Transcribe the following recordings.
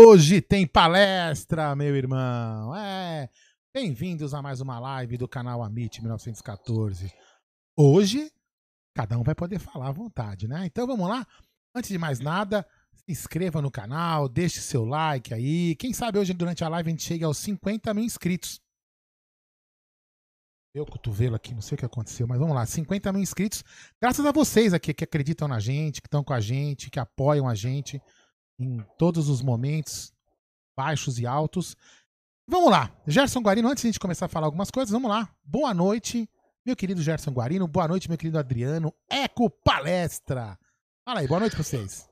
Hoje tem palestra, meu irmão. É. Bem-vindos a mais uma live do canal Amit 1914. Hoje, cada um vai poder falar à vontade, né? Então vamos lá. Antes de mais nada, se inscreva no canal, deixe seu like aí. Quem sabe hoje, durante a live, a gente chega aos 50 mil inscritos. Meu cotovelo aqui, não sei o que aconteceu, mas vamos lá. 50 mil inscritos. Graças a vocês aqui que acreditam na gente, que estão com a gente, que apoiam a gente em todos os momentos, baixos e altos. Vamos lá, Gerson Guarino, antes de a gente começar a falar algumas coisas, vamos lá. Boa noite, meu querido Gerson Guarino. Boa noite, meu querido Adriano. Eco Palestra. Fala aí, boa noite pra vocês.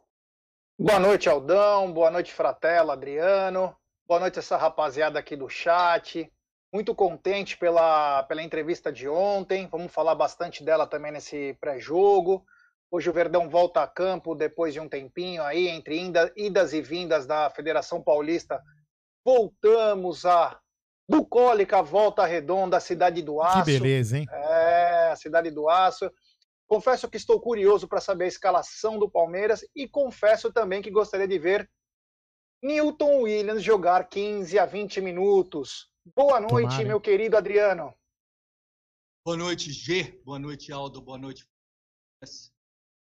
Boa noite, Aldão. Boa noite, Fratela, Adriano. Boa noite, essa rapaziada aqui do chat. Muito contente pela, pela entrevista de ontem. Vamos falar bastante dela também nesse pré-jogo. Hoje o Verdão volta a campo depois de um tempinho aí, entre idas e vindas da Federação Paulista. Voltamos a bucólica volta redonda, a cidade do aço. Que beleza, hein? É, a cidade do aço. Confesso que estou curioso para saber a escalação do Palmeiras e confesso também que gostaria de ver Newton Williams jogar 15 a 20 minutos. Boa noite, Tomara. meu querido Adriano. Boa noite, G. Boa noite, Aldo. Boa noite.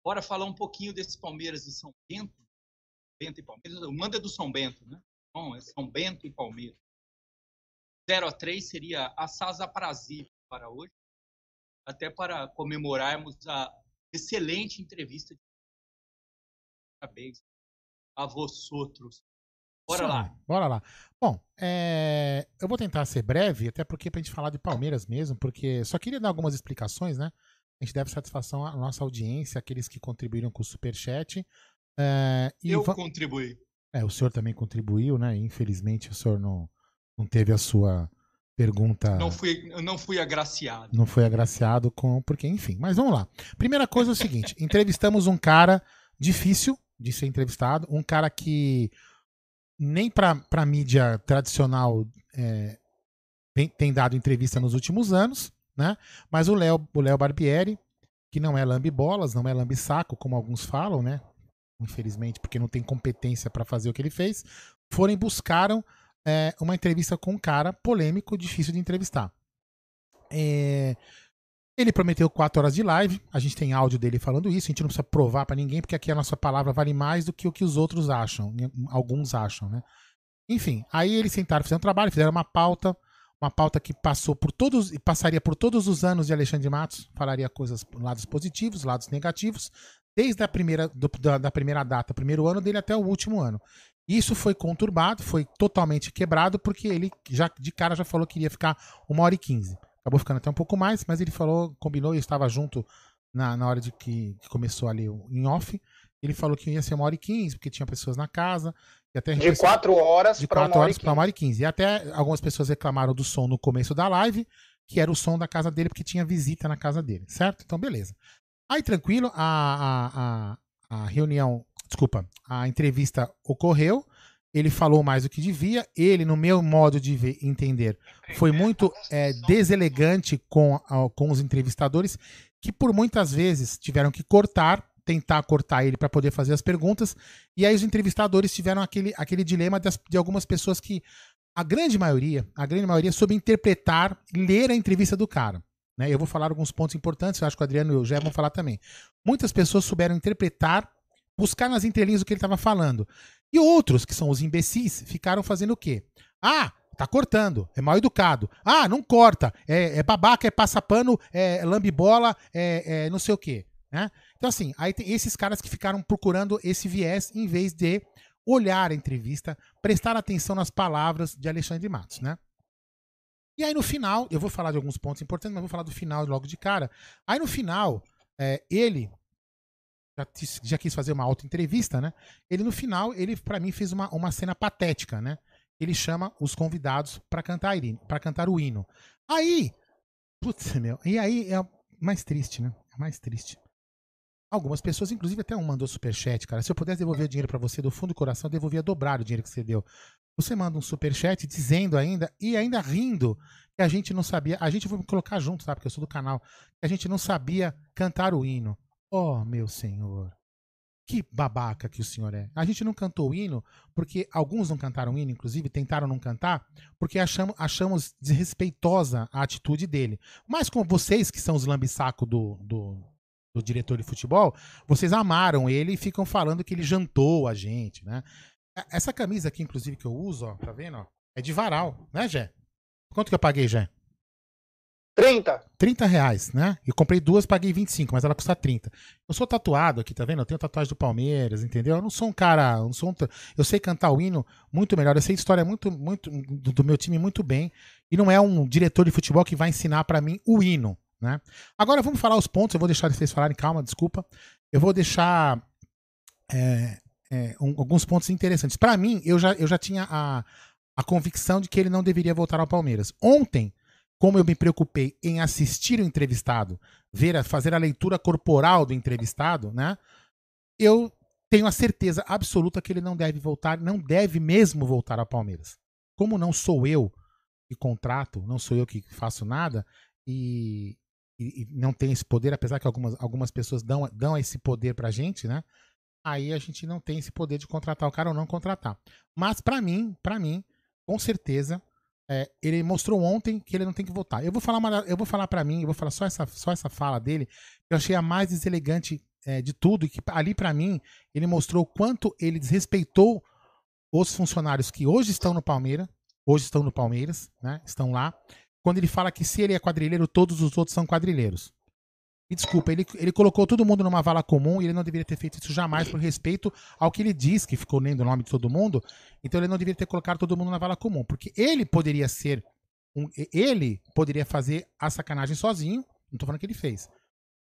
Bora falar um pouquinho desse Palmeiras e São Bento. Bento e Palmeiras. O manda é do São Bento, né? Bom, é São Bento e Palmeiras. 0 a 3 seria assaz aprazível para hoje, até para comemorarmos a excelente entrevista. Parabéns a vosotros. Bora Sim, lá. Bora lá. Bom, é... eu vou tentar ser breve, até porque para a gente falar de Palmeiras mesmo, porque só queria dar algumas explicações, né? A gente deve satisfação à nossa audiência, aqueles que contribuíram com o Superchat. É, Eu contribuí. É, o senhor também contribuiu, né? Infelizmente o senhor não, não teve a sua pergunta. Não fui, não fui agraciado. Não foi agraciado com. Porque, enfim. Mas vamos lá. Primeira coisa é o seguinte: entrevistamos um cara difícil de ser entrevistado, um cara que nem para a mídia tradicional é, tem, tem dado entrevista nos últimos anos né? Mas o Léo, o Léo Barbieri, que não é lambe-bolas, não é lambe-saco, como alguns falam, né? Infelizmente, porque não tem competência para fazer o que ele fez, foram e buscaram é, uma entrevista com um cara polêmico, difícil de entrevistar. É, ele prometeu quatro horas de live, a gente tem áudio dele falando isso, a gente não precisa provar para ninguém, porque aqui a nossa palavra vale mais do que o que os outros acham, alguns acham, né? Enfim, aí eles sentaram, fizeram um trabalho, fizeram uma pauta, uma pauta que passou por todos e passaria por todos os anos de Alexandre Matos, falaria coisas lados positivos, lados negativos, desde a primeira do, da, da, primeira data, primeiro ano dele até o último ano. Isso foi conturbado, foi totalmente quebrado, porque ele já de cara já falou que iria ficar uma hora e quinze. Acabou ficando até um pouco mais, mas ele falou, combinou, e estava junto na, na hora de que, que começou ali em off. Ele falou que ia ser uma hora e quinze, porque tinha pessoas na casa. E até de quatro horas para uma, horas uma hora e quinze. E até algumas pessoas reclamaram do som no começo da live, que era o som da casa dele, porque tinha visita na casa dele, certo? Então, beleza. Aí, tranquilo, a, a, a, a reunião, desculpa, a entrevista ocorreu. Ele falou mais do que devia. Ele, no meu modo de ver, entender, foi muito é, deselegante com, com os entrevistadores, que por muitas vezes tiveram que cortar tentar cortar ele para poder fazer as perguntas. E aí os entrevistadores tiveram aquele, aquele dilema das, de algumas pessoas que a grande maioria, a grande maioria soube interpretar, ler a entrevista do cara. Né? Eu vou falar alguns pontos importantes, eu acho que o Adriano e o Jé vão falar também. Muitas pessoas souberam interpretar, buscar nas entrelinhas o que ele estava falando. E outros, que são os imbecis, ficaram fazendo o quê? Ah, tá cortando, é mal educado. Ah, não corta, é, é babaca, é passapano, é lambibola, é, é não sei o quê. Né? Então, assim, aí tem esses caras que ficaram procurando esse viés em vez de olhar a entrevista, prestar atenção nas palavras de Alexandre Matos, né? E aí no final, eu vou falar de alguns pontos importantes, mas vou falar do final logo de cara. Aí no final, é, ele já, já, quis fazer uma auto-entrevista, né? Ele no final, ele para mim fez uma, uma cena patética, né? Ele chama os convidados para cantar, para cantar o hino. Aí, putz, meu, e aí é mais triste, né? É mais triste. Algumas pessoas, inclusive até um mandou superchat, cara. Se eu pudesse devolver o dinheiro para você do fundo do coração, eu devolvia dobrar o dinheiro que você deu. Você manda um superchat dizendo ainda, e ainda rindo, que a gente não sabia. A gente vai colocar junto, tá? Porque eu sou do canal. Que a gente não sabia cantar o hino. Oh, meu senhor. Que babaca que o senhor é. A gente não cantou o hino porque alguns não cantaram o hino, inclusive, tentaram não cantar, porque achamos, achamos desrespeitosa a atitude dele. Mas com vocês, que são os lambisaco do, do, do diretor de futebol, vocês amaram ele e ficam falando que ele jantou a gente, né? Essa camisa aqui, inclusive, que eu uso, ó, tá vendo? Ó, é de varal, né, Jé? Quanto que eu paguei, Jé? 30. 30 reais, né? Eu comprei duas, paguei 25, mas ela custa 30. Eu sou tatuado aqui, tá vendo? Eu tenho tatuagem do Palmeiras, entendeu? Eu não sou um cara. Eu, não sou um, eu sei cantar o hino muito melhor. Eu sei história muito, muito do, do meu time muito bem. E não é um diretor de futebol que vai ensinar para mim o hino. Né? Agora vamos falar os pontos, eu vou deixar vocês falarem, calma, desculpa. Eu vou deixar é, é, um, alguns pontos interessantes. Para mim, eu já, eu já tinha a, a convicção de que ele não deveria voltar ao Palmeiras. Ontem, como eu me preocupei em assistir o entrevistado, ver, a, fazer a leitura corporal do entrevistado, né? Eu tenho a certeza absoluta que ele não deve voltar, não deve mesmo voltar ao Palmeiras. Como não sou eu que contrato, não sou eu que faço nada, e, e, não tem esse poder, apesar que algumas, algumas pessoas dão, dão esse poder pra gente, né? Aí a gente não tem esse poder de contratar o cara ou não contratar. Mas para mim, para mim, com certeza, é, ele mostrou ontem que ele não tem que votar. Eu vou falar, uma, eu vou falar para mim, eu vou falar só essa, só essa fala dele, que eu achei a mais deselegante é, de tudo, e que ali para mim ele mostrou o quanto ele desrespeitou os funcionários que hoje estão no Palmeiras, hoje estão no Palmeiras, né? Estão lá quando ele fala que se ele é quadrilheiro, todos os outros são quadrilheiros. E desculpa, ele, ele colocou todo mundo numa vala comum e ele não deveria ter feito isso jamais por respeito ao que ele diz, que ficou lendo o nome de todo mundo. Então ele não deveria ter colocado todo mundo na vala comum, porque ele poderia ser. Um, ele poderia fazer a sacanagem sozinho, não tô falando que ele fez.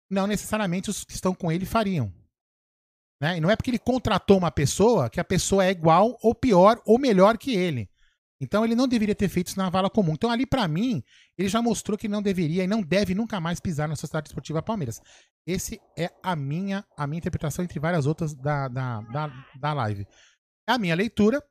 Não necessariamente os que estão com ele fariam. Né? E não é porque ele contratou uma pessoa que a pessoa é igual ou pior ou melhor que ele. Então ele não deveria ter feito isso na vala comum. Então ali para mim, ele já mostrou que não deveria e não deve nunca mais pisar na Sociedade Esportiva Palmeiras. Esse é a minha a minha interpretação entre várias outras da, da, da, da live. É a minha leitura.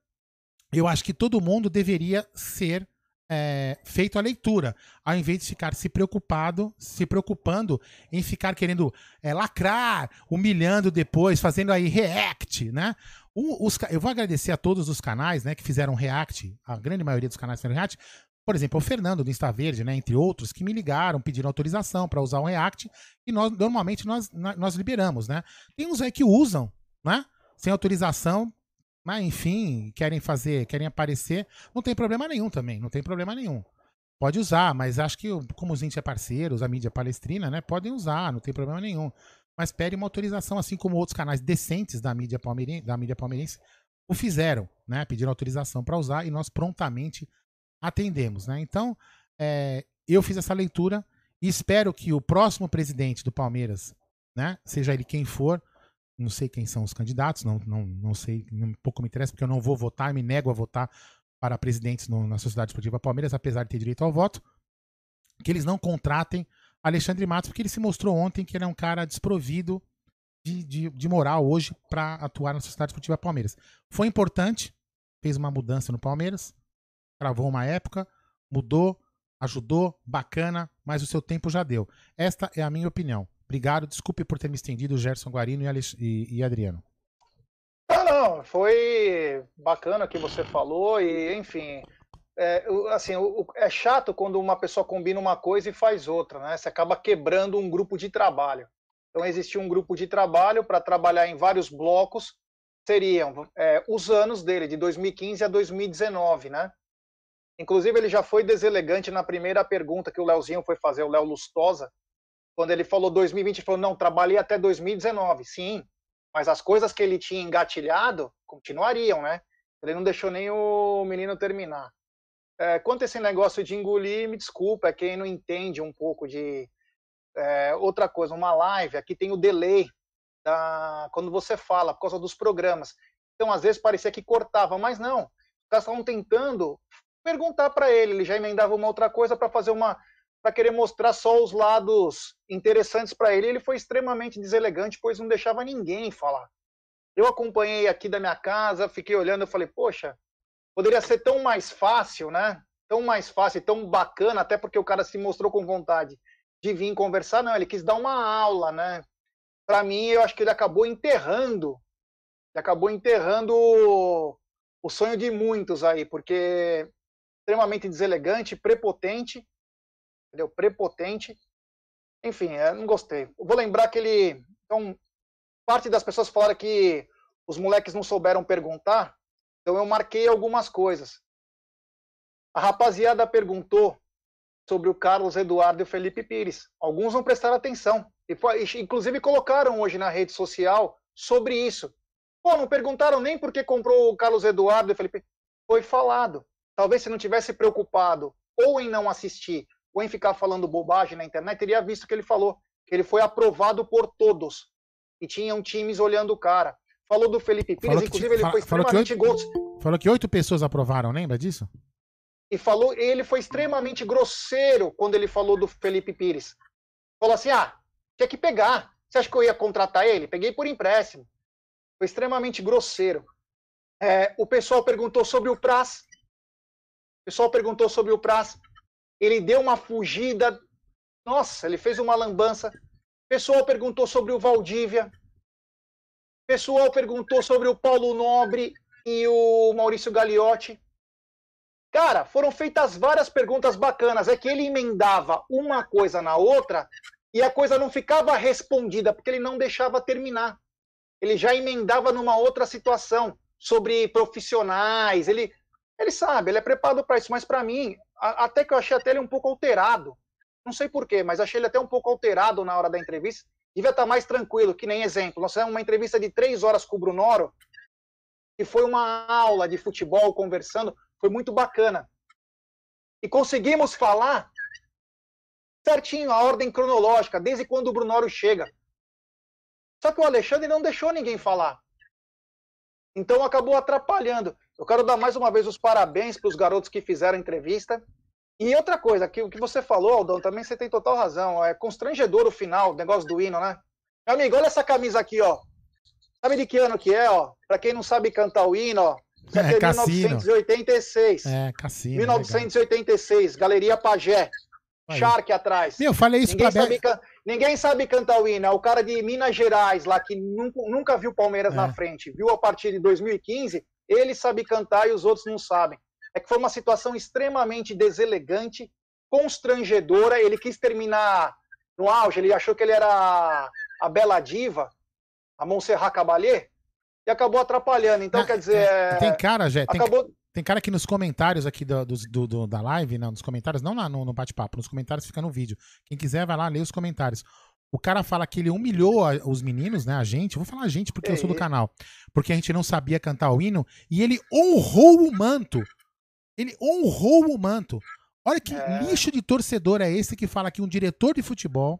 Eu acho que todo mundo deveria ser é, feito a leitura, ao invés de ficar se preocupado, se preocupando em ficar querendo é, lacrar, humilhando depois, fazendo aí react, né? os, eu vou agradecer a todos os canais né, que fizeram react, a grande maioria dos canais fizeram react. Por exemplo, o Fernando do Insta Verde, né, entre outros, que me ligaram, pediram autorização para usar o React, e nós normalmente nós, nós liberamos, né? Tem uns aí que usam, né? Sem autorização, mas enfim, querem fazer, querem aparecer, não tem problema nenhum também, não tem problema nenhum. Pode usar, mas acho que como os gente é parceiros, a mídia palestrina, né, podem usar, não tem problema nenhum mas pede uma autorização, assim como outros canais decentes da mídia palmeirense, da mídia palmeirense o fizeram, né? Pediram autorização para usar e nós prontamente atendemos, né? Então, é, eu fiz essa leitura e espero que o próximo presidente do Palmeiras, né, seja ele quem for, não sei quem são os candidatos, não, não, não sei, pouco me interessa, porque eu não vou votar, me nego a votar para presidentes no, na Sociedade Esportiva Palmeiras, apesar de ter direito ao voto, que eles não contratem Alexandre Matos, porque ele se mostrou ontem que ele é um cara desprovido de, de, de moral hoje para atuar na Sociedade Esportiva Palmeiras. Foi importante, fez uma mudança no Palmeiras, travou uma época, mudou, ajudou, bacana, mas o seu tempo já deu. Esta é a minha opinião. Obrigado, desculpe por ter me estendido, Gerson Guarino e, e, e Adriano. Não, não, foi bacana o que você falou e, enfim, é, assim, é chato quando uma pessoa combina uma coisa e faz outra, né? Você acaba quebrando um grupo de trabalho. Então, existia um grupo de trabalho para trabalhar em vários blocos, seriam é, os anos dele, de 2015 a 2019, né? Inclusive, ele já foi deselegante na primeira pergunta que o Leozinho foi fazer, o Léo Lustosa, quando ele falou 2020, ele falou, não, trabalhei até 2019. Sim, mas as coisas que ele tinha engatilhado continuariam, né? Ele não deixou nem o menino terminar. É, quanto a esse negócio de engolir, me desculpa, é quem não entende um pouco de é, outra coisa, uma live, aqui tem o delay da, quando você fala, por causa dos programas. Então, às vezes, parecia que cortava, mas não. Os caras estavam tentando perguntar para ele, ele já emendava uma outra coisa para fazer uma. Para querer mostrar só os lados interessantes para ele. Ele foi extremamente deselegante, pois não deixava ninguém falar. Eu acompanhei aqui da minha casa, fiquei olhando, eu falei, poxa, poderia ser tão mais fácil, né? Tão mais fácil, tão bacana, até porque o cara se mostrou com vontade de vir conversar, não, ele quis dar uma aula, né? Para mim, eu acho que ele acabou enterrando, ele acabou enterrando o, o sonho de muitos aí, porque extremamente deselegante, prepotente, entendeu? Prepotente. Enfim, eu não gostei. Eu vou lembrar que ele, então, parte das pessoas falaram que os moleques não souberam perguntar, então eu marquei algumas coisas. A rapaziada perguntou sobre o Carlos Eduardo e o Felipe Pires. Alguns não prestaram atenção. E, inclusive colocaram hoje na rede social sobre isso. Pô, não perguntaram nem por que comprou o Carlos Eduardo e o Felipe. Foi falado. Talvez se não tivesse preocupado ou em não assistir ou em ficar falando bobagem na internet, teria visto que ele falou que ele foi aprovado por todos. E tinham times olhando o cara. Falou do Felipe Pires, inclusive ele foi extremamente gosto. Falou que oito pessoas aprovaram, lembra disso? e falou, ele foi extremamente grosseiro quando ele falou do Felipe Pires. Falou assim: ah, tinha que pegar. Você acha que eu ia contratar ele? Peguei por empréstimo. Foi extremamente grosseiro. É, o pessoal perguntou sobre o Praz. O pessoal perguntou sobre o Praz. Ele deu uma fugida. Nossa, ele fez uma lambança. Pessoal perguntou sobre o Valdívia. Pessoal perguntou sobre o Paulo Nobre e o Maurício Gagliotti. Cara, foram feitas várias perguntas bacanas. É que ele emendava uma coisa na outra e a coisa não ficava respondida, porque ele não deixava terminar. Ele já emendava numa outra situação sobre profissionais. Ele, ele sabe, ele é preparado para isso. Mas para mim, até que eu achei até ele um pouco alterado. Não sei porquê, mas achei ele até um pouco alterado na hora da entrevista. Devia estar mais tranquilo, que nem exemplo. Nós fizemos uma entrevista de três horas com o Brunoro, que foi uma aula de futebol conversando. Foi muito bacana. E conseguimos falar certinho a ordem cronológica, desde quando o Brunoro chega. Só que o Alexandre não deixou ninguém falar. Então acabou atrapalhando. Eu quero dar mais uma vez os parabéns para os garotos que fizeram a entrevista. E outra coisa, que o que você falou, Aldão, também você tem total razão. É constrangedor o final, o negócio do hino, né? Meu amigo, olha essa camisa aqui, ó. Sabe de que ano que é, ó? Para quem não sabe cantar o hino, ó. É, é Cassino. 1986. É, Cassino. 1986, legal. Galeria Pajé. Aí. Shark atrás. Meu, falei isso ninguém pra sabe, can... Ninguém sabe cantar o hino. É o cara de Minas Gerais, lá que nunca, nunca viu Palmeiras é. na frente, viu a partir de 2015, ele sabe cantar e os outros não sabem. É que foi uma situação extremamente deselegante, constrangedora. Ele quis terminar no auge, ele achou que ele era a bela diva, a Montserrat Caballé e acabou atrapalhando. Então, quer dizer. É, tem cara, já. Acabou... Tem, tem cara aqui nos comentários aqui do, do, do da live, não, nos comentáririos, não lá no, no bate-papo, nos comentários fica no vídeo. Quem quiser vai lá ler os comentários. O cara fala que ele humilhou a- os meninos, né? A gente, eu vou falar a gente porque eu sou do É. canal. Porque a gente não sabia cantar o hino. E ele honrou o manto. Ele honrou o manto. Olha que É. lixo de torcedor é esse que fala que um diretor de futebol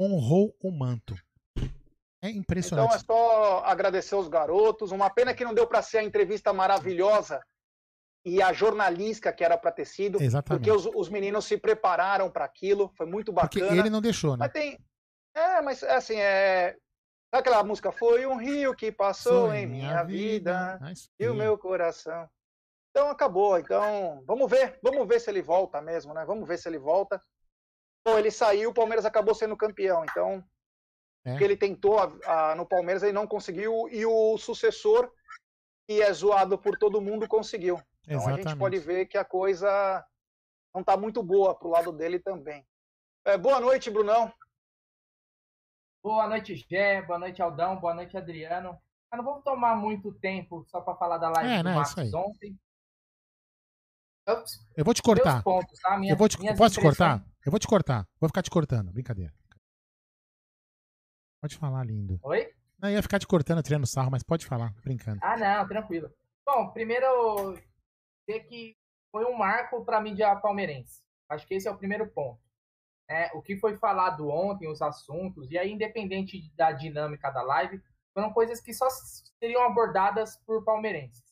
honrou o manto. É Então impressionante. é só agradecer os garotos. Uma pena que não deu para ser a entrevista maravilhosa e a jornalística que era para ter sido, Exatamente. porque os, os meninos se prepararam para aquilo. Foi muito Porque bacana. ele não deixou, né? Mas tem. É, mas assim, é. Sabe aquela música? Foi um rio que passou em minha vida isso e o meu coração. Então acabou. Então, vamos ver. Vamos ver se ele volta mesmo, né? Vamos ver se ele volta. Bom, ele saiu, o Palmeiras acabou sendo campeão. Então, É. que ele tentou a- a- no Palmeiras, ele não conseguiu. E o sucessor, que é zoado por todo mundo, conseguiu. Então a gente Exatamente. pode ver que a coisa não está muito boa pro lado dele também. É, boa noite, Brunão. Boa noite, Gé. Boa noite, Aldão. Boa noite, Adriano. Eu não vou tomar muito tempo só para falar da live É, do né, Marcos ontem. Eu, Eu vou te cortar. pontos, tá? Minhas- Eu vou te, posso te cortar? Eu vou te cortar. Vou ficar te cortando. Brincadeira. Pode falar, lindo. Oi? Não, ia ficar te cortando, tirando sarro, mas pode falar, brincando. Ah, não, tranquilo. Bom, primeiro, dizer que foi um marco para a mídia palmeirense. Acho que esse é o primeiro ponto. É, o que foi falado ontem, os assuntos, e aí, independente da dinâmica da live, foram coisas que só seriam abordadas por palmeirenses.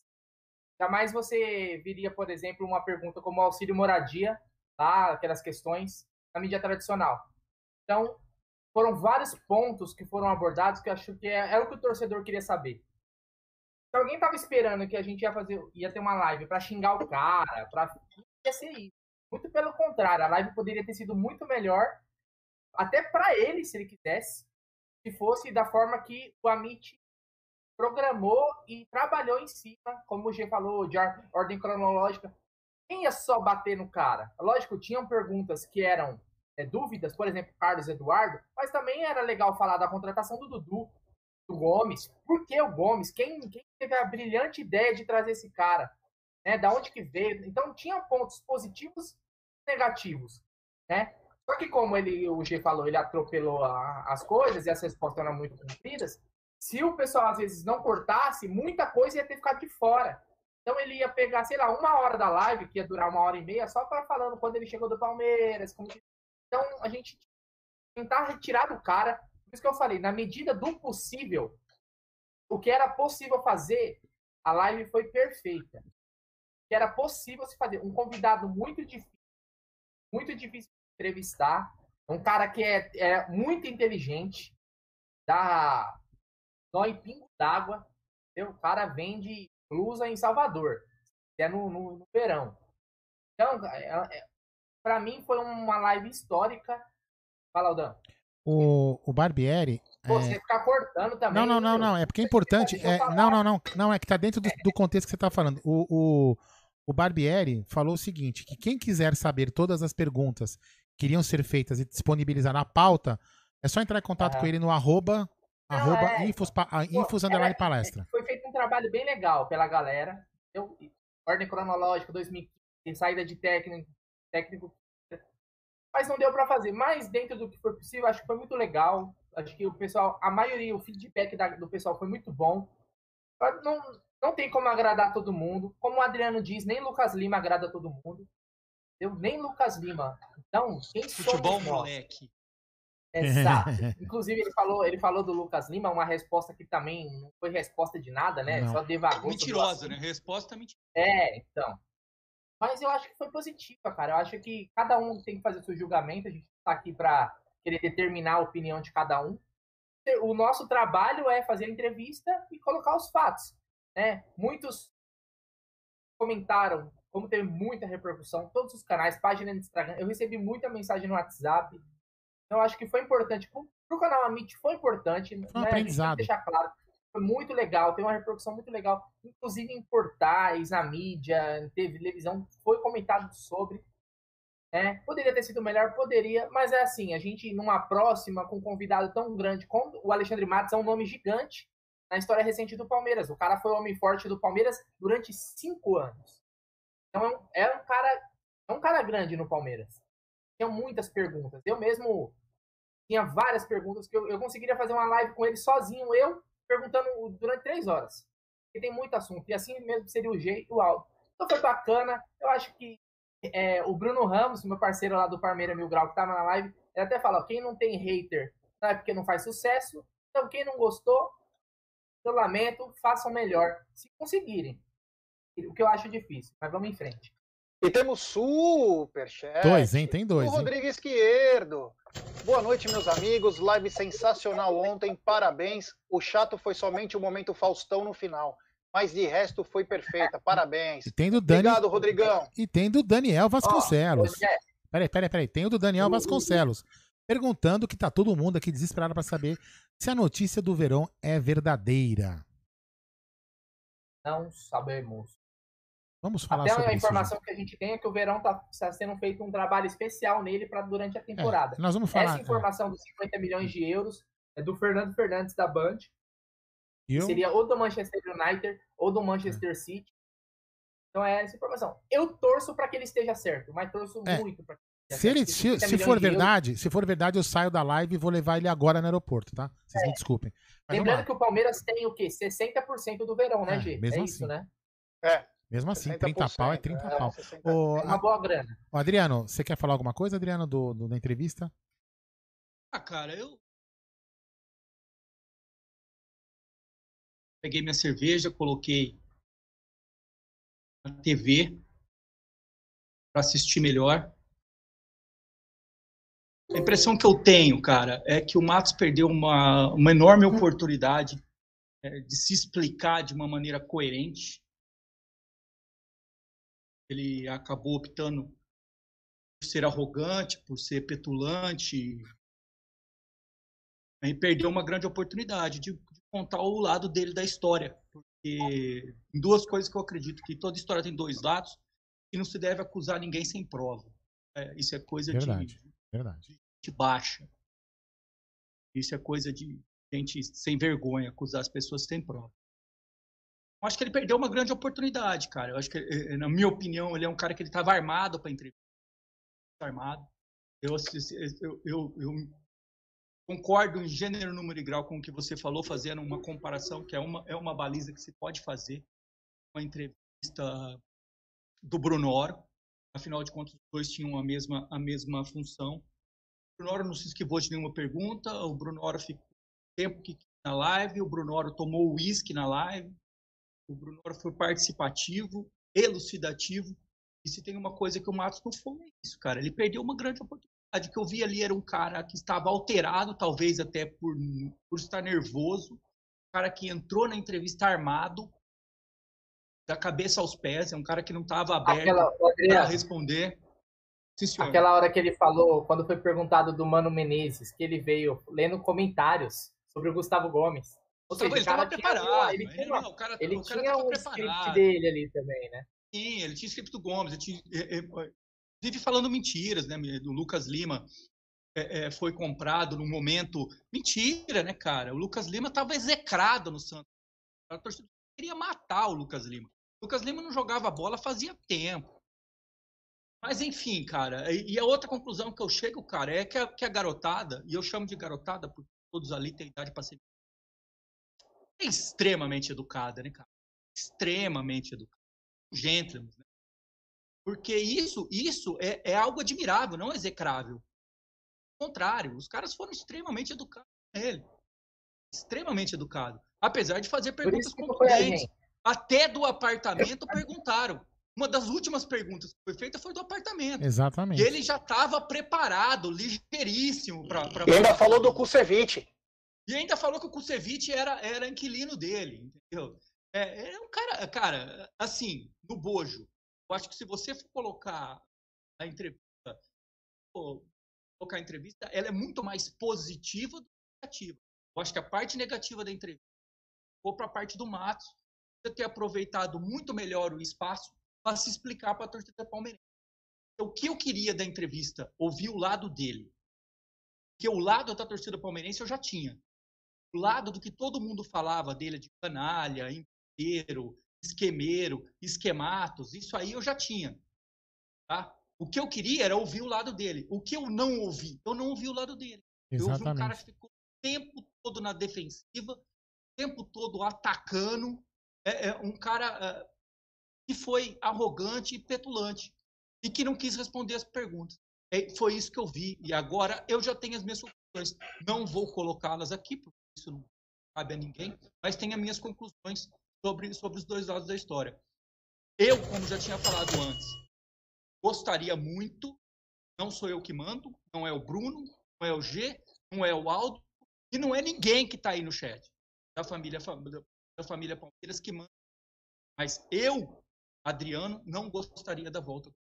Jamais você viria, por exemplo, uma pergunta como auxílio moradia, tá? aquelas questões na mídia tradicional. Então, foram vários pontos que foram abordados que eu acho que é, é o que o torcedor queria saber. Se alguém tava esperando que a gente ia fazer, ia ter uma live para xingar o cara, para ia ser isso. Muito pelo contrário, a live poderia ter sido muito melhor, até para ele, se ele quisesse, se fosse da forma que o Amit programou e trabalhou em cima, como o G falou, de or- ordem cronológica. Quem ia só bater no cara? Lógico, tinham perguntas que eram é, dúvidas, por exemplo, Carlos Eduardo, mas também era legal falar da contratação do Dudu, do Gomes. Por que o Gomes? Quem, quem teve a brilhante ideia de trazer esse cara? Né? Da onde que veio? Então tinha pontos positivos negativos, né? Só que como ele, o G falou, ele atropelou a- as coisas e as respostas eram muito compridas, se o pessoal às vezes não cortasse, muita coisa ia ter ficado de fora. Então ele ia pegar, sei lá, uma hora da live, que ia durar uma hora e meia, só para falando quando ele chegou do Palmeiras. como Então a gente tentar retirar do cara. Por isso que eu falei, na medida do possível, o que era possível fazer, a live foi perfeita. O que era possível se fazer. Um convidado muito difícil, muito difícil de entrevistar. Um cara que é, é muito inteligente, dá nó em pingo d'água. O cara vende blusa em Salvador, é no, no, no verão. Então, é, é, para mim foi uma live histórica. Fala, Aldão. O, o Barbieri. Pô, é, Você ficar cortando também. Não, não, não, não. É porque é importante. É, não, não, não. Não, é que tá dentro do, do contexto que você tá falando. O, o, o Barbieri falou o seguinte: que quem quiser saber todas as perguntas que iriam ser feitas e disponibilizar na pauta, é só entrar em contato Aham. com ele no arroba, Não, arroba é. infos, ah, Pô, infos era- underline palestra. Foi feito um trabalho bem legal pela galera. Eu, ordem cronológica, 2015, saída de técnico, técnico. Mas não deu para fazer. Mas dentro do que foi possível, acho que foi muito legal. Acho que o pessoal, a maioria, o feedback da- do pessoal foi muito bom. Não, não tem como agradar todo mundo. Como o Adriano diz, nem Lucas Lima agrada todo mundo. Eu, nem Lucas Lima. Então, quem Futebol somos moleque. Exato. Inclusive, ele falou, ele falou do Lucas Lima, uma resposta que também não foi resposta de nada, né? Não. Só devagou. Mentirosa, né? Resposta mentirosa. É, então. Mas eu acho que foi positiva, cara. Eu acho que cada um tem que fazer o seu julgamento. A gente tá aqui para querer determinar a opinião de cada um. O nosso trabalho é fazer a entrevista e colocar os fatos. Né? Muitos comentaram, como teve muita repercussão, todos os canais, página no Instagram. Eu recebi muita mensagem no WhatsApp. Então, eu acho que foi importante. Pro, canal Amit foi importante. um né? Aprendizado. deixar claro. Foi muito legal, tem uma repercussão muito legal. Inclusive em portais, na mídia, teve televisão, foi comentado sobre. né? Poderia ter sido melhor, poderia, mas é assim, a gente numa próxima com um convidado tão grande como o Alexandre Matos é um nome gigante na história recente do Palmeiras. O cara foi o homem forte do Palmeiras durante cinco anos. Então é um, é um cara é um cara grande no Palmeiras. Tinha muitas perguntas. Eu mesmo tinha várias perguntas que eu, eu conseguiria fazer uma live com ele sozinho, eu perguntando durante três horas. E tem muito assunto. E assim mesmo seria o jeito, o Aldo. Então foi bacana. Eu acho que é, o Bruno Ramos, meu parceiro lá do Parmeira Mil Grau, que tava na live, ele até fala: quem não tem hater não é porque não faz sucesso. Então, quem não gostou, eu lamento, façam melhor, se conseguirem. O que eu acho difícil, mas vamos em frente. E temos superchat. Dois, hein? Tem dois. O Rodrigo Esquerdo. Boa noite, meus amigos. Live sensacional ontem. Parabéns. O chato foi somente o momento Faustão no final. Mas de resto foi perfeita. Parabéns. E tem do Dani... Obrigado, Rodrigão. E tem do Daniel Vasconcelos. Oh, peraí, peraí, peraí. Tem o do Daniel Vasconcelos. Perguntando que tá todo mundo aqui desesperado para saber se a notícia do verão é verdadeira. Não sabemos. Vamos falar Até sobre a informação isso, que a gente tem é que o Verão está sendo feito um trabalho especial nele para durante a é, temporada. É, nós vamos falar. Essa informação é. dos 50 milhões de euros é do Fernando Fernandes da Band. Eu? Seria ou do Manchester United ou do Manchester é. City. Então é essa informação. Eu torço para que ele esteja certo, mas torço é. muito para que se, ele, se, se for verdade, se for verdade, eu saio da live e vou levar ele agora no aeroporto, tá? Vocês é. me desculpem. Mas Lembrando que o Palmeiras tem o quê? 60% do verão, né, G? Mesmo é assim. isso, né? É. Mesmo assim, 30 pau é 30 é, pau. É uma boa grana. O Adriano, você quer falar alguma coisa, Adriano, do, do, da entrevista? Ah, cara, eu. Peguei minha cerveja, coloquei na TV para assistir melhor. A impressão que eu tenho, cara, é que o Matos perdeu uma, uma enorme oportunidade é, de se explicar de uma maneira coerente ele acabou optando por ser arrogante, por ser petulante. E perdeu uma grande oportunidade de, contar o lado dele da história. Porque em duas coisas que eu acredito, que toda história tem dois lados e não se deve acusar ninguém sem prova. É, isso é coisa verdade, de, verdade. de baixa. Isso é coisa de gente sem vergonha, acusar as pessoas sem prova acho que ele perdeu uma grande oportunidade, cara. Eu acho que, eh, na minha opinião, ele é um cara que ele estava armado para entrevista. Armado. Eu, eu, eu, eu, concordo em gênero, número e grau com o que você falou, fazendo uma comparação, que é uma, é uma baliza que se pode fazer. Uma entrevista do Bruno Oro. Afinal de contas, os dois tinham a mesma, a mesma função. O Bruno Oro não se esquivou de nenhuma pergunta. O Bruno Oro ficou tempo que na live. O Bruno Oro tomou uísque na live o Bruno foi participativo, elucidativo. E se tem uma coisa que o Matos não foi, é isso, cara. Ele perdeu uma grande oportunidade. O que eu vi ali era um cara que estava alterado, talvez até por, por estar nervoso. Cara que entrou na entrevista armado, da cabeça aos pés. É um cara que não estava aberto para responder. Sim, Aquela hora que ele falou, quando foi perguntado do Mano Menezes, que ele veio lendo comentários sobre o Gustavo Gomes. Ou seja, ele estava preparado. Ele tinha, não, o cara, ele o cara tinha um preparado. script dele ali também, né? Sim, ele tinha script do Gomes. Ele tinha, é, é, vive falando mentiras, né? Do Lucas Lima é, é, foi comprado no momento. Mentira, né, cara? O Lucas Lima estava execrado no Santos. A torcida queria matar o Lucas Lima. O Lucas Lima não jogava bola fazia tempo. Mas enfim, cara, e a outra conclusão que eu chego, cara, é que a, que a garotada, e eu chamo de garotada porque todos ali têm idade para ser é extremamente educada, né, cara? Extremamente educada. Gentleman, né? Porque isso, isso é, é algo admirável, não execrável. Ao contrário, os caras foram extremamente educados com ele. Extremamente educados. Apesar de fazer perguntas contundentes. Até do apartamento perguntaram. Uma das últimas perguntas que foi feita foi do apartamento. Exatamente. E ele já estava preparado, ligeiríssimo para. E ainda falou do Kusevich. E ainda falou que o Kusevich era, era inquilino dele, entendeu? É, é um cara, cara, assim, no bojo. Eu acho que se você for colocar a entrevista, colocar a entrevista, ela é muito mais positiva do que negativa. Eu acho que a parte negativa da entrevista ou para a parte do Matos, você ter aproveitado muito melhor o espaço para se explicar para a torcida palmeirense. Então, o que eu queria da entrevista? Ouvir o lado dele. Porque o lado da torcida palmeirense eu já tinha o lado do que todo mundo falava dele de canalha, inteiro, esquemeiro, esquematos, isso aí eu já tinha. Tá? O que eu queria era ouvir o lado dele. O que eu não ouvi, eu não ouvi o lado dele. Eu vi um cara que ficou o tempo todo na defensiva, tempo todo atacando. É, é um cara é, que foi arrogante e petulante e que não quis responder as perguntas. É, foi isso que eu vi. E agora eu já tenho as minhas conclusões. Não vou colocá-las aqui, porque isso não cabe a ninguém, mas tenho as minhas conclusões sobre, sobre os dois lados da história. Eu, como já tinha falado antes, gostaria muito, não sou eu que mando, não é o Bruno, não é o G, não é o Aldo, e não é ninguém que está aí no chat, da família, da família Palmeiras que manda. Mas eu, Adriano, não gostaria da volta.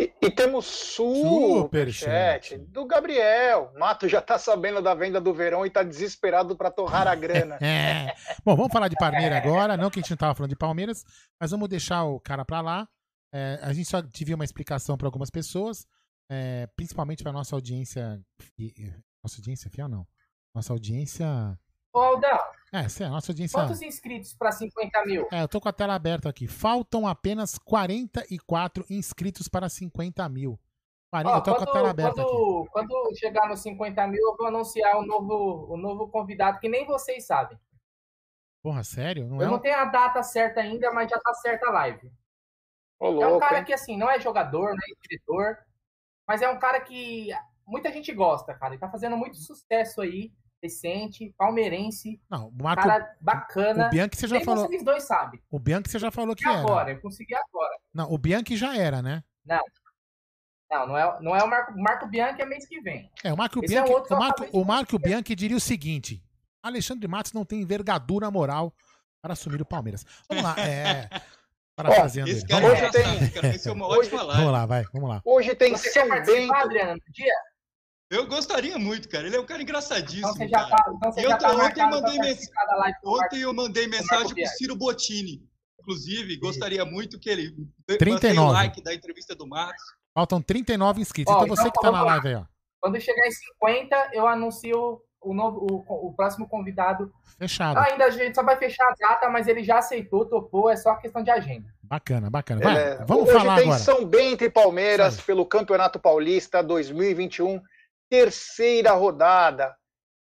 E, e temos super chat do Gabriel. Mato já tá sabendo da venda do verão e tá desesperado para torrar a grana. é. Bom, vamos falar de Palmeiras agora. Não que a gente não tava falando de Palmeiras, mas vamos deixar o cara para lá. É, a gente só tive uma explicação para algumas pessoas, é, principalmente para nossa audiência. Nossa audiência fiel, não. Nossa audiência. Ô, Aldão. É, é a nossa audiência. Quantos inscritos para 50 mil? É, eu tô com a tela aberta aqui. Faltam apenas 44 inscritos para 50 mil. Ó, eu tô quando, com a tela aberta quando, aqui. Quando chegar nos 50 mil, eu vou anunciar o um novo, um novo convidado que nem vocês sabem. Porra, sério? Não eu é não um... tenho a data certa ainda, mas já tá certa a live. Ô, é um cara hein? que, assim, não é jogador, não é escritor, mas é um cara que muita gente gosta, cara. Ele tá fazendo muito sucesso aí recente, palmeirense. Não, o Marco, cara bacana. O Bianchi você já Nem falou. Vocês dois sabem. O Bianchi você já falou que agora, era. Agora, eu consegui agora. Não, o Bianchi já era, né? Não. Não, não é, não é o Marco, Marco Bianchi é mês que vem. É, o Marco Esse Bianchi, é o, Marco, o Marco Bianchi diria o seguinte: Alexandre Matos não tem envergadura moral para assumir o Palmeiras. Vamos lá, é. Parafraseando ele. Vamos, hoje tem... Esse é uma hoje... falar. vamos lá, vai, vamos lá. Hoje tem Você São Bento. Adriano, no dia? Eu gostaria muito, cara. Ele é um cara engraçadíssimo. Então você já tá, então você eu, já tá ontem, eu mandei mens... ontem eu mandei mensagem pro Ciro Bottini. Inclusive, gostaria muito que ele 39. o like da entrevista do Marcos. Faltam 39 inscritos. Ó, então, você então, que tá na live aí, ó. Quando chegar em 50, eu anuncio o, novo, o, o próximo convidado. Fechado. ainda a gente só vai fechar a data, mas ele já aceitou, topou, é só questão de agenda. Bacana, bacana. Vai, é, vamos hoje falar tem agora. São Bento e Palmeiras Sabe. pelo Campeonato Paulista 2021 terceira rodada.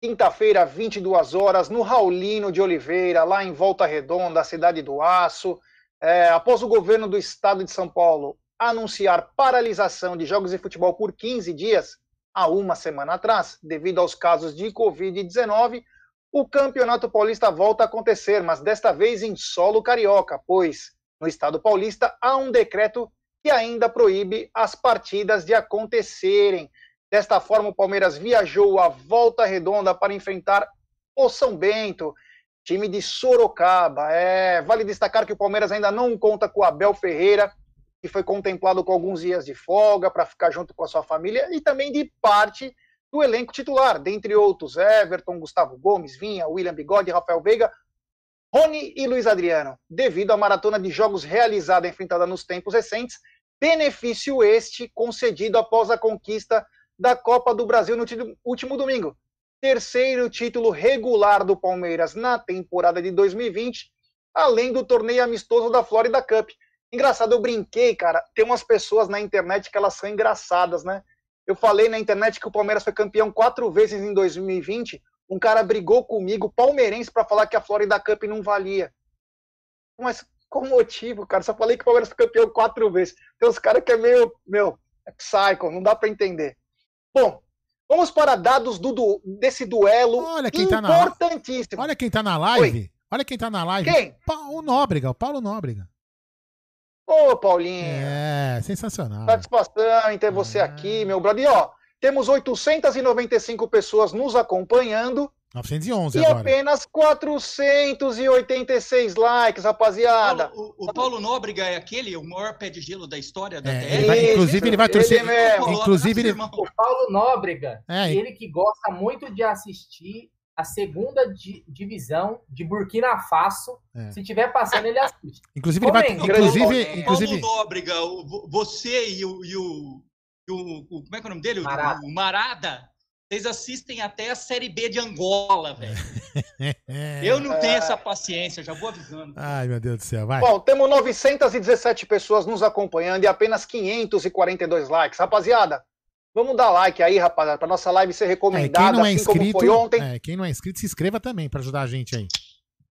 Quinta-feira, 22 horas, no Raulino de Oliveira, lá em Volta Redonda, cidade do Aço. É, após o governo do estado de São Paulo anunciar paralisação de jogos de futebol por 15 dias, há uma semana atrás, devido aos casos de Covid-19, o Campeonato Paulista volta a acontecer, mas desta vez em solo carioca, pois no estado paulista há um decreto que ainda proíbe as partidas de acontecerem. Desta forma, o Palmeiras viajou a volta redonda para enfrentar o São Bento, time de Sorocaba. É, vale destacar que o Palmeiras ainda não conta com o Abel Ferreira, que foi contemplado com alguns dias de folga para ficar junto com a sua família, e também de parte do elenco titular, dentre outros, Everton, Gustavo Gomes, Vinha, William Bigode, Rafael Veiga, Rony e Luiz Adriano, devido à maratona de jogos realizada e enfrentada nos tempos recentes, benefício este concedido após a conquista da Copa do Brasil no último domingo. Terceiro título regular do Palmeiras na temporada de 2020, além do torneio amistoso da Florida Cup. Engraçado, eu brinquei, cara. Tem umas pessoas na internet que elas são engraçadas, né? Eu falei na internet que o Palmeiras foi campeão quatro vezes em 2020. Um cara brigou comigo, palmeirense, para falar que a Florida Cup não valia. Mas qual motivo, cara? Só falei que o Palmeiras foi campeão quatro vezes. Tem uns caras que é meio, meu, é psycho, não dá para entender. Bom, vamos para dados do, do, desse duelo Olha quem importantíssimo. Tá na, olha quem tá na live. Oi. Olha quem tá na live. Quem? O Nóbrega, o Paulo Nóbrega. Ô, Paulinho. É, sensacional. Satisfação em ter você é. aqui, meu brother. E, ó, temos 895 pessoas nos acompanhando. 911 e agora. apenas 486 likes, rapaziada. Paulo, o, o, Paulo Nóbrega é aquele, o maior pé de gelo da história da é, TR. Ele vai, inclusive, ele vai torcer. Ele inclusive, ele... O Paulo Nóbrega, é, ele que gosta muito de assistir a segunda di divisão de Burkina Faso. É. Se tiver passando, ele assiste. Inclusive, ele vai. Inclusive, inclusive... Paulo Nóbrega, você e o, e o, e o, Como é que é o nome dele? Marada. O, o Marada vocês assistem até a Série B de Angola, velho. Eu não tenho essa paciência, já vou avisando. Ai, meu Deus do céu, vai. Bom, temos 917 pessoas nos acompanhando e apenas 542 likes. Rapaziada, Vamos dar like aí, rapaziada, para nossa live ser recomendada, é, não é assim inscrito, como foi ontem. É, quem não é inscrito, se inscreva também para ajudar a gente aí.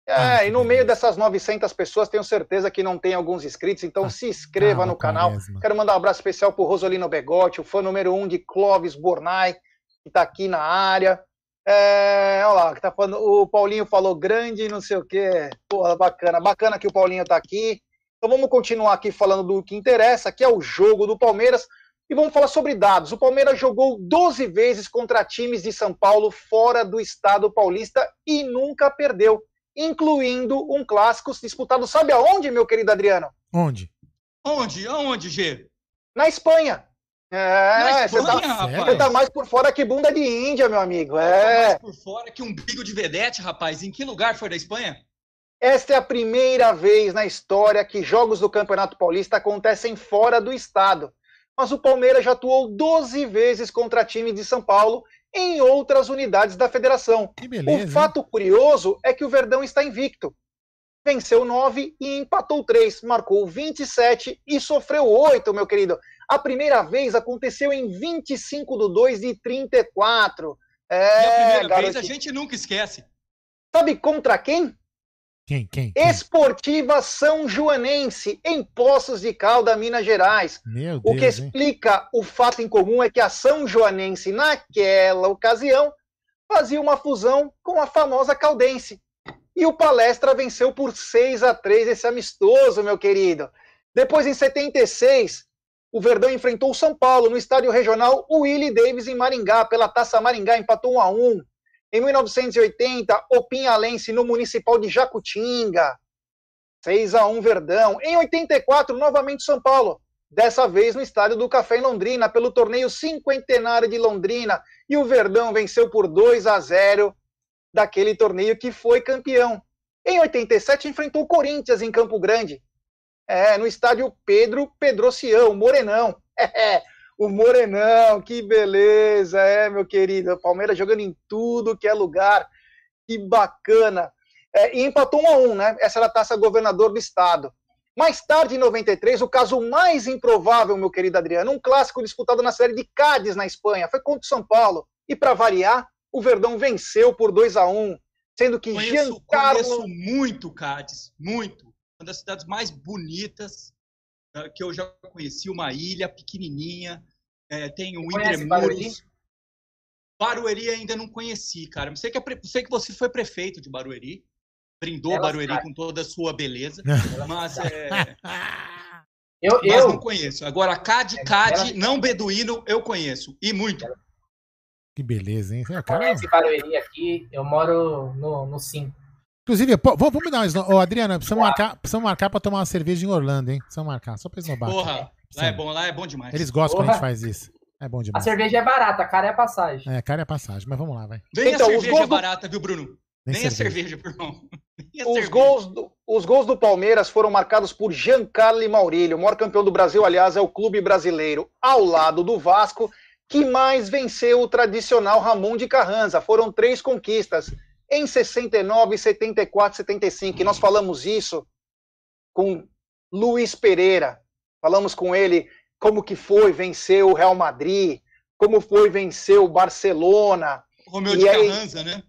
É, ah, e no meio dessas 900 pessoas, tenho certeza que não tem alguns inscritos, então ah, se inscreva no canal. Quero mandar um abraço especial pro Rosolino Begotti, o fã número um de Clóvis Bornai, que tá aqui na área. É, olha lá, que tá falando, o Paulinho falou grande, não sei o quê. Porra, bacana, bacana que o Paulinho tá aqui. Então vamos continuar aqui falando do que interessa, que é o jogo do Palmeiras. E vamos falar sobre dados. O Palmeiras jogou 12 vezes contra times de São Paulo fora do estado paulista e nunca perdeu, incluindo um clássico disputado, sabe aonde, meu querido Adriano? Onde? Onde? Aonde, G? Na Espanha. É, você tá, você tá, mais por fora que bunda de Índia, meu amigo. É. mais por fora que um bigo de vedete, rapaz. Em que lugar foi da Espanha? Esta é a primeira vez na história que jogos do Campeonato Paulista acontecem fora do estado mas o Palmeiras já atuou 12 vezes contra times de São Paulo em outras unidades da federação. Beleza, o fato hein? curioso é que o Verdão está invicto. Venceu 9 e empatou 3, marcou 27 e sofreu 8, meu querido. A primeira vez aconteceu em 25 de 2 de 34. É, e a primeira garotinho. vez a gente nunca esquece. Sabe contra quem? Quem, quem, quem? Esportiva São Joanense, em Poços de Calda, Minas Gerais. Meu Deus, o que explica hein? o fato em comum é que a São Joanense, naquela ocasião, fazia uma fusão com a famosa Caldense. E o Palestra venceu por 6 a 3 esse amistoso, meu querido. Depois, em 76, o Verdão enfrentou o São Paulo no estádio regional Willie Davis em Maringá, pela Taça Maringá, empatou 1 a 1. Em 1980, o Pinhalense no Municipal de Jacutinga. 6 a 1 Verdão. Em 84, novamente São Paulo. Dessa vez no estádio do Café em Londrina, pelo torneio cinquentenário de Londrina. E o Verdão venceu por 2 a 0 daquele torneio que foi campeão. Em 87, enfrentou o Corinthians em Campo Grande. É, no estádio Pedro Pedrocião, Morenão. É, o Morenão, que beleza, é, meu querido. O Palmeiras jogando em tudo que é lugar, que bacana. É, e empatou um a um, né? Essa era a taça governador do estado. Mais tarde, em 93, o caso mais improvável, meu querido Adriano, um clássico disputado na série de Cádiz, na Espanha, foi contra o São Paulo. E para variar, o Verdão venceu por 2 a 1 sendo que conheço, Giancarlo... Conheço muito Cádiz, muito. Uma das cidades mais bonitas uh, que eu já conheci, uma ilha pequenininha, é, tem o Indemuros. Barueri ainda não conheci, cara. Sei que, é pre... sei que você foi prefeito de Barueri, brindou Ela Barueri sai. com toda a sua beleza, mas é... eu, mas eu... não conheço. Agora, Cade, é, Cade, não beduíno, eu conheço. E muito. Que beleza, hein? Cara... Conhece Barueri aqui, eu moro no, no 5. Inclusive, pô, vamos me dar um. Ô, Adriana, precisamos marcar, precisamos marcar pra tomar uma cerveja em Orlando, hein? Precisamos marcar, só pra esnobar. Porra, lá é bom, lá é bom demais. Eles gostam Porra. quando a gente faz isso. É bom demais. A cerveja é barata, a cara é a passagem. É, cara é a passagem, mas vamos lá, vai. Vem então, a cerveja barata, viu, Bruno? Nem, Nem cerveja. a cerveja, irmão. Os cerveja. gols, do, os gols do Palmeiras foram marcados por Giancarlo Maurílio. O maior campeão do Brasil, aliás, é o clube brasileiro, ao lado do Vasco, que mais venceu o tradicional Ramon de Carranza. Foram três conquistas em 69, 74, 75. E nós falamos isso com Luiz Pereira. Falamos com ele como que foi vencer o Real Madrid, como foi vencer o Barcelona. Romeu de aí, Carranza, né?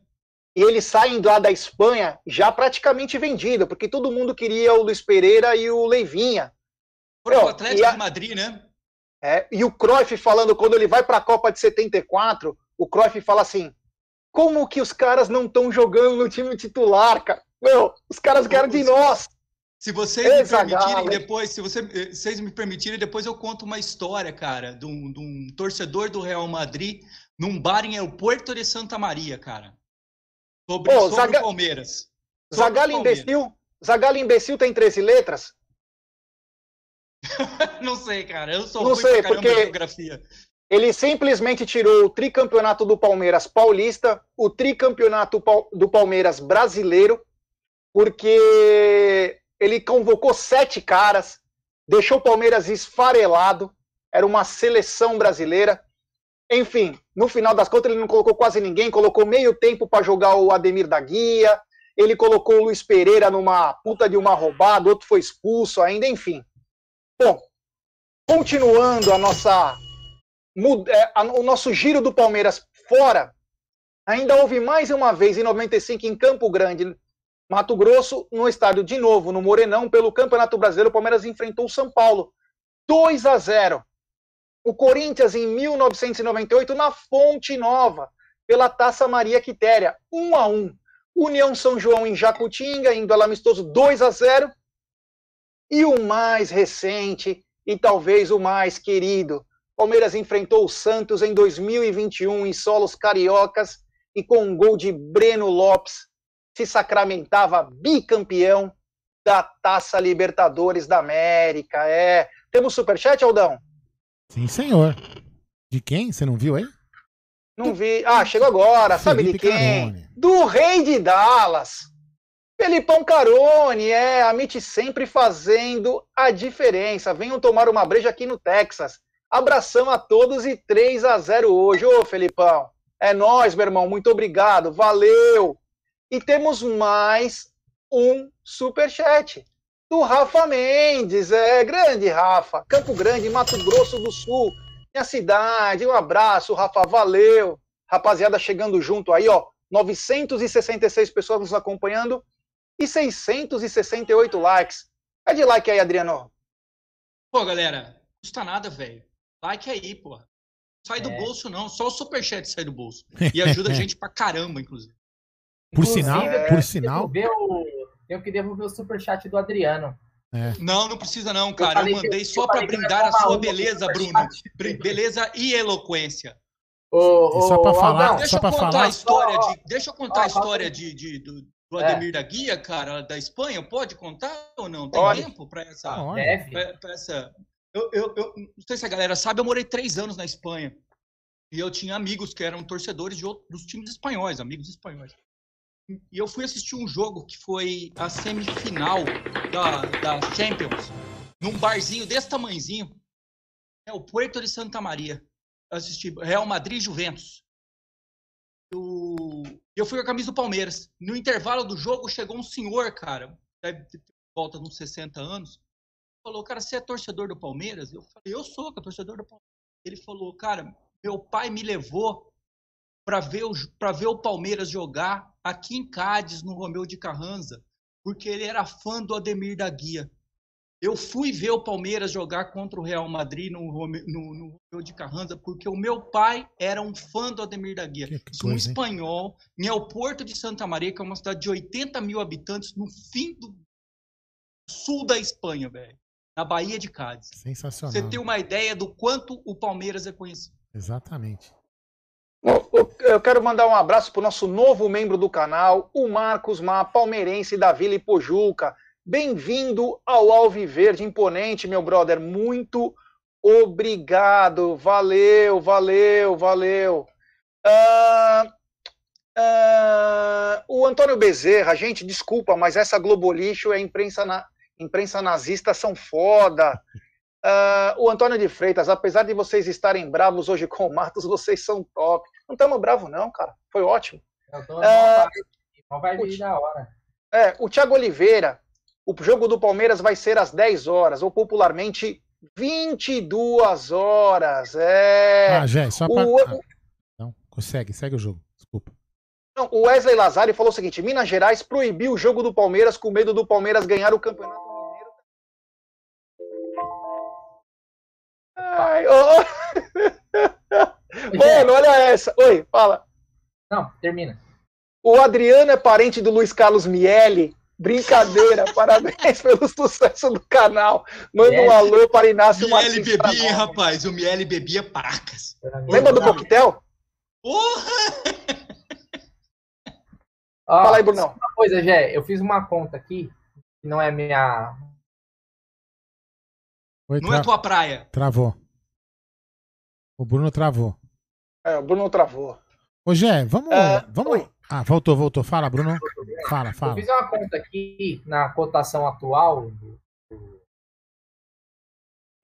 E eles saem lá da Espanha já praticamente vendido, porque todo mundo queria o Luiz Pereira e o Leivinha. Foi o Atlético a, de Madrid, né? É, e o Cruyff falando, quando ele vai para a Copa de 74, o Cruyff fala assim, como que os caras não estão jogando no time titular, cara? Meu, os caras ganharam de nós. Se vocês me permitirem depois, se você, eh, vocês me permitirem, depois eu conto uma história, cara, de um, de um torcedor do Real Madrid num bar em Puerto de Santa Maria, cara. Sobre, Pô, sobre Zaga... o Palmeiras. Zagallo imbecil? Zagallo imbecil tem 13 letras? não sei, cara. Eu sou não sei, porque geografia. Ele simplesmente tirou o tricampeonato do Palmeiras paulista, o tricampeonato do Palmeiras brasileiro, porque ele convocou sete caras, deixou o Palmeiras esfarelado, era uma seleção brasileira. Enfim, no final das contas, ele não colocou quase ninguém, colocou meio tempo para jogar o Ademir da Guia, ele colocou o Luiz Pereira numa puta de uma roubada, outro foi expulso ainda, enfim. Bom, continuando a nossa o nosso giro do Palmeiras fora, ainda houve mais uma vez em 95 em Campo Grande, Mato Grosso, no estádio de novo, no Morenão, pelo Campeonato Brasileiro, o Palmeiras enfrentou o São Paulo. 2 a 0. O Corinthians em 1998 na Fonte Nova, pela Taça Maria Quitéria, 1 a 1. União São João em Jacutinga, em duelo amistoso 2 a 0. E o mais recente e talvez o mais querido, Palmeiras enfrentou o Santos em 2021 em solos cariocas e com um gol de Breno Lopes se sacramentava bicampeão da Taça Libertadores da América. É, temos superchat, Aldão? Sim, senhor. De quem? Você não viu aí? Não vi. Ah, chegou agora. Sabe de quem? Carone. Do Rei de Dallas. Felipão Carone, é, a MIT sempre fazendo a diferença. Venham tomar uma breja aqui no Texas. Abração a todos e 3 a 0 hoje. Ô, Felipão, é nós, meu irmão. Muito obrigado. Valeu. E temos mais um super chat do Rafa Mendes. É grande, Rafa. Campo Grande, Mato Grosso do Sul. Minha cidade. Um abraço, Rafa. Valeu. Rapaziada chegando junto aí, ó. 966 pessoas nos acompanhando e 668 likes. É de like aí, Adriano. Pô, galera, custa nada, velho. Like aí, pô. Sai é. do bolso, não. Só o superchat sai do bolso. E ajuda a gente pra caramba, inclusive. Por inclusive, sinal, é, por sinal. O, tenho que devolver o superchat do Adriano. É. Não, não precisa não, cara. Eu, eu mandei só para brindar a sua beleza, Bruno. Beleza e eloquência. Ô, só para falar, deixa só eu contar falar. a história de, deixa eu contar a história de, de do, do é. Ademir da Guia, cara, da Espanha. Pode contar ou não? Tem Pode. tempo para essa, pra, essa? Eu, eu, eu não sei se a galera sabe, eu morei três anos na Espanha e eu tinha amigos que eram torcedores de dos times espanhóis, amigos espanhóis. E eu fui assistir um jogo que foi a semifinal da, da Champions, num barzinho desse tamanhozinho. É o Puerto de Santa Maria. Assisti Real Madrid e Juventus. Eu, eu fui com a camisa do Palmeiras. No intervalo do jogo chegou um senhor, cara, deve ter volta de uns 60 anos, falou, cara, você é torcedor do Palmeiras? Eu falei, eu sou, cara, torcedor do Palmeiras. Ele falou, cara, meu pai me levou para ver, o, ver o Palmeiras jogar aqui em Cádiz, no Romeu de Carranza, porque ele era fã do Ademir da Guia. Eu fui ver o Palmeiras jogar contra o Real Madrid no Romeu, no, no Romeu de Carranza, porque o meu pai era um fã do Ademir da Guia. um espanhol, em El Porto de Santa Maria, que é uma cidade de 80 mil habitantes, no fim do sul da Espanha, velho. Na Bahia de Cádiz. Sensacional. Você tem uma ideia do quanto o Palmeiras é conhecido. Exatamente. Eu quero mandar um abraço para o nosso novo membro do canal, o Marcos Má, palmeirense da Vila Ipojuca. Bem-vindo ao Alviverde Imponente, meu brother. Muito obrigado. Valeu, valeu, valeu. Uh, uh, o Antônio Bezerra, gente, desculpa, mas essa Globo Lixo é imprensa, na, imprensa nazista, são foda. Uh, o Antônio de Freitas, apesar de vocês estarem bravos hoje com o Matos, vocês são top. Não estamos bravos, não, cara. Foi ótimo. Uh, vai vir na hora. É, o Thiago Oliveira, o jogo do Palmeiras vai ser às 10 horas, ou popularmente 22 horas. É. Ah, Jé, só pra... o, ah, não, consegue, segue o jogo. Desculpa. Não, o Wesley Lazari falou o seguinte: Minas Gerais proibiu o jogo do Palmeiras com medo do Palmeiras ganhar o campeonato Ai, oh. Mano, olha essa. Oi, fala. Não, termina. O Adriano é parente do Luiz Carlos Miele. Brincadeira, parabéns pelo sucesso do canal. Manda um alô para Inácio Martins. Miele bebia, rapaz. O Miele bebia pacas. Lembra do coquetel? Porra! Fala aí, Brunão. Uma coisa, Jé, eu fiz uma conta aqui, que não é minha. Oi, não é tua praia. Travou. O Bruno travou. É, o Bruno travou. Ô, Gé, vamos. É, vamos... Oi. Ah, voltou, voltou. Fala, Bruno. Fala, fala. Eu fiz uma conta aqui na cotação atual do,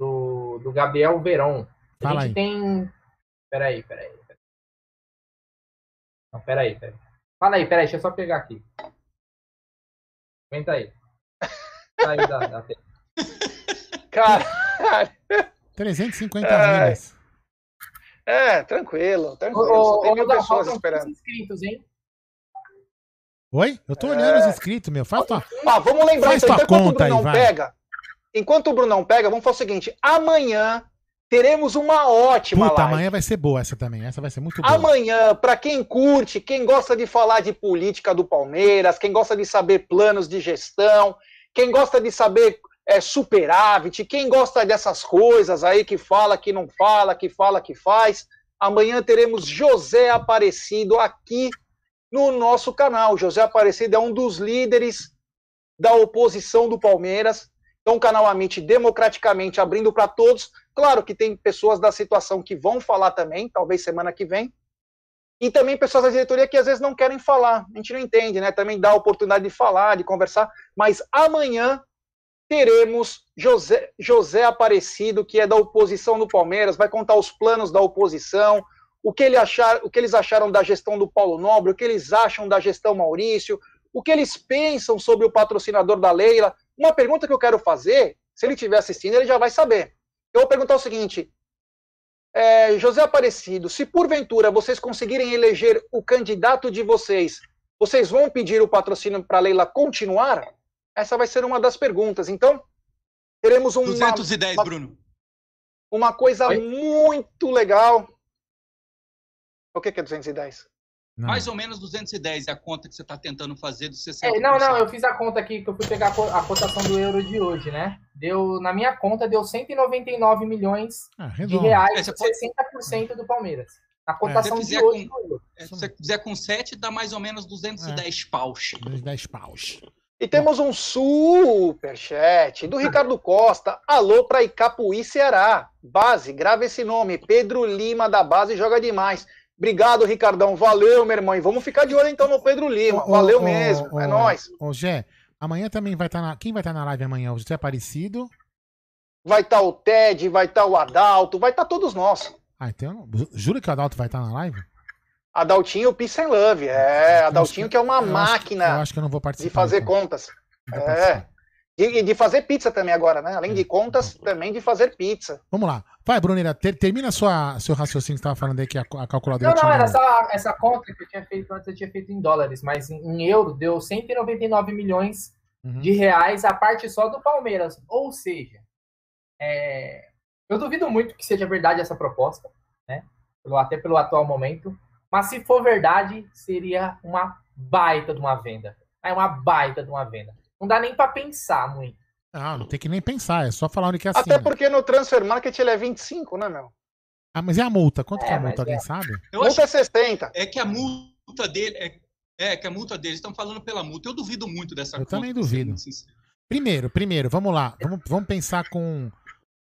do, do Gabriel. Fala a gente aí. tem. Peraí, peraí. peraí. Não, peraí, peraí. Fala aí, peraí, deixa eu só pegar aqui. Aguenta aí. Sai da, da Cara. 350 é... milhas. É, tranquilo, tranquilo. Só tem mil pessoas esperando. inscritos, hein? Oi? Eu tô olhando é... os inscritos, meu. Faz tua. Ah, vamos lembrar Faz então, enquanto conta o Brunão aí, pega. Enquanto o Brunão pega, vamos fazer o seguinte: amanhã teremos uma ótima Puta, live. amanhã vai ser boa essa também. Essa vai ser muito boa. Amanhã, para quem curte, quem gosta de falar de política do Palmeiras, quem gosta de saber planos de gestão, quem gosta de saber é, superávit, quem gosta dessas coisas aí que fala, que não fala, que fala, que faz, amanhã teremos José Aparecido aqui no nosso canal. José Aparecido é um dos líderes da oposição do Palmeiras. Então, o canal democraticamente abrindo para todos. Claro que tem pessoas da situação que vão falar também, talvez semana que vem. E também pessoas da diretoria que às vezes não querem falar. A gente não entende, né? Também dá a oportunidade de falar, de conversar. Mas amanhã teremos José, José Aparecido, que é da oposição do Palmeiras, vai contar os planos da oposição, o que, ele achar, o que eles acharam da gestão do Paulo Nobre, o que eles acham da gestão Maurício, o que eles pensam sobre o patrocinador da Leila. Uma pergunta que eu quero fazer, se ele estiver assistindo, ele já vai saber. Eu vou perguntar o seguinte: é, José Aparecido, se porventura vocês conseguirem eleger o candidato de vocês, vocês vão pedir o patrocínio para a Leila continuar? Essa vai ser uma das perguntas. Então, teremos um. 210, uma, Bruno. Uma coisa Oi? muito legal o que, que é 210? Não. Mais ou menos 210 é a conta que você está tentando fazer do 60%. É, não, não, eu fiz a conta aqui que eu fui pegar a cotação do euro de hoje, né? Deu, na minha conta, deu 199 milhões ah, de reais, é, pode... 60% do Palmeiras. A é. cotação é, de hoje. Com, é, se você fizer com 7, dá mais ou menos 210 é. paus. 210 paus. E temos um superchat do Ricardo Costa. Alô para Icapuí, Ceará. Base, grava esse nome. Pedro Lima da base joga demais. Obrigado, Ricardão. Valeu, meu irmão. E vamos ficar de olho então no Pedro Lima. Valeu mesmo. é nóis. Ô, Gé, amanhã também vai estar tá na. Quem vai estar tá na live amanhã? O José Aparecido? Vai estar tá o Ted, vai estar tá o Adalto, vai estar tá todos nós. Ah, então. Jura que o Adalto vai estar tá na live? Adaltinho Peace and Love. É, Adaltinho que, que, é uma máquina. eu acho que eu não vou participar. De fazer então. contas. É. E de fazer pizza também agora, né? Além de contas, também de fazer pizza. Vamos lá. Vai, Brunira, ter, termina sua, seu raciocínio que você estava falando aí que a, a calculadora. Não, não, era só essa conta que eu tinha feito antes, eu tinha feito em dólares, mas em, em euro deu 199 milhões uhum. de reais a parte só do Palmeiras. Ou seja, é, eu duvido muito que seja verdade essa proposta, né? Pelo, até pelo atual momento. Mas se for verdade, seria uma baita de uma venda. É uma baita de uma venda. Não dá nem para pensar muito. Ah, não tem que nem pensar, é só falar onde que é assim. Até porque no Transfer Market ele é 25, né, meu? Ah, mas e a multa? Quanto é, que é a multa? Alguém é. sabe? Eu multa é 60. É que a multa dele. É, é que a multa deles estão falando pela multa. Eu duvido muito dessa Eu conta, também duvido. Primeiro, primeiro, vamos lá. Vamos, vamos pensar com,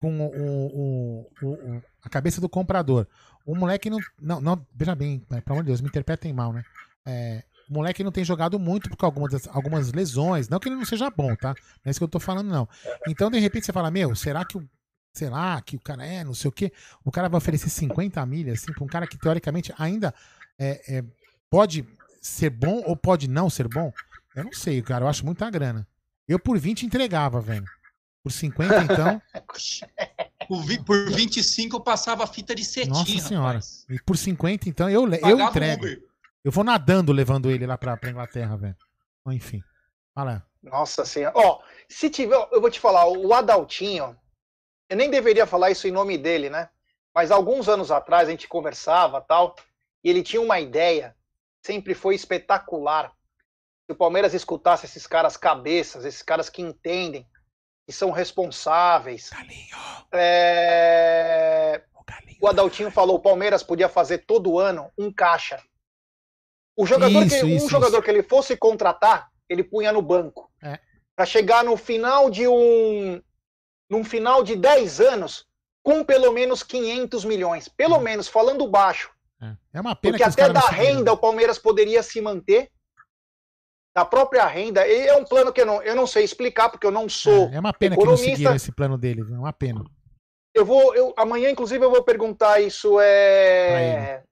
com o, o, o, a cabeça do comprador. O moleque não. Não, não veja bem, pelo amor de Deus, me interpretem mal, né? É, o moleque não tem jogado muito por algumas, algumas lesões. Não que ele não seja bom, tá? Não é isso que eu tô falando, não. Então, de repente, você fala, meu, será que o. Sei lá, que o cara é, não sei o quê. O cara vai oferecer 50 milhas, assim, pra um cara que teoricamente ainda é, é, pode ser bom ou pode não ser bom? Eu não sei, cara. Eu acho muita grana. Eu por 20 entregava, velho. Por 50, então. por 25 eu passava a fita de cetim, Nossa senhora. Rapaz. E por 50, então, eu, eu entrego. Uber. Eu vou nadando levando ele lá pra, pra Inglaterra, velho. Enfim. Fala. Nossa senhora. Ó, se tiver, eu vou te falar, o Adaltinho, eu nem deveria falar isso em nome dele, né? Mas alguns anos atrás a gente conversava tal, e ele tinha uma ideia, sempre foi espetacular. Se o Palmeiras escutasse esses caras cabeças, esses caras que entendem, que são responsáveis. Galinho. É... O, Galinho o Adaltinho falou: o Palmeiras podia fazer todo ano um caixa o jogador isso, que, isso, um jogador isso. que ele fosse contratar, ele punha no banco. É. Para chegar no final de um. Num final de 10 anos, com pelo menos 500 milhões. Pelo é. menos, falando baixo. É, é uma pena Porque até da renda o Palmeiras poderia se manter. Da própria renda. E é um plano que eu não, eu não sei explicar, porque eu não sou. É, é uma pena economista. que não seguiram esse plano dele. É uma pena. Eu vou. Eu, amanhã, inclusive, eu vou perguntar isso. É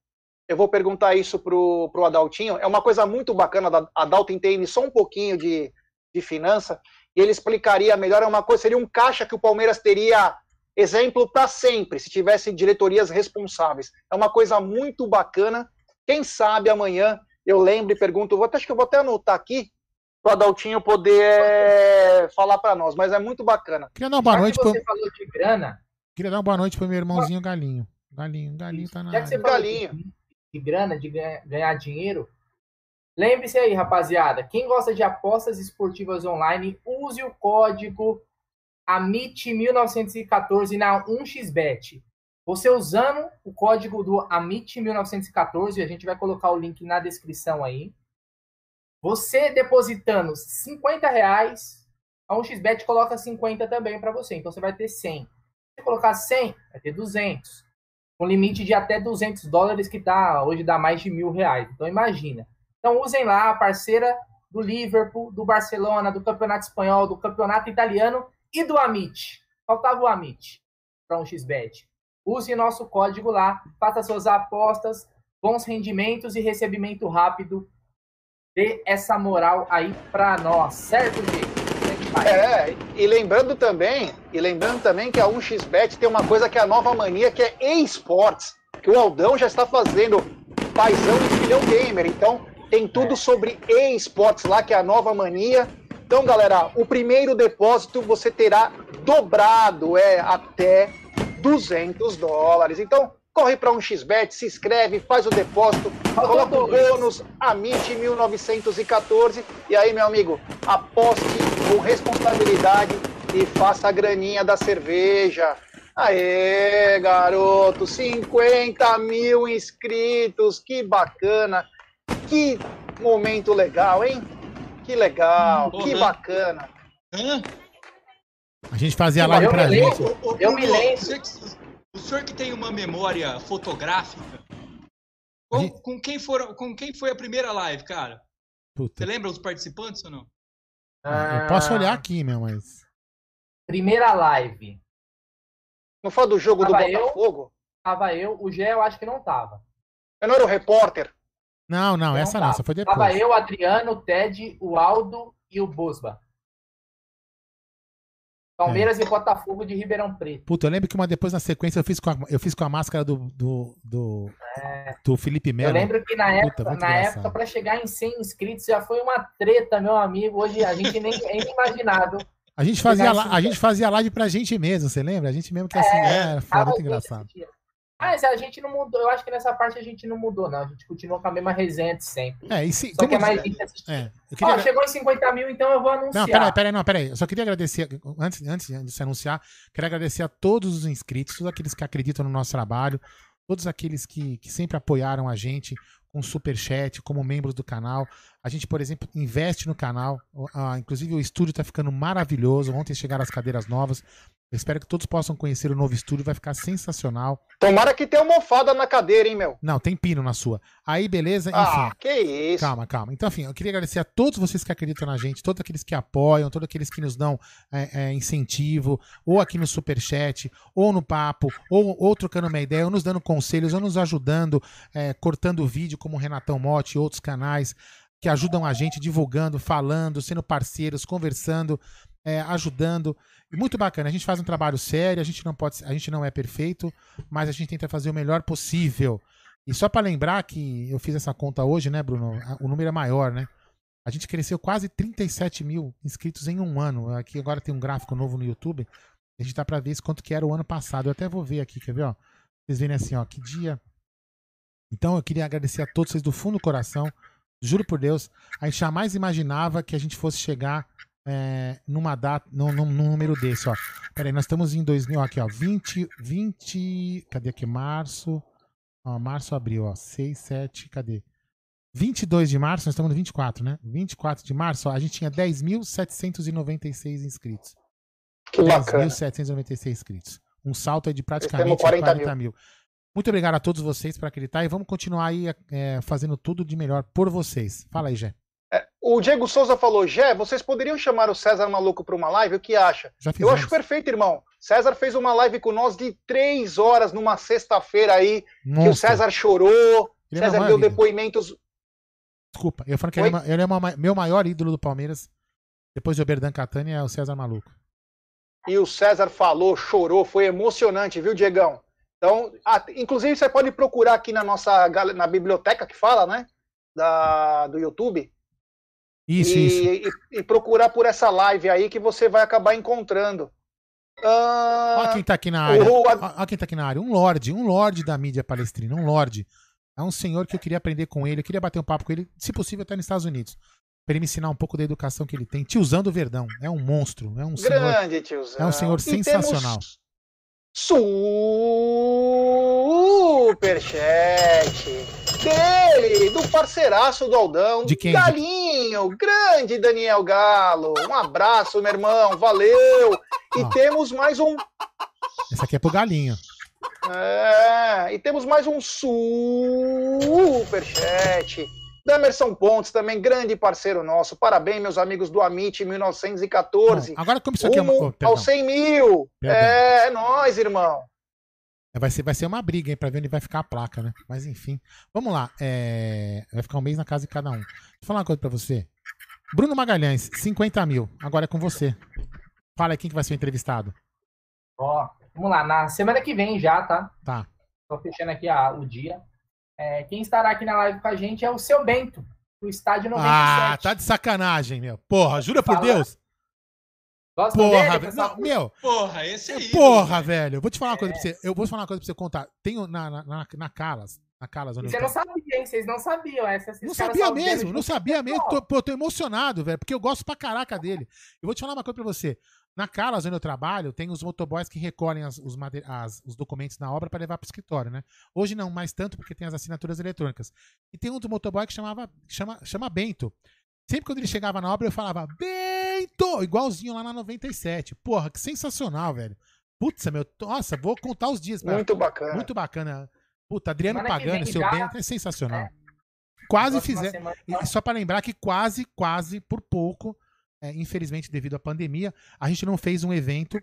eu vou perguntar isso pro, pro Adaltinho. É uma coisa muito bacana, a Adalto entende só um pouquinho de, de finança, e ele explicaria melhor, é uma coisa, seria um caixa que o Palmeiras teria exemplo para sempre, se tivesse diretorias responsáveis. É uma coisa muito bacana. Quem sabe amanhã eu lembro e pergunto, vou, acho que eu vou até anotar aqui, para o Adaltinho poder é, falar para nós, mas é muito bacana. Queria dar uma boa Já noite você falou de grana, queria dar uma boa noite pro meu irmãozinho Galinho. Galinho, Galinho tá na já que você área. falou Galinha. de, de grana, de ganha- ganhar dinheiro, lembre-se aí, rapaziada, quem gosta de apostas esportivas online, use o código AMIT1914 na 1xBet. Você usando o código do AMIT1914, a gente vai colocar o link na descrição aí. Você depositando 50 reais, a 1xBet coloca 50 também para você. Então você vai ter 100. Se você colocar 100, vai ter 200. Com limite de até 200 dólares, que dá, hoje dá mais de mil reais. Então imagina. Então usem lá a parceira do Liverpool, do Barcelona, do Campeonato Espanhol, do Campeonato Italiano e do Amit. Faltava o Amit para um xbet. Use nosso código lá, faça suas apostas, bons rendimentos e recebimento rápido. Dê essa moral aí para nós, certo, gente? É, e lembrando também, e lembrando também que a 1xBet tem uma coisa que é a nova mania, que é esportes, que o Aldão já está fazendo paizão e filhão gamer, então tem tudo sobre esportes lá, que é a nova mania. Então, galera, o primeiro depósito você terá dobrado, é até 200 dólares. Então, corre para um xbet, se inscreve, faz o depósito, coloca o bônus AMIT 1914 e aí, meu amigo, aposte com responsabilidade e faça a graninha da cerveja. Aê, garoto, 50 mil inscritos, que bacana, que momento legal, hein? Que legal, que Porra. bacana. Hã? A gente fazia live Eu pra gente. Ô, ô, Eu me lembro. o senhor que tem uma memória fotográfica, com, gente- com quem foram, com quem foi a primeira live, cara? Puta, Você lembra os participantes ou não? eu posso olhar aqui, meu, mas. Primeira live. Não foi do jogo do Tava eu? Botafogo? Tava eu, o Gé eu acho que não tava. Eu não era o repórter? Não, não, Não essa não, essa foi depois. Tava eu, o Adriano, o Ted, o Aldo e o Bosba. Palmeiras É. e Botafogo de Ribeirão Preto. Puta, eu lembro que uma depois na sequência eu fiz com a, eu fiz com a máscara do, do, do, do Felipe É. Eu Melo. lembro que na época, muito na época para chegar em 100 inscritos já foi uma treta, meu amigo. Hoje a gente nem é inimaginável. A gente, fazia, a gente fazia live pra gente mesmo, você lembra? A gente mesmo que assim, é, era foda, Tava muito engraçado. assistindo. Mas a gente não mudou. Eu acho que nessa parte a gente não mudou, não. A gente continua com a mesma resenha de sempre. É, e se, Só que é mais gente assistindo. é, queria, chegou em 50 mil, então eu vou anunciar. Não, peraí, peraí, não, peraí. Eu só queria agradecer, antes, antes de se anunciar, quero agradecer a todos os inscritos, todos aqueles que acreditam no nosso trabalho, todos aqueles que, que sempre apoiaram a gente com superchat, como membros do canal. A gente, por exemplo, investe no canal. Ah, inclusive, o estúdio tá ficando maravilhoso. Ontem chegaram as cadeiras novas. Eu espero que todos possam conhecer o novo estúdio, vai ficar sensacional. Tomara que tenha almofada na cadeira, hein, meu? Não, tem pino na sua. Aí, beleza? Enfim. Ah, que isso. Calma, calma. Então, enfim, eu queria agradecer a todos vocês que acreditam na gente, todos aqueles que apoiam, todos aqueles que nos dão é, é, incentivo, ou aqui no Superchat, ou no papo, ou, ou trocando uma ideia, ou nos dando conselhos, ou nos ajudando, é, cortando o vídeo, como o Renatão Motti e outros canais que ajudam a gente, divulgando, falando, sendo parceiros, conversando, é, ajudando. E muito bacana. A gente faz um trabalho sério, a gente não pode, a gente não é perfeito, mas a gente tenta fazer o melhor possível. E só para lembrar que eu fiz essa conta hoje, né, Bruno? O número é maior, né? A gente cresceu quase 37 mil inscritos em um ano. Aqui agora tem um gráfico novo no YouTube. A gente tá para ver quanto que era o ano passado. Eu até vou ver aqui, quer ver? Ó? Vocês verem assim, ó, que dia. Então eu queria agradecer a todos vocês do fundo do coração. Juro por Deus, a gente jamais imaginava que a gente fosse chegar é, numa data, num, num- num número desse, ó. Peraí, nós estamos em 2000, ó, aqui, ó, 20, 20, cadê aqui? Março, ó, março, abril, ó, 6, 7, cadê? 22 de março, nós estamos no 24, né? 24 de março, ó, a gente tinha 10.796 inscritos. Que bacana. 10.796 inscritos. Um salto aí de praticamente temos 40 40, mil. Muito obrigado a todos vocês por acreditar e vamos continuar aí é, fazendo tudo de melhor por vocês. Fala aí, Jé. O Diego Souza falou, Gé, vocês poderiam chamar o César Maluco para uma live? O que acha? Eu acho perfeito, irmão. César fez uma live com nós de três horas numa sexta-feira aí, que o. César chorou, Ele é César maior deu ídolo. depoimentos. Desculpa, eu falo que ele é, Oi? ma- ele é uma- meu maior ídolo do Palmeiras. Depois de Oberdan Catani é o César Maluco. e o César falou, chorou, foi emocionante, viu, Diegão? Então, ah, inclusive você pode procurar aqui na nossa na biblioteca que fala, né? Da, do YouTube. Isso, e, isso. E, e, procurar por essa live aí que você vai acabar encontrando. Ah, Olha quem tá aqui na área. O... Olha quem tá aqui na área. Um lorde, um lorde da mídia palestrina, um lorde. É um senhor que eu queria aprender com ele, eu queria bater um papo com ele, se possível até nos Estados Unidos. Pra ele me ensinar um pouco da educação que ele tem. Tiozão do Verdão. É um monstro. É um Grande senhor, tiozão. É um senhor sensacional. Superchat dele, do parceiraço do Aldão, de quem? Galinho, grande Daniel Galo. Um abraço, meu irmão, valeu. E temos mais um. Esse aqui é pro Galinho. É, e temos mais um superchat. Damerson Pontes, também grande parceiro nosso. Parabéns, meus amigos do Amit 1914. Não, agora como isso aqui é uma... oh, aos 100 mil. Perdão. É, é nóis, irmão. É, vai ser, vai ser uma briga, hein, pra ver onde vai ficar a placa, né? Mas enfim. Vamos lá. É... Vai ficar um mês na casa de cada um. Deixa eu falar uma coisa pra você. Bruno Magalhães, 50 mil. Agora é com você. Fala aí quem que vai ser o entrevistado. Ó, vamos lá. Na semana que vem já, tá? Tá. Tô fechando aqui a, o dia. É, quem estará aqui na live com a gente é o seu Bento, do Estádio 97. Ah, tá de sacanagem, meu. Porra, jura por Deus? Gosta porra, dele, não, meu. Porra, esse aí. Porra, velho. Eu vou te falar uma coisa é. pra você. Eu vou te falar uma coisa pra você contar. Tenho na, na, na Calas. Na Calas, onde você não sabia, hein? Vocês não sabiam. Essa, não sabia mesmo, não sabia mesmo. Tô, pô, tô emocionado, velho, porque eu gosto pra caraca dele. Eu vou te falar uma coisa pra você. Na Calas, onde eu trabalho, tem os motoboys que recolhem as, os, as, os, documentos na obra para levar para o escritório, né? Hoje não mais tanto, porque tem as assinaturas eletrônicas. E tem um do motoboy que chamava, chama, chama Bento. Sempre quando ele chegava na obra, eu falava, Bento! Igualzinho lá na 97. Porra, que sensacional, velho. Putz, meu. Nossa, vou contar os dias. Pra... Muito bacana. Muito bacana. Puta, Adriano Pagani, seu já... Bento, é sensacional. É. Quase fizeram. Só para lembrar que quase, quase, por pouco, é, infelizmente, devido à pandemia, a gente não fez um evento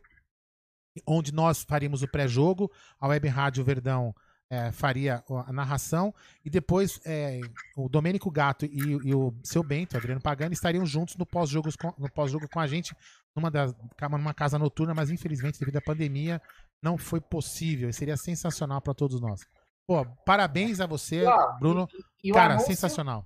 onde nós faríamos o pré-jogo, a Web Rádio Verdão é, faria a narração e depois é, o Domênico Gato e, e, o seu Bento, Adriano Pagani, estariam juntos no pós-jogo no pós com a gente numa, das, numa casa noturna, mas infelizmente, devido à pandemia, não foi possível. Seria sensacional para todos nós. Pô, parabéns a você, Bruno. E, e Cara, sensacional.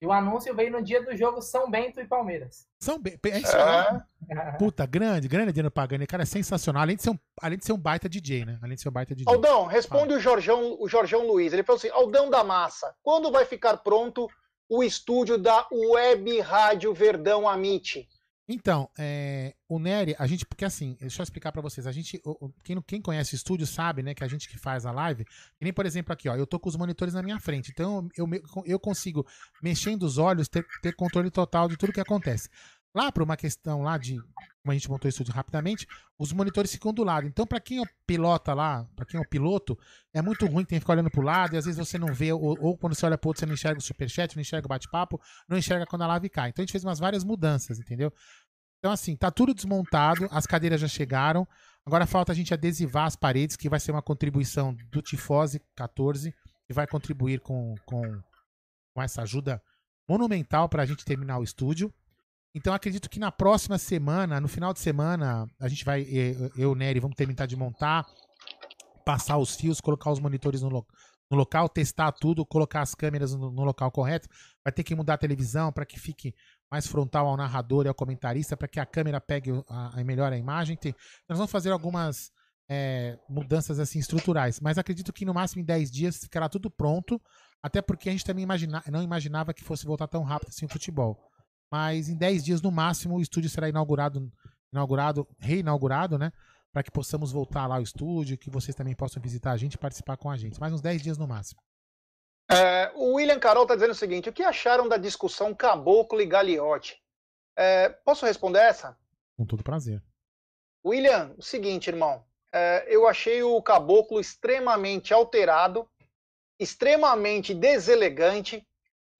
E o anúncio veio no dia do jogo São Bento e Palmeiras. São Bento. É isso é. Puta, grande, grande Adriano Pagani. Cara, é sensacional. Além de, ser um, além de ser um baita DJ, né? Além de ser um baita DJ. Aldão, responde o Jorjão, o Jorjão Luiz. Ele falou assim: Aldão da Massa, quando vai ficar pronto o estúdio da Web Rádio Verdão Amit? Então, é, o Nery, a gente, porque assim, deixa eu explicar para vocês, a gente, quem, quem conhece o estúdio sabe, né, que a gente que faz a live, que nem, por exemplo, aqui, ó, eu tô com os monitores na minha frente, então eu, eu consigo, mexendo os olhos, ter, ter controle total de tudo que acontece. Lá, para uma questão lá de, como a gente montou o estúdio rapidamente, os monitores ficam do lado. Então, para quem é pilota lá, para quem é o piloto, é muito ruim ter que ficar olhando pro lado e às vezes você não vê, ou, ou quando você olha pro outro, você não enxerga o superchat, não enxerga o bate-papo, não enxerga quando a live cai. Então, a gente fez umas várias mudanças, entendeu? Então, assim, tá tudo desmontado, as cadeiras já chegaram. Agora falta a gente adesivar as paredes, que vai ser uma contribuição do Tifose 14, que vai contribuir com, com, com essa ajuda monumental para a gente terminar o estúdio. Então acredito que na próxima semana, no final de semana, a gente vai, eu e o Nery, vamos terminar de montar, passar os fios, colocar os monitores no, lo, no local, testar tudo, colocar as câmeras no, no local correto. Vai ter que mudar a televisão para que fique mais frontal ao narrador e ao comentarista, para que a câmera pegue a, a melhor a imagem. Tem, nós vamos fazer algumas é, mudanças assim estruturais, mas acredito que no máximo em 10 dias ficará tudo pronto, até porque a gente também imagina, não imaginava que fosse voltar tão rápido assim o futebol. Mas em 10 dias, no máximo, o estúdio será inaugurado, inaugurado, reinaugurado, né? Para que possamos voltar lá ao estúdio, que vocês também possam visitar a gente e participar com a gente. Mais uns 10 dias no máximo. É, o William Carol está dizendo o seguinte: o que acharam da discussão Caboclo e Gagliotti? É, posso responder essa? Com todo prazer. William, o seguinte, irmão. É, eu achei o Caboclo extremamente alterado, extremamente deselegante,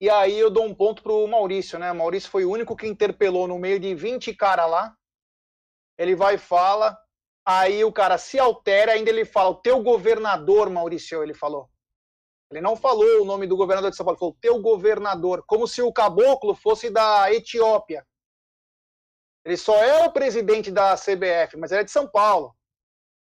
e aí eu dou um ponto pro Maurício, né? O Maurício foi o único que interpelou no meio de 20 cara lá. Ele vai e fala, aí o cara se altera, ainda ele fala, o teu governador, Maurício, ele falou. Ele não falou o nome do governador de São Paulo, falou teu governador, como se o caboclo fosse da Etiópia. Ele só é o presidente da CBF, mas ele é de São Paulo.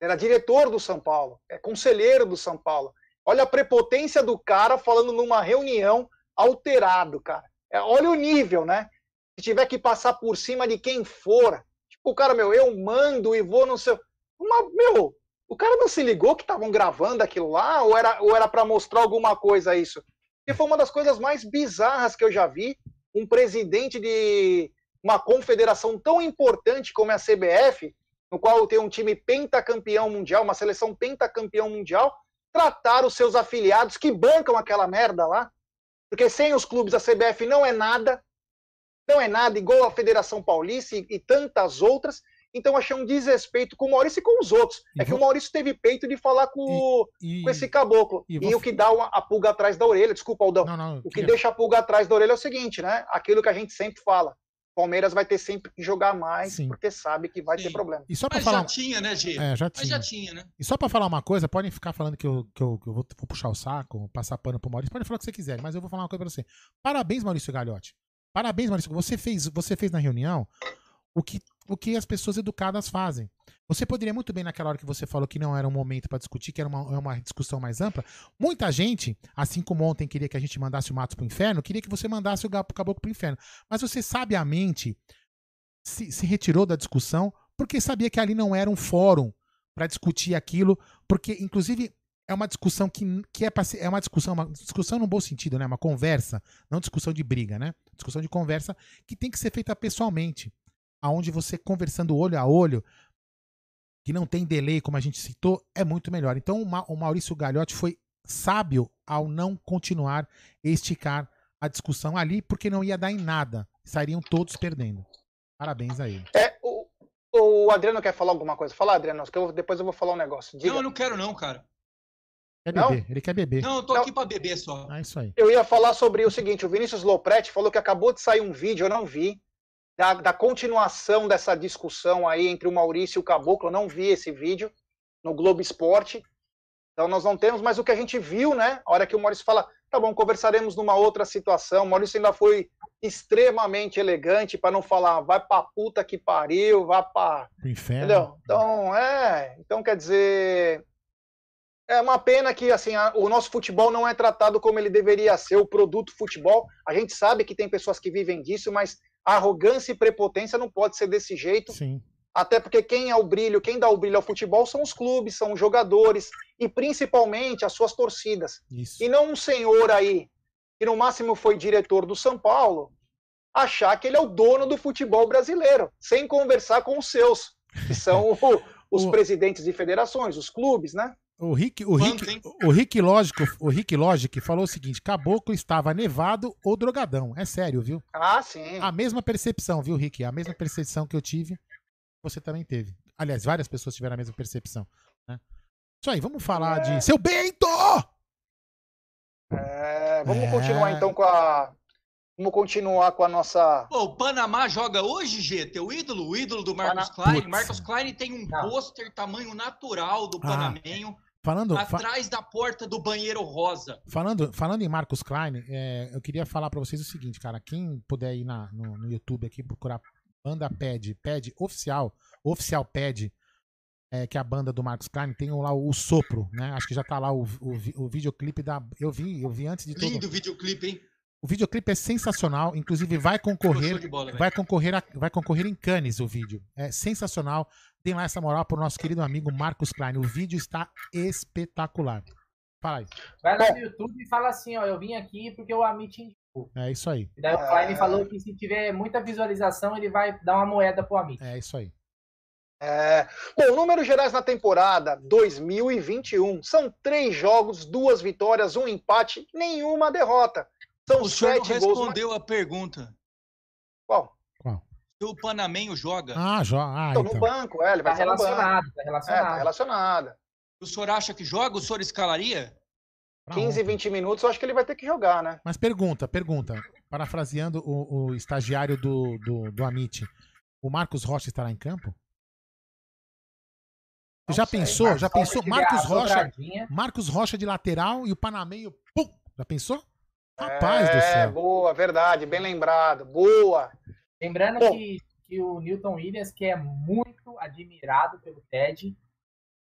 Era diretor do São Paulo, é conselheiro do São Paulo. Olha a prepotência do cara falando numa reunião alterado, cara. É, olha o nível, né? Se tiver que passar por cima de quem for. Tipo, o cara, meu, eu mando e vou no seu. Uma, meu, o cara não se ligou que estavam gravando aquilo lá? Ou era ou era para mostrar alguma coisa isso? Porque foi uma das coisas mais bizarras que eu já vi. Um presidente de uma confederação tão importante como é a CBF, no qual tem um time pentacampeão mundial, uma seleção pentacampeão mundial, tratar os seus afiliados que bancam aquela merda lá. Porque sem os clubes a CBF não é nada, não é nada, igual a Federação Paulista e, e tantas outras. Então achei um desrespeito com o Maurício e com os outros. E é vou... que o Maurício teve peito de falar com, e, e... com esse caboclo. E, vou... o que dá uma, a pulga atrás da orelha, desculpa, Aldão. Não, não, o que queria... deixa a pulga atrás da orelha é o seguinte, né? Aquilo que a gente sempre fala. Palmeiras vai ter sempre que jogar mais, Sim. porque sabe que vai Sim. ter problema. E só Mas falar... já tinha, né, Gê? É, já tinha. Mas já tinha, né? E só pra falar uma coisa, podem ficar falando que eu, que eu, que eu vou, vou, puxar o saco, passar pano pro Maurício, podem falar o que você quiser, mas eu vou falar uma coisa pra você. Parabéns, Maurício Galhotti. Parabéns, Maurício. Você fez, você fez na reunião o que, o que as pessoas educadas fazem. Você poderia muito bem, naquela hora que você falou que não era um momento para discutir, que era uma, é uma discussão mais ampla. Muita gente, assim como ontem queria que a gente mandasse o Matos pro inferno, queria que você mandasse o Caboclo pro inferno. Mas você sabiamente se, se retirou da discussão porque sabia que ali não era um fórum para discutir aquilo, porque, inclusive, é uma discussão que, que é, é uma discussão, uma discussão no bom sentido, né? Uma conversa, não discussão de briga, né? Discussão de conversa que tem que ser feita pessoalmente aonde você conversando olho a olho, que não tem delay, como a gente citou, é muito melhor. Então o Maurício Galhotti foi sábio ao não continuar e esticar a discussão ali, porque não ia dar em nada. Sairiam todos perdendo. Parabéns a ele. É, o, o Adriano quer falar alguma coisa? Fala, Adriano, que eu, depois eu vou falar um negócio. Diga. Não, eu não quero não, cara. Quer beber, não? ele quer beber. Não, eu tô não. aqui pra beber só. Ah, isso aí. Eu ia falar sobre o seguinte, o Vinícius Lopretti falou que acabou de sair um vídeo, eu não vi, da, da, continuação dessa discussão aí entre o Maurício e o Caboclo. Eu não vi esse vídeo no Globo Esporte. Então nós não temos, mas o que a gente viu, né? A hora que o Maurício fala, tá bom, conversaremos numa outra situação. O Maurício ainda foi extremamente elegante para não falar, vai pra puta que pariu, vai pra. Inferno. Entendeu? Então, é. Então quer dizer. É uma pena que assim a, o nosso futebol não é tratado como ele deveria ser, o produto futebol. A gente sabe que tem pessoas que vivem disso, mas arrogância e prepotência não pode ser desse jeito. Sim. Até porque quem é o brilho, quem dá o brilho ao futebol são os clubes, são os jogadores e principalmente as suas torcidas. Isso. E não um senhor aí, que no máximo foi diretor do São Paulo, achar que ele é o dono do futebol brasileiro, sem conversar com os seus, que são o, os o... presidentes de federações, os clubes, né? O Rick, o Rick, o Rick Lógico, o Rick Logic falou o seguinte: Caboclo estava nevado ou drogadão. É sério, viu? Ah, sim. A mesma percepção, viu, Rick? A mesma percepção que eu tive, você também teve. Aliás, várias pessoas tiveram a mesma percepção. Né? Isso aí, vamos falar é... de. Seu Bento! É, vamos é... continuar então com a. Vamos continuar com a nossa. Pô, o Panamá joga hoje, G, teu ídolo, o ídolo do Marcos Pana... Klein. Putz. Marcos Klein tem um pôster tamanho natural do ah. Panamenho. Falando, atrás fa... da porta do banheiro rosa. Falando, falando em Marcos Klein, é, eu queria falar para vocês o seguinte, cara. Quem puder ir na, no, no YouTube aqui procurar banda Pad, Pad oficial, oficial Pad, é, que é a banda do Marcos Klein, tem lá o, o Sopro, né? Acho que já tá lá o, o, o videoclipe da. Eu vi, eu vi antes de tudo. Lindo videoclipe, hein? O videoclipe é sensacional, inclusive vai concorrer, bola, vai concorrer, a, vai concorrer em Cannes o vídeo. É sensacional. Tem lá essa moral pro nosso querido amigo Marcos Klein. O vídeo está espetacular. Fala aí. Vai lá no YouTube e fala assim, ó, eu vim aqui porque o Amit indicou. É isso aí. E daí o Klein é... falou que se tiver muita visualização, ele vai dar uma moeda pro Amit. É isso aí. É... Bom, números gerais na temporada 2021 são três jogos, duas vitórias, um empate, nenhuma derrota. São o senhor não respondeu a pergunta. Qual? Qual? Se o Panamenho joga. Ah, joga. Ah, então, então. no banco, é, ele vai tá relacionado, tá relacionado. É, tá relacionado. O senhor acha que joga? O senhor escalaria? 15, 20 minutos, eu acho que ele vai ter que jogar, né? Mas pergunta, pergunta. Parafraseando o, o estagiário do, do, do Amit, o Marcos Rocha estará em campo? Não já sei, pensou? Marcos já pensou? Marcos Rocha, Marcos Rocha de lateral e o Panamenho, pum! Já pensou? Rapaz é, do céu. Boa, verdade, bem lembrado. Boa. Lembrando Bom, que, que o Newton Williams, que é muito admirado pelo Ted,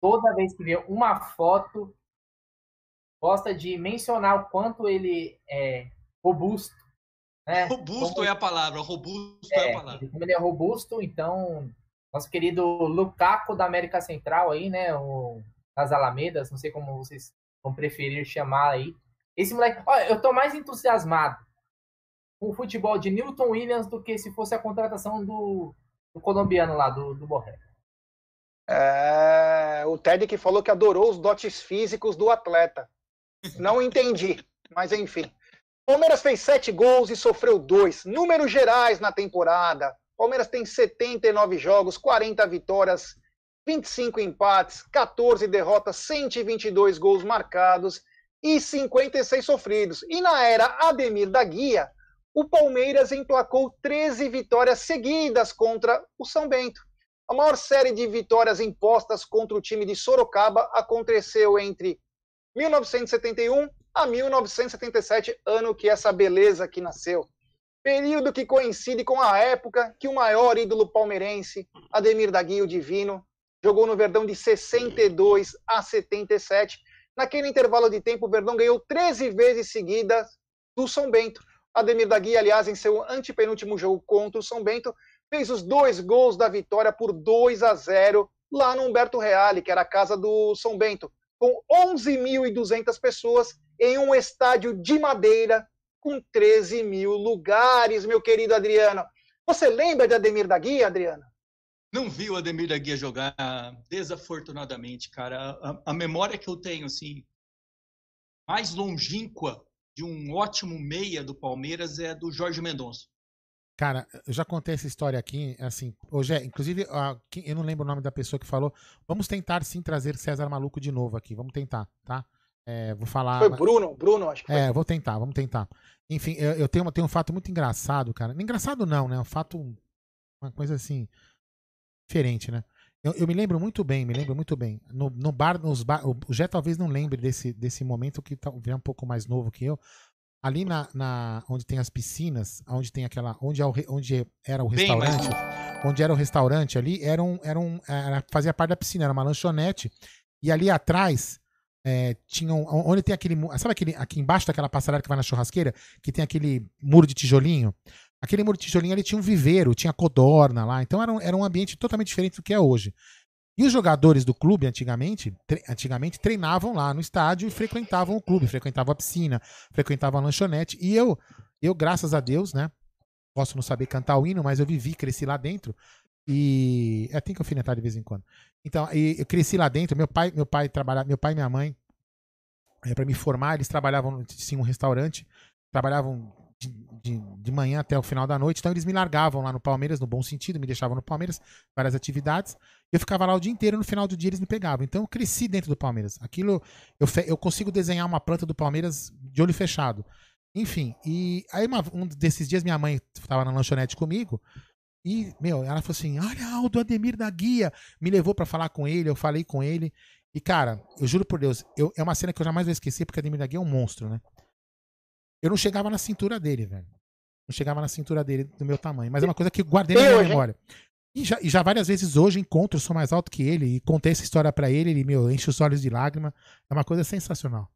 toda vez que vê uma foto, gosta de mencionar o quanto ele é robusto. Né? Robusto como, é a palavra, robusto é, é a palavra. Como ele é robusto, então, nosso querido Lukaku da América Central aí, né? O, das Alamedas, não sei como vocês vão preferir chamar aí. Esse moleque, olha, eu tô mais entusiasmado com o futebol de Newton Williams do que se fosse a contratação do, do colombiano lá, do, do Borré. É, o Ted que falou que adorou os dotes físicos do atleta. Não entendi, mas enfim. Palmeiras fez sete gols e sofreu dois. Números gerais na temporada. Palmeiras tem 79 jogos, 40 vitórias, 25 empates, 14 derrotas, 122 gols marcados e 56 sofridos. E na era Ademir da Guia, o Palmeiras emplacou 13 vitórias seguidas contra o São Bento. A maior série de vitórias impostas contra o time de Sorocaba aconteceu entre 1971 a 1977, ano que essa beleza aqui nasceu. Período que coincide com a época que o maior ídolo palmeirense, Ademir da Guia, o Divino, jogou no Verdão de 62 a 77. Naquele intervalo de tempo, o Verdão ganhou 13 vezes seguidas do São Bento. Ademir da Guia, aliás, em seu antepenúltimo jogo contra o São Bento, fez os dois gols da vitória por 2 a 0 lá no Humberto Reale, que era a casa do São Bento, com 11.200 pessoas em um estádio de madeira com 13 mil lugares, meu querido Adriano. Você lembra de Ademir da Guia, Adriano? Não vi o Ademir da Guia jogar, desafortunadamente, cara. A, a memória que eu tenho, assim, mais longínqua de um ótimo meia do Palmeiras é do Jorge Mendonça. Cara, eu já contei essa história aqui, assim, hoje é, inclusive, eu não lembro o nome da pessoa que falou. Vamos tentar sim trazer César Maluco de novo aqui, vamos tentar, tá? É, vou falar. Foi Bruno, Bruno, acho que foi. É, vou tentar, vamos tentar. Enfim, eu, eu tenho, tenho um fato muito engraçado, cara. Engraçado não, né? Um fato, uma coisa assim, diferente, né? Eu, eu, me lembro muito bem, me lembro muito bem. No, no bar, nos bar, o Jé talvez não lembre desse, desse momento que talvez é um pouco mais novo que eu. Ali na, na onde tem as piscinas, onde tem aquela, onde, é o, onde era o restaurante, onde era o restaurante ali, era um, era um, era, fazia parte da piscina, era uma lanchonete. E ali atrás é, tinham, onde tem aquele, sabe aquele, aqui embaixo daquela passarela que vai na churrasqueira, que tem aquele muro de tijolinho? Aquele muro de tijolinho ali tinha um viveiro, tinha codorna lá, então era um, era um ambiente totalmente diferente do que é hoje. E os jogadores do clube, antigamente, tre antigamente treinavam lá no estádio e frequentavam o clube, frequentavam a piscina, frequentavam a lanchonete. E eu, eu graças a Deus, né? Posso não saber cantar o hino, mas eu vivi, cresci lá dentro. E é, tem que alfinetar de vez em quando. Então, eu cresci lá dentro. Meu pai, meu pai trabalhava, meu pai e minha mãe, é, para me formar, eles trabalhavam, tinham um restaurante, trabalhavam de, de, manhã até o final da noite. Então eles me largavam lá no Palmeiras, no bom sentido, me deixavam no Palmeiras, várias atividades. Eu ficava lá o dia inteiro, no final do dia eles me pegavam. Então eu cresci dentro do Palmeiras. Aquilo, eu, eu consigo desenhar uma planta do Palmeiras de olho fechado. Enfim, e aí uma, um desses dias minha mãe estava na lanchonete comigo. E, meu, ela falou assim: Olha, Aldo Ademir da Guia. Me levou para falar com ele, eu falei com ele. E, cara, eu juro por Deus, eu, é uma cena que eu jamais vou esquecer, porque Ademir da Guia é um monstro, né? Eu não chegava na cintura dele, velho. Não chegava na cintura dele do meu tamanho. Mas é uma coisa que eu guardei na minha memória. E já, e já, várias vezes hoje encontro, sou mais alto que ele, e contei essa história para ele, ele meu, enche os olhos de lágrima. É uma coisa sensacional.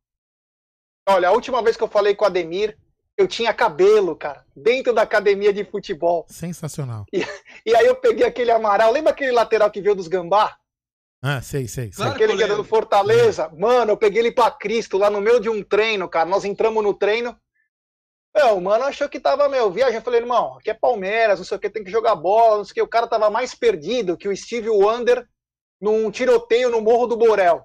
Olha, a última vez que eu falei com o Ademir, eu tinha cabelo, cara, dentro da academia de futebol. Sensacional. E, e aí eu peguei aquele Amaral, lembra aquele lateral que veio dos Gambá? Ah, sei, sei. sei. Aquele que era do Fortaleza. Mano, eu peguei ele pra Cristo lá no meio de um treino, cara. Nós entramos no treino, é, o mano achou que tava, meu, viagem. Eu falei, irmão, aqui é Palmeiras, não sei o que, tem que jogar bola, não sei o que. O cara tava mais perdido que o Steve Wonder num tiroteio no Morro do Borel.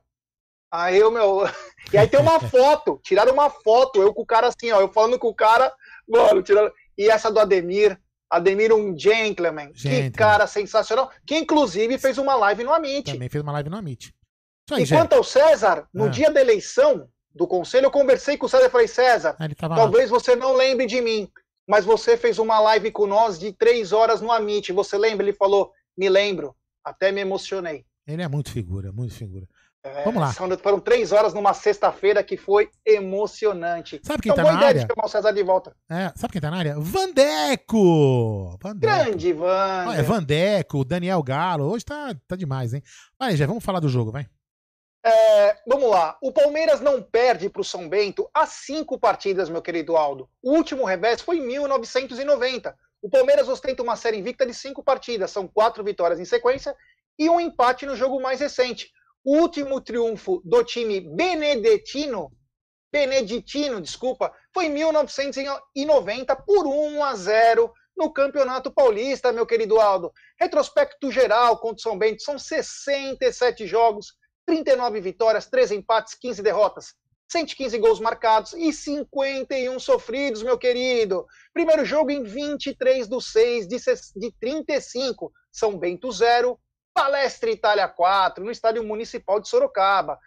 Aí eu, meu. E aí tem uma foto, tiraram uma foto, eu com o cara assim, ó, eu falando com o cara, mano, tirando. E essa do Ademir, Ademir, um gentleman. gentleman. Que cara sensacional. Que inclusive fez uma live no Amit. Também fez uma live no Amit. Aí, e quanto ao César, no é. dia da eleição, do conselho, eu conversei com o César e falei, César, ah, talvez você não lembre de mim, mas você fez uma live com nós de três horas no Amit. Você lembra? Ele falou, me lembro. Até me emocionei. Ele é muito figura, muito figura. É, Vamos lá. Foram três horas numa sexta-feira que foi emocionante. Sabe quem então, tá na área? de chamar o César de volta. É, sabe quem tá na área? Vandeco! Vandeco. Grande Van. É, Vandeco, Daniel Galo. Hoje tá, tá demais, hein? Vai, já vamos falar do jogo, vai. É, vamos lá. O Palmeiras não perde para o São Bento há cinco partidas, meu querido Aldo. O último revés foi em 1990. O Palmeiras ostenta uma série invicta de cinco partidas. São quatro vitórias em sequência e um empate no jogo mais recente. O último triunfo do time benedetino, beneditino, desculpa, foi em 1990 por 1 a 0 no Campeonato Paulista, meu querido Aldo. Retrospecto geral contra o São Bento são 67 jogos, 39 vitórias, 3 empates, 15 derrotas. 115 gols marcados e 51 sofridos, meu querido. Primeiro jogo em 23 do 6 de 35. São Bento 0, Palestra Itália 4, no Estádio Municipal de Sorocaba.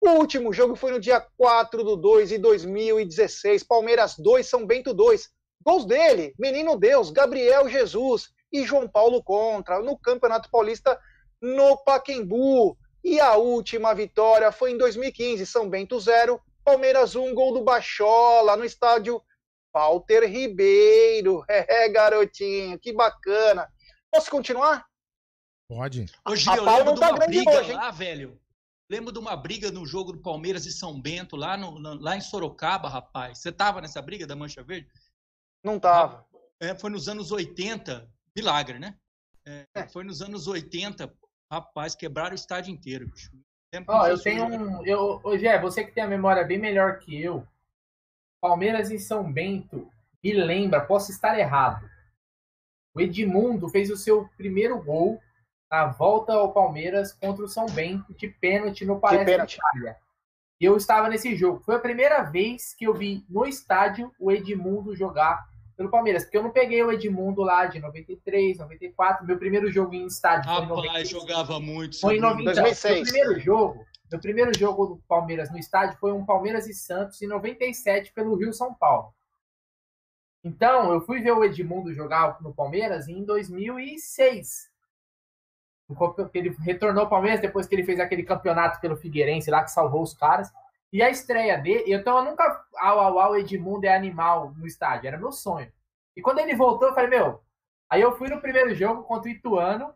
O último jogo foi no dia 4 do 2 de 2016. Palmeiras 2, São Bento 2. Gols dele, Menino Deus, Gabriel Jesus e João Paulo Contra, no Campeonato Paulista no Paquembu. E a última vitória foi em 2015, São Bento 0, Palmeiras 1, gol do Bachola, no estádio Walter Ribeiro. É, garotinho, que bacana. Posso continuar? Pode. Hoje a eu lembro de tá uma briga hoje, lá, velho. Lembro de uma briga no jogo do Palmeiras e São Bento, lá, no, lá em Sorocaba, rapaz. Você tava nessa briga da Mancha Verde? Não tava. É, foi nos anos 80. Milagre, né? É, é. Foi nos anos 80. Rapaz, quebraram o estádio inteiro, bicho. Ó, oh, eu tenho um. Eu, hoje é, você que tem a memória bem melhor que eu. Palmeiras e São Bento, me lembra, posso estar errado. O Edmundo fez o seu primeiro gol na volta ao Palmeiras contra o São Bento de pênalti no Palestra Itália. E eu estava nesse jogo. Foi a primeira vez que eu vi no estádio o Edmundo jogar pelo Palmeiras, porque eu não peguei o Edmundo lá de 93, 94, meu primeiro jogo em estádio Rapaz, foi em 96. jogava muito. Foi em 90, 2006. Meu primeiro jogo, meu primeiro jogo do Palmeiras no estádio foi um Palmeiras e Santos em 97 pelo Rio São Paulo. Então, eu fui ver o Edmundo jogar no Palmeiras em 2006 ele retornou ao Palmeiras depois que ele fez aquele campeonato pelo Figueirense lá que salvou os caras. E a estreia dele, então eu nunca. Au, au, au, Edmundo é animal no estádio, era meu sonho. E quando ele voltou, eu falei, meu. Aí eu fui no primeiro jogo contra o Ituano,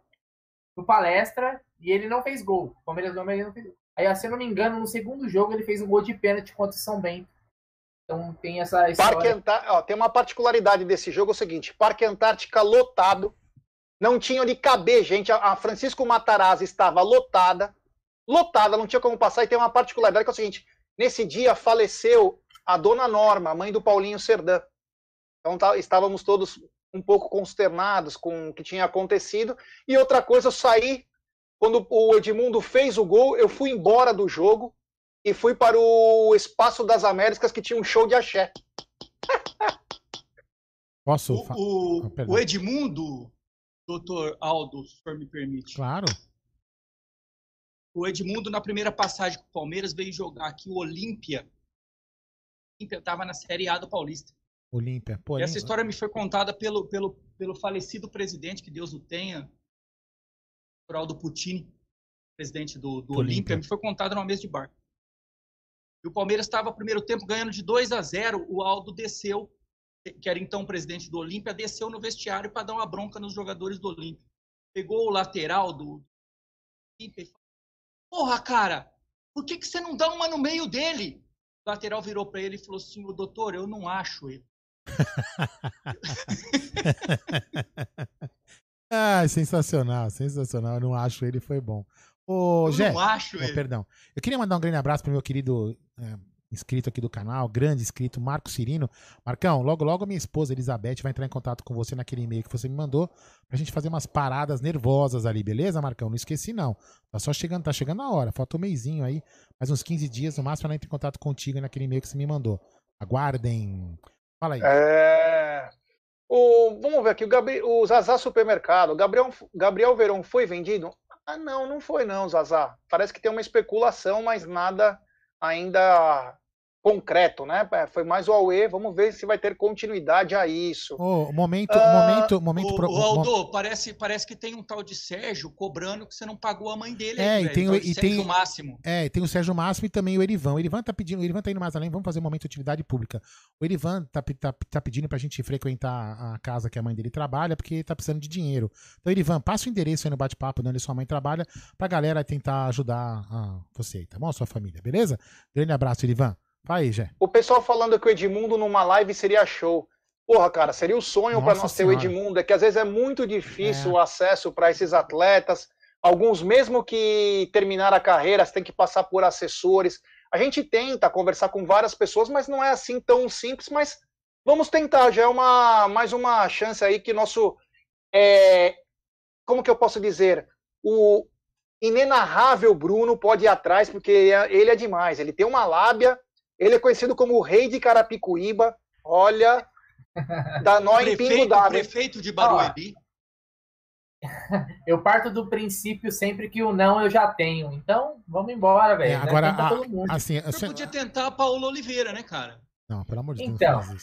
no palestra, e ele não fez gol. O Palmeiras não, não fez gol. Aí, se eu não me engano, no segundo jogo ele fez um gol de pênalti contra o São Bento. Então tem essa história. Parque Antár... Ó, tem uma particularidade desse jogo, é o seguinte: Parque Antártica lotado, não tinha onde caber gente. A Francisco Matarazzi estava lotada, lotada, não tinha como passar. E tem uma particularidade que é o seguinte: nesse dia faleceu a dona Norma, mãe do Paulinho Serdã. Então tá, estávamos todos um pouco consternados com o que tinha acontecido. E outra coisa, eu saí, quando o Edmundo fez o gol, eu fui embora do jogo e fui para o Espaço das Américas, que tinha um show de axé. Posso? O, o, ah, o Edmundo doutor Aldo, se o senhor me permite. Claro. O Edmundo, na primeira passagem com o Palmeiras, veio jogar aqui o Olímpia. Estava na Série A do Paulista. Olímpia. Pô, essa história me foi contada pelo, pelo, pelo falecido presidente, que Deus o tenha, o Aldo Puccini, presidente do, do Olímpia. Me foi contada numa mesa de bar. E o Palmeiras estava, primeiro tempo, ganhando de 2 a 0. O Aldo desceu que era então presidente do Olímpia, desceu no vestiário para dar uma bronca nos jogadores do Olímpia. Pegou o lateral do Olímpia e Porra, cara, por que, que você não dá uma no meio dele? O lateral virou para ele e falou assim: o doutor, eu não acho ele. ah, sensacional, sensacional. Eu não acho ele, foi bom. Ô, eu Gé, não acho oh, ele. Perdão. Eu queria mandar um grande abraço para meu querido é, inscrito aqui do canal, grande inscrito, Marco Cirino. Marcão, logo logo minha esposa Elizabeth vai entrar em contato com você naquele e-mail que você me mandou pra gente fazer umas paradas nervosas ali, beleza, Marcão? Não esqueci não. Tá só chegando, tá chegando a hora, falta um mêsinho aí, mais uns 15 dias no máximo ela entra em contato contigo naquele e-mail que você me mandou. Aguardem. Fala aí. É... O, vamos ver aqui, o, Gabri, o Zazá Supermercado, Gabriel, Gabriel Verão foi vendido? Ah, não, não foi não, Zazá. Parece que tem uma especulação, mas nada ainda concreto, né? É, foi mais o Aue, vamos ver se vai ter continuidade a isso. Oh, momento, uh, momento, momento. O, pro... o Aldo, parece, parece que tem um tal de Sérgio cobrando que você não pagou a mãe dele. É, aí, e tem o, e tem o Máximo. É, tem o Sérgio Máximo e também o Erivan. O Erivan tá pedindo, o Erivan tá indo mais além, vamos fazer um momento de utilidade pública. O Erivan tá, tá, tá pedindo pra gente frequentar a casa que a mãe dele trabalha, porque tá precisando de dinheiro. Então, Erivan, passa o endereço aí no bate-papo onde sua mãe trabalha, pra galera tentar ajudar a você, tá bom? A sua família, beleza? Grande abraço, Erivan. Aí, Jé. O pessoal falando que o Edmundo numa live seria show. Porra, cara, seria o sonho para nós ter o Edmundo. É que às vezes é muito difícil é. o acesso para esses atletas. Alguns, mesmo que terminar a carreira, tem que passar por assessores. A gente tenta conversar com várias pessoas, mas não é assim tão simples. Mas vamos tentar. Já é uma, mais uma chance aí que nosso. É, como que eu posso dizer? O inenarrável Bruno pode ir atrás, porque ele é demais. Ele tem uma lábia ele é conhecido como o rei de Carapicuíba. Olha, da nó em Pingo d'Água. Prefeito de Barueri. eu parto do princípio sempre que o não eu já tenho. Então, vamos embora, velho. É, agora, a, assim, você podia tentar a Paola Oliveira, né, cara? Não, pelo amor de Deus. Então,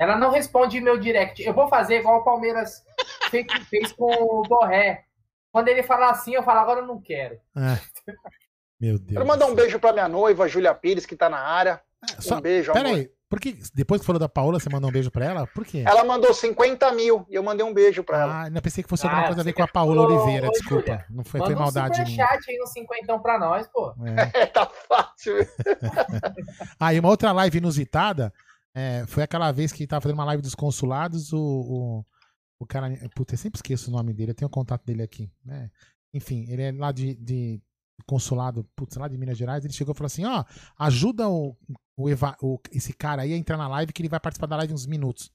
ela não responde meu direct. Eu vou fazer igual o Palmeiras fez, fez com o Borré. Quando ele falar assim, eu falo, agora eu não quero. É. Meu Deus. Quero mandar um beijo pra minha noiva, Júlia Pires, que tá na área. É, só, um beijo, Pera amor. aí, por que, depois que falou da Paola, você mandou um beijo pra ela? Por quê? Ela mandou 50 mil e eu mandei um beijo pra ela. Ah, não pensei que fosse alguma ah, coisa a ver com a Paola Oliveira, desculpa. Não foi, foi maldade. Manda um chat aí no 50 pra nós, pô. É, é tá fácil. ah, e uma outra live inusitada é, foi aquela vez que tava fazendo uma live dos consulados, o, o, o cara. Puta, eu sempre esqueço o nome dele, eu tenho o contato dele aqui. Né? Enfim, ele é lá de, de consulado, putz, lá de Minas Gerais, ele chegou e falou assim: ó, ajuda o, o, Eva, o, esse cara aí a entrar na live que ele vai participar da live uns minutos.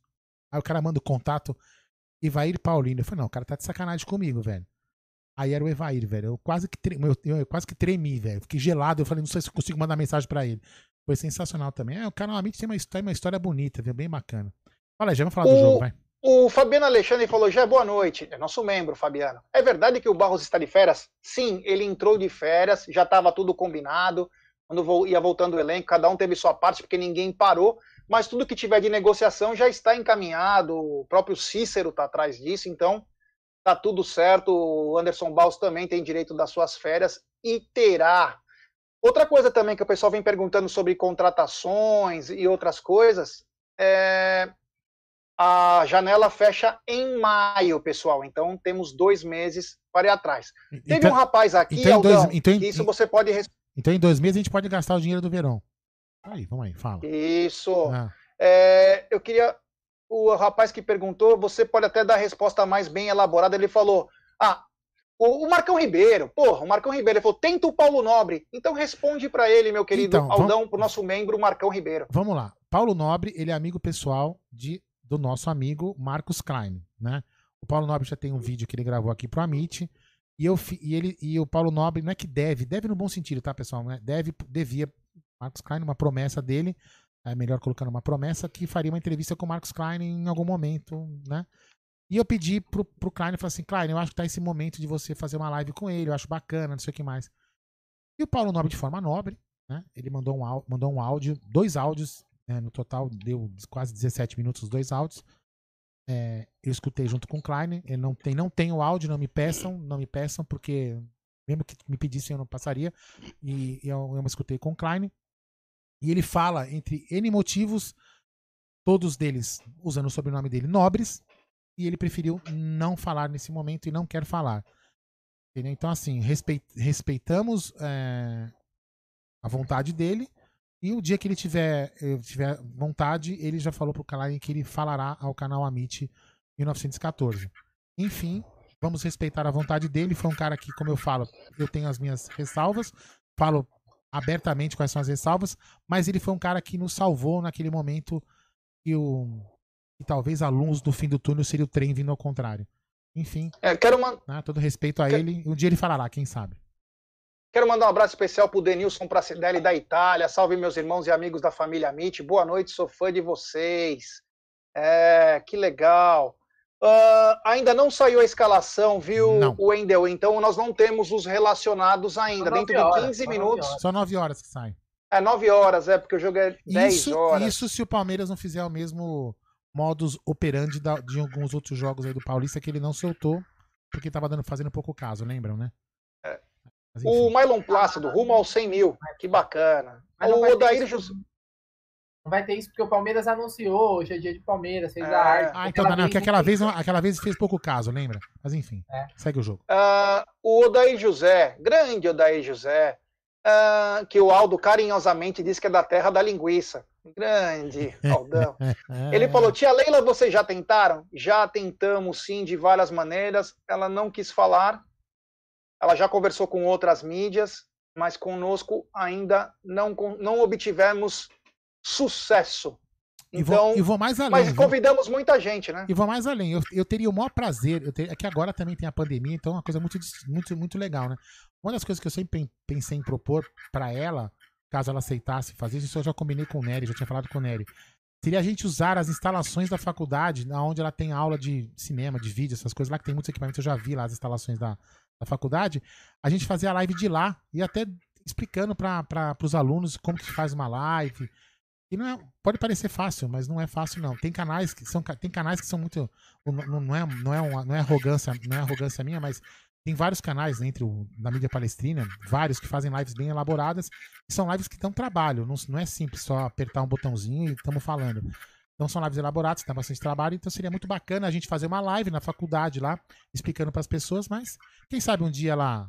Aí o cara manda o contato, Evair Paulino. Eu falei, não, o cara tá de sacanagem comigo, velho. Aí era o Evair, velho. Eu quase que, tre... eu, eu, quase que tremi, velho. Fiquei gelado. Eu falei, não sei se eu consigo mandar mensagem para ele. Foi sensacional também. É, o cara normalmente tem uma história, uma história bonita, viu? Bem bacana. Fala aí, já vamos falar o... do jogo, vai. O Fabiano Alexandre falou: já boa noite. É nosso membro, Fabiano. É verdade que o Barros está de férias? Sim, ele entrou de férias, já estava tudo combinado. Quando ia voltando o elenco, cada um teve sua parte, porque ninguém parou. Mas tudo que tiver de negociação já está encaminhado. O próprio Cícero está atrás disso, então tá tudo certo. O Anderson Barros também tem direito das suas férias e terá. Outra coisa também que o pessoal vem perguntando sobre contratações e outras coisas. É, a janela fecha em maio, pessoal. Então temos dois meses para ir atrás. Teve então, um rapaz aqui, então, Aldão, dois, então, isso você pode. Então em dois meses a gente pode gastar o dinheiro do verão. Aí, vamos aí, fala. Isso. Ah. É, eu queria. O rapaz que perguntou, você pode até dar a resposta mais bem elaborada. Ele falou: Ah, o, Marcão Ribeiro, porra, o Marcão Ribeiro, ele falou, tenta o Paulo Nobre. Então responde para ele, meu querido então, Aldão, vamos... pro nosso membro, Marcão Ribeiro. Vamos lá. Paulo Nobre, ele é amigo pessoal de do nosso amigo Marcos Klein, né? O Paulo Nobre já tem um vídeo que ele gravou aqui pro Amit. E, eu, e, ele, e o Paulo Nobre não é que deve, deve no bom sentido, tá, pessoal? Né? Deve, devia, Marcos Klein, uma promessa dele, é melhor colocando uma promessa, que faria uma entrevista com o Marcos Klein em algum momento, né? E eu pedi pro, pro Klein, falei assim, Klein, eu acho que tá esse momento de você fazer uma live com ele, eu acho bacana, não sei o que mais. E o Paulo Nobre, de forma nobre, né? Ele mandou um, mandou um áudio, dois áudios é, no total deu quase 17 minutos os dois áudios. É, eu escutei junto com o Klein. Ele não tem, não tem o áudio, não me peçam, não me peçam, porque mesmo que me pedissem eu não passaria. E eu, eu escutei com o Klein. E ele fala entre N motivos, todos deles usando o sobrenome dele, nobres, e ele preferiu não falar nesse momento e não quer falar. Então, assim, respeit, respeitamos é, a vontade dele, e o dia que ele tiver, eh, tiver vontade, ele já falou pro Klein que ele falará ao canal Amit 1914. Enfim, vamos respeitar a vontade dele. Foi um cara que, como eu falo, eu tenho as minhas ressalvas, falo abertamente quais são as ressalvas, mas ele foi um cara que nos salvou naquele momento que o que talvez a luz do fim do túnel seria o trem vindo ao contrário. Enfim. É, quero uma... né, todo respeito a quero... ele. Um dia ele falará, quem sabe. Quero mandar um abraço especial para o Denilson Pracidelli da Itália. Salve meus irmãos e amigos da família Amit. Boa noite, sou fã de vocês. É, que legal. Uh, ainda não saiu a escalação, viu, não. Wendel? Então nós não temos os relacionados ainda. Dentro horas, de 15 minutos. Só 9 horas que sai. É 9 horas, é, porque o jogo é 10 isso, horas. Isso se o Palmeiras não fizer o mesmo modus operandi da, de alguns outros jogos aí do Paulista que ele não soltou, porque tava dando, fazendo pouco caso, lembram, né? É. o Mylon Plácido, rumo aos 100 mil. Que bacana. O Odair José. Não vai ter isso porque o Palmeiras anunciou, hoje é dia de Palmeiras, fez é. a arte. Ah, então não, que aquela vez, aquela vez fez pouco caso, lembra? Mas enfim, é. segue o jogo. Uh, o Odair José, grande Odair José, uh, que o Aldo carinhosamente diz que é da terra da linguiça. Grande, Aldão. Ele falou: Tia Leila, vocês já tentaram? Já tentamos, sim, de várias maneiras. Ela não quis falar. Ela já conversou com outras mídias, mas conosco ainda não, não obtivemos sucesso. Então, e vou, mais além. Mas convidamos viu? muita gente, né? E vou mais além. Eu, eu teria o maior prazer. Eu ter, é que agora também tem a pandemia, então é uma coisa muito, muito, muito legal, né? Uma das coisas que eu sempre pensei em propor para ela, caso ela aceitasse fazer isso, eu já combinei com o Nery, já tinha falado com o Nery. Seria a gente usar as instalações da faculdade, onde ela tem aula de cinema, de vídeo, essas coisas lá, que tem muitos equipamentos, eu já vi lá as instalações da, da faculdade, a gente fazer a live de lá e até explicando para os alunos como que faz uma live, e não é, pode parecer fácil, mas não é fácil não. Tem canais que são tem canais que são muito não, não é não é uma, não é arrogância, não é arrogância minha, mas tem vários canais entre o da mídia palestrina, vários que fazem lives bem elaboradas, e são lives que dão trabalho, não, não é simples só apertar um botãozinho e estamos falando. Então são lives elaboradas, tem bastante trabalho, então seria muito bacana a gente fazer uma live na faculdade lá, explicando para as pessoas, mas quem sabe um dia ela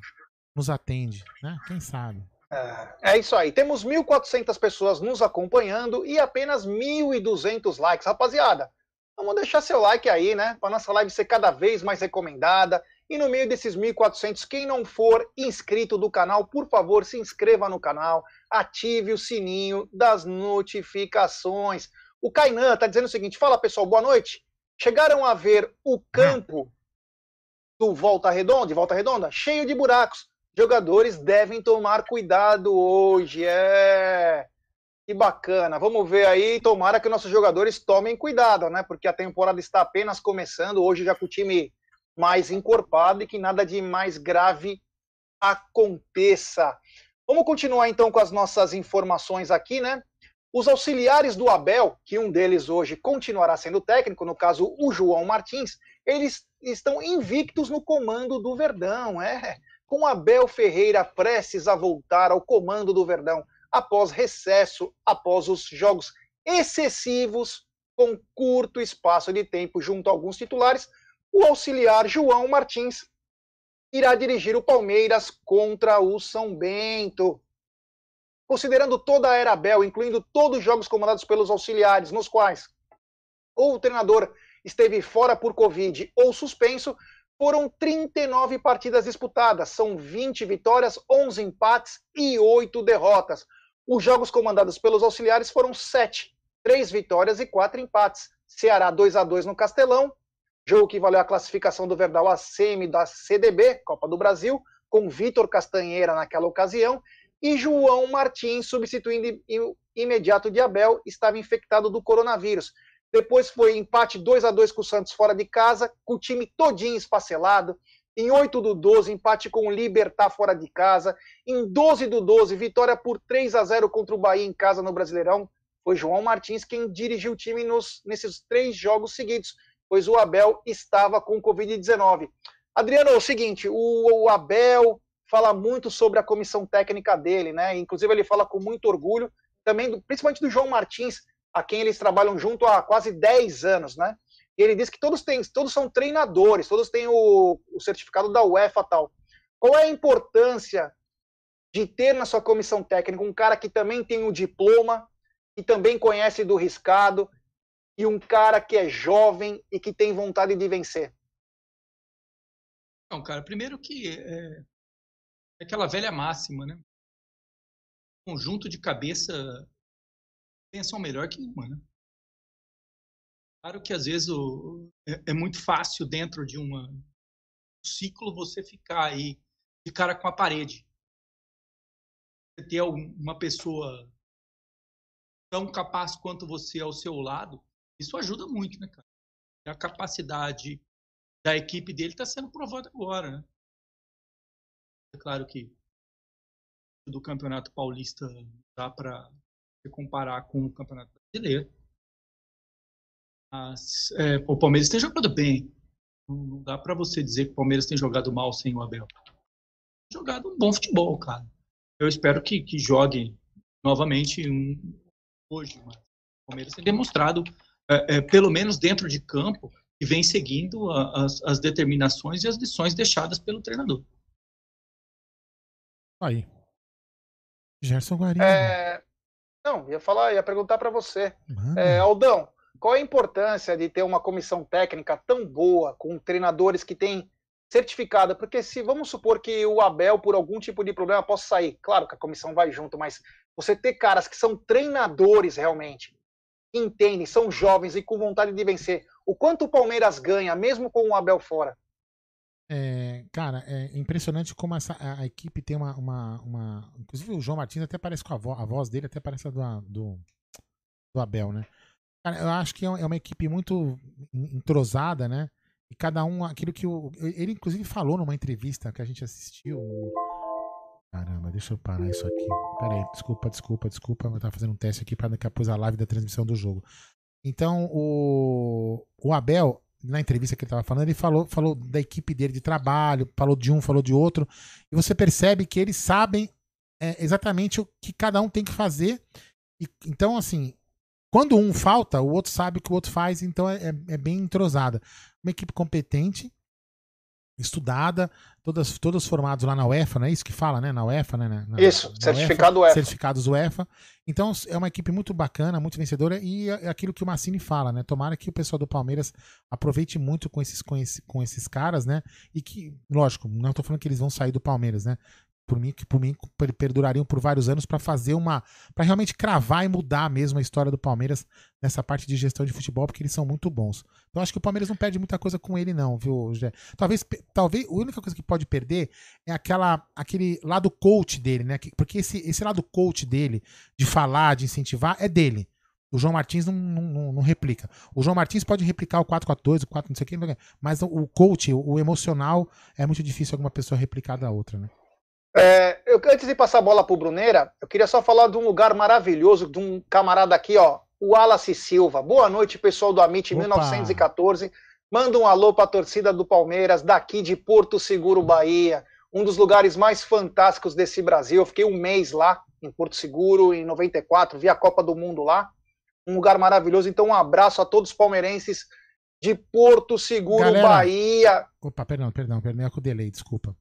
nos atende, né? Quem sabe? É, é isso aí. Temos 1.400 pessoas nos acompanhando e apenas 1.200 likes. Rapaziada, vamos deixar seu like aí, né? Para nossa live ser cada vez mais recomendada. E no meio desses 1.400, quem não for inscrito do canal, por favor, se inscreva no canal, ative o sininho das notificações. O Kainan está dizendo o seguinte: fala pessoal, boa noite. Chegaram a ver o campo do Volta Redonda, de Volta Redonda, cheio de buracos jogadores devem tomar cuidado hoje. É. Que bacana. Vamos ver aí. Tomara que nossos jogadores tomem cuidado, né? Porque a temporada está apenas começando. Hoje já com o time mais encorpado e que nada de mais grave aconteça. Vamos continuar então com as nossas informações aqui, né? Os auxiliares do Abel, que um deles hoje continuará sendo técnico, no caso o João Martins, eles estão invictos no comando do Verdão. É, com Abel Ferreira prestes a voltar ao comando do Verdão após recesso, após os jogos excessivos com curto espaço de tempo junto a alguns titulares, o auxiliar João Martins irá dirigir o Palmeiras contra o São Bento. Considerando toda a era Abel, incluindo todos os jogos comandados pelos auxiliares, nos quais ou o treinador esteve fora por Covid ou suspenso, foram 39 partidas disputadas, são 20 vitórias, 11 empates e 8 derrotas. Os jogos comandados pelos auxiliares foram 7, 3 vitórias e 4 empates. Ceará 2 a 2 no Castelão, jogo que valeu a classificação do Verdal a semi da CDB, Copa do Brasil, com Vitor Castanheira naquela ocasião, e João Martins, substituindo imediato de Abel, estava infectado do coronavírus. Depois foi empate 2 a 2 com o Santos fora de casa, com o time todinho esfacelado. Em 8 do 12, empate com o Libertar fora de casa. Em 12 do 12, vitória por 3 a 0 contra o Bahia em casa no Brasileirão. Foi João Martins quem dirigiu o time nos, nesses três jogos seguidos, pois o Abel estava com Covid-19. Adriano, é o seguinte, o, o Abel fala muito sobre a comissão técnica dele, né? Inclusive ele fala com muito orgulho, também do, principalmente do João Martins, a quem eles trabalham junto há quase 10 anos, né? E ele diz que todos têm, todos são treinadores, todos têm o, o certificado da UEFA tal. Qual é a importância de ter na sua comissão técnica um cara que também tem o diploma, que também conhece do riscado, e um cara que é jovem e que tem vontade de vencer? Não, cara, primeiro que é aquela velha máxima, né? Conjunto de cabeça pensam melhor que uma, né? Claro que às vezes o, é, é, muito fácil dentro de uma, um ciclo você ficar aí de cara com a parede. Você ter uma pessoa tão capaz quanto você ao seu lado, isso ajuda muito, né, cara? A capacidade da equipe dele está sendo provada agora, né? É claro que do Campeonato Paulista dá para comparar com o Campeonato Brasileiro. Mas, é, o Palmeiras tem jogado bem. Não dá para você dizer que o Palmeiras tem jogado mal sem o Abel. Tem jogado um bom futebol, cara. Eu espero que, que jogue novamente um, hoje. Mas o Palmeiras tem demonstrado, é, é, pelo menos dentro de campo, que vem seguindo a, as, as determinações e as lições deixadas pelo treinador. Aí. Gerson Guarini. É... Não, ia falar, ia perguntar para você. É, Aldão, qual é a importância de ter uma comissão técnica tão boa, com treinadores que têm certificada? Porque se vamos supor que o Abel, por algum tipo de problema, possa sair, claro que a comissão vai junto, mas você ter caras que são treinadores realmente, que entendem, são jovens e com vontade de vencer, o quanto o Palmeiras ganha, mesmo com o Abel fora? É, cara, é impressionante como essa, a, a equipe tem uma, uma, uma, Inclusive o João Martins até parece com a voz, a voz dele até parece a do, do, do Abel, né? Cara, eu acho que é, é uma equipe muito entrosada, né? E cada um, aquilo que o. Ele, inclusive, falou numa entrevista que a gente assistiu. Caramba, deixa eu parar isso aqui. Pera aí, desculpa, desculpa, desculpa. Eu tava fazendo um teste aqui para daqui a pouco a live da transmissão do jogo. Então, o, o Abel, na entrevista que ele estava falando, ele falou, falou da equipe dele de trabalho, falou de um, falou de outro. E você percebe que eles sabem é, exatamente o que cada um tem que fazer. E, então, assim, quando um falta, o outro sabe o que o outro faz, então é, é, é bem entrosada. Uma equipe competente, estudada, todas, todos formados lá na UEFA, não é isso que fala, né? Na UEFA, né? Na, isso, na certificado UEFA, UEFA. Certificados UEFA. Então é uma equipe muito bacana, muito vencedora e é aquilo que o Massini fala, né? Tomara que o pessoal do Palmeiras aproveite muito com esses, com, esse, com esses caras, né? E que, lógico, não estou falando que eles vão sair do Palmeiras, né? Por mim, que por mim perdurariam por vários anos para fazer uma. para realmente cravar e mudar mesmo a história do Palmeiras nessa parte de gestão de futebol, porque eles são muito bons. Então acho que o Palmeiras não perde muita coisa com ele, não, viu, Gé? Talvez, talvez a única coisa que pode perder é aquela, aquele lado coach dele, né? Porque esse, esse lado coach dele, de falar, de incentivar, é dele. O João Martins não, não, não, replica. O João Martins pode replicar o 4-4-2, o 4 não sei o que, mas o coach, o emocional, é muito difícil alguma pessoa replicar da outra, né? É, eu, antes de passar a bola para o Bruneira, eu queria só falar de um lugar maravilhoso, de um camarada aqui, ó, o Wallace Silva. Boa noite, pessoal do Amit 1914. Manda um alô para a torcida do Palmeiras, daqui de Porto Seguro, Bahia. Um dos lugares mais fantásticos desse Brasil. Eu fiquei um mês lá, em Porto Seguro, em 94, vi a Copa do Mundo lá. Um lugar maravilhoso. Então, um abraço a todos os palmeirenses de Porto Seguro, Galera... Bahia. Opa, perdão, perdão, perdão, é com o delay, desculpa.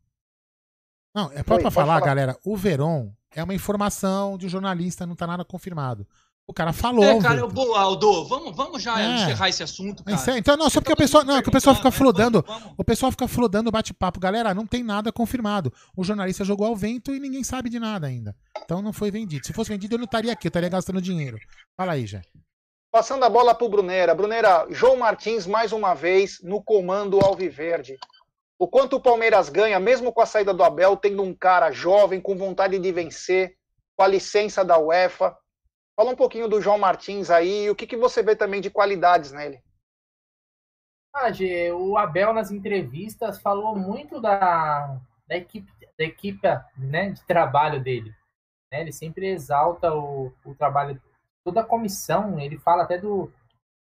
Não, é pra, falar, falar, galera, o Veron é uma informação de um jornalista, não tá nada confirmado. O cara falou. É, cara, eu vou, Aldo, vamos, vamos já é. encerrar esse assunto, cara. Então, não, só porque o pessoal, não, que o pessoal fica flodando, vamos, vamos. o pessoal fica flodando bate-papo. Galera, não tem nada confirmado. O jornalista jogou ao vento e ninguém sabe de nada ainda. Então não foi vendido. Se fosse vendido, eu não estaria aqui, eu estaria gastando dinheiro. Fala aí, já. Passando a bola pro Brunera. Brunera, João Martins mais uma vez no comando Alviverde o quanto o Palmeiras ganha, mesmo com a saída do Abel, tendo um cara jovem, com vontade de vencer, com a licença da UEFA. Fala um pouquinho do João Martins aí e o que, que você vê também de qualidades nele. Ah, Gê, o Abel nas entrevistas falou muito da, da equipe, da equipe né, de trabalho dele. Né? Ele sempre exalta o, o trabalho, toda a comissão, ele fala até do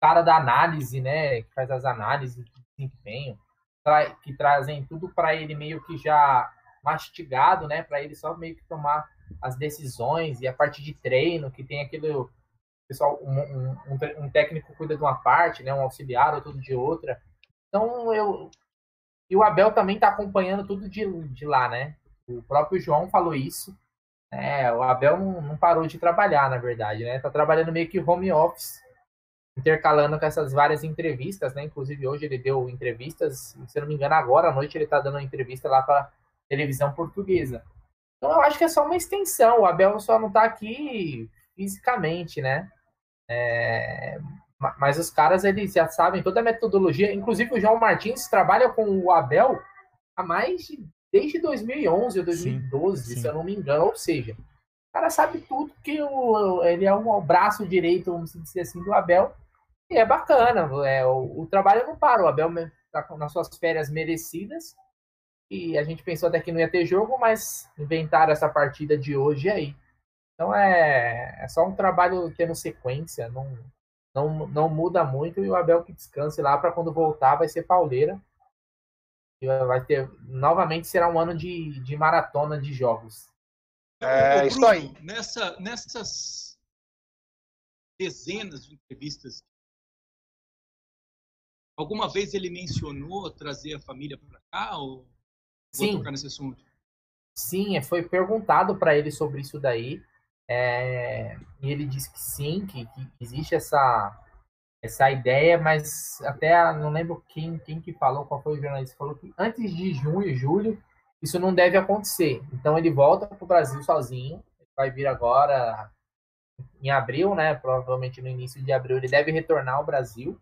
cara da análise, né, que faz as análises de desempenho tra que trazem tudo para ele meio que já mastigado, né? Para ele só meio que tomar as decisões e a parte de treino, que tem aquele pessoal, um, um, um, técnico cuida de uma parte, né? Um auxiliar, outro de outra. Então eu e o Abel também está acompanhando tudo de, de lá, né? O próprio João falou isso. É, o Abel não, não parou de trabalhar, na verdade, né? Tá trabalhando meio que home office intercalando com essas várias entrevistas, né? Inclusive hoje ele deu entrevistas, se não me engano, agora à noite ele está dando uma entrevista lá para televisão portuguesa. Então eu acho que é só uma extensão. O Abel só não está aqui fisicamente, né? É... Mas os caras eles já sabem toda a metodologia. Inclusive o João Martins trabalha com o Abel há mais de desde 2011 ou 2012, sim, sim. se eu não me engano. Ou seja, o cara sabe tudo que o, ele é um braço direito, vamos dizer assim, do Abel e é bacana, é, o, o trabalho não para, o Abel está nas suas férias merecidas, E a gente pensou até que não ia ter jogo, mas inventaram essa partida de hoje aí. Então é, é só um trabalho tendo sequência, não, não, não muda muito e o Abel que descanse lá para quando voltar vai ser pauleira. E vai ter novamente será um ano de, de maratona de jogos. É, Bruno, aí. Nessa, nessas dezenas de entrevistas, alguma vez ele mencionou trazer a família para cá ou Sim. tocar nesse assunto? Sim, foi perguntado para ele sobre isso daí. É, e ele disse que sim, que, que, existe essa, essa ideia, mas até não lembro quem, quem que falou, qual foi o jornalista, falou que antes de junho, julho, isso não deve acontecer. Então ele volta para o Brasil sozinho, vai vir agora em abril, né? Provavelmente no início de abril ele deve retornar ao Brasil.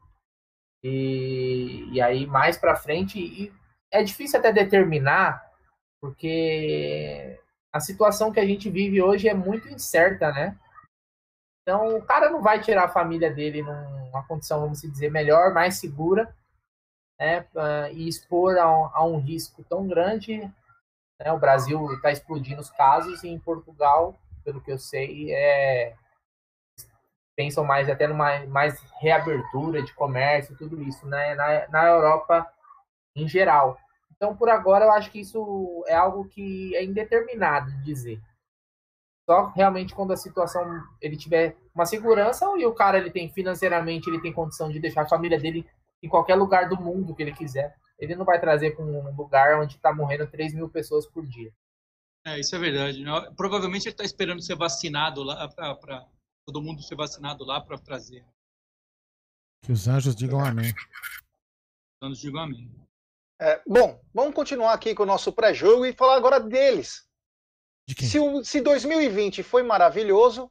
E, e aí mais para frente, é difícil até determinar, porque a situação que a gente vive hoje é muito incerta, né? Então, o cara não vai tirar a família dele numa condição, vamos dizer, melhor, mais segura, né? E expor a um, a um risco tão grande. Né? O Brasil está explodindo os casos, e em Portugal, pelo que eu sei, é, pensam mais até numa mais reabertura de comércio, tudo isso, né? Na, na Europa em geral. Então, por agora, eu acho que isso é algo que é indeterminado de dizer. Só realmente quando a situação ele tiver uma segurança e o cara ele tem financeiramente ele tem condição de deixar a família dele em qualquer lugar do mundo que ele quiser. Ele não vai trazer para um lugar onde está morrendo 3 mil pessoas por dia. É, isso é verdade. Provavelmente ele está esperando ser vacinado lá para todo mundo ser vacinado lá para trazer. Que os anjos digam amém. Os anjos digam amém. É, bom, vamos continuar aqui com o nosso pré-jogo e falar agora deles. De se, se 2020 foi maravilhoso,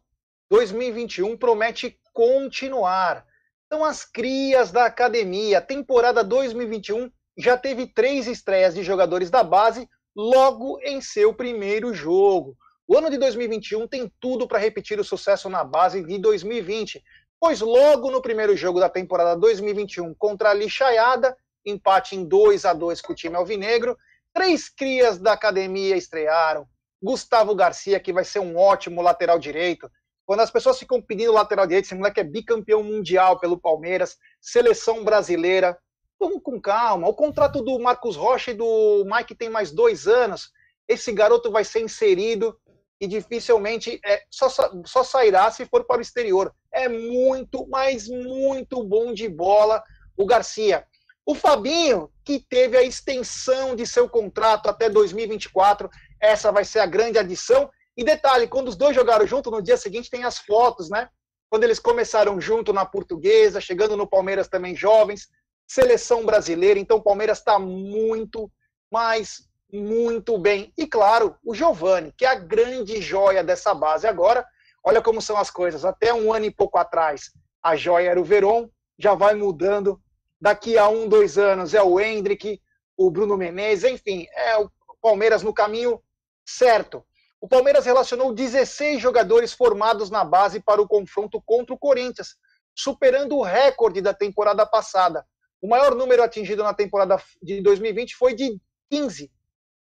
2021 promete continuar. São as crias da academia. Temporada 2021 já teve três estreias de jogadores da base logo em seu primeiro jogo. O ano de 2021 tem tudo para repetir o sucesso na base de 2020, pois logo no primeiro jogo da temporada 2021 contra a Lixaiada, empate em 2 a 2 com o time alvinegro. Três crias da academia estrearam. Gustavo Garcia, que vai ser um ótimo lateral direito. Quando as pessoas ficam pedindo lateral direito, esse moleque é bicampeão mundial pelo Palmeiras, seleção brasileira. Vamos com calma. O contrato do Marcos Rocha e do Mike tem mais dois anos. Esse garoto vai ser inserido e dificilmente é, só, só sairá se for para o exterior. É muito, mas muito bom de bola o Garcia. O Fabinho, que teve a extensão de seu contrato até 2024, essa vai ser a grande adição. E detalhe, quando os dois jogaram junto, no dia seguinte tem as fotos, né? Quando eles começaram junto na portuguesa, chegando no Palmeiras também jovens, seleção brasileira, então o Palmeiras está muito, mas muito bem. E claro, o Giovani, que é a grande joia dessa base agora. Olha como são as coisas. Até um ano e pouco atrás, a joia era o Veron, já vai mudando daqui a um, dois anos é o Hendrick, o Bruno Menezes, enfim, é o Palmeiras no caminho certo. O Palmeiras relacionou 16 jogadores formados na base para o confronto contra o Corinthians, superando o recorde da temporada passada. O maior número atingido na temporada de 2020 foi de 15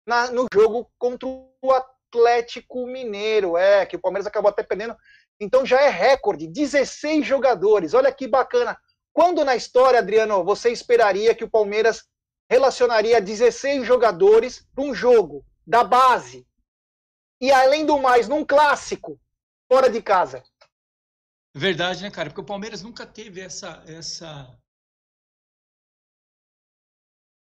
na, no jogo contra o Atlético Mineiro. É, que o Palmeiras acabou até perdendo. Então já é recorde, 16 jogadores. Olha que bacana. Quando na história, Adriano, você esperaria que o Palmeiras relacionaria 16 jogadores para um jogo da base? E além do mais, num clássico, fora de casa. Verdade, né, cara? Porque o Palmeiras nunca teve essa essa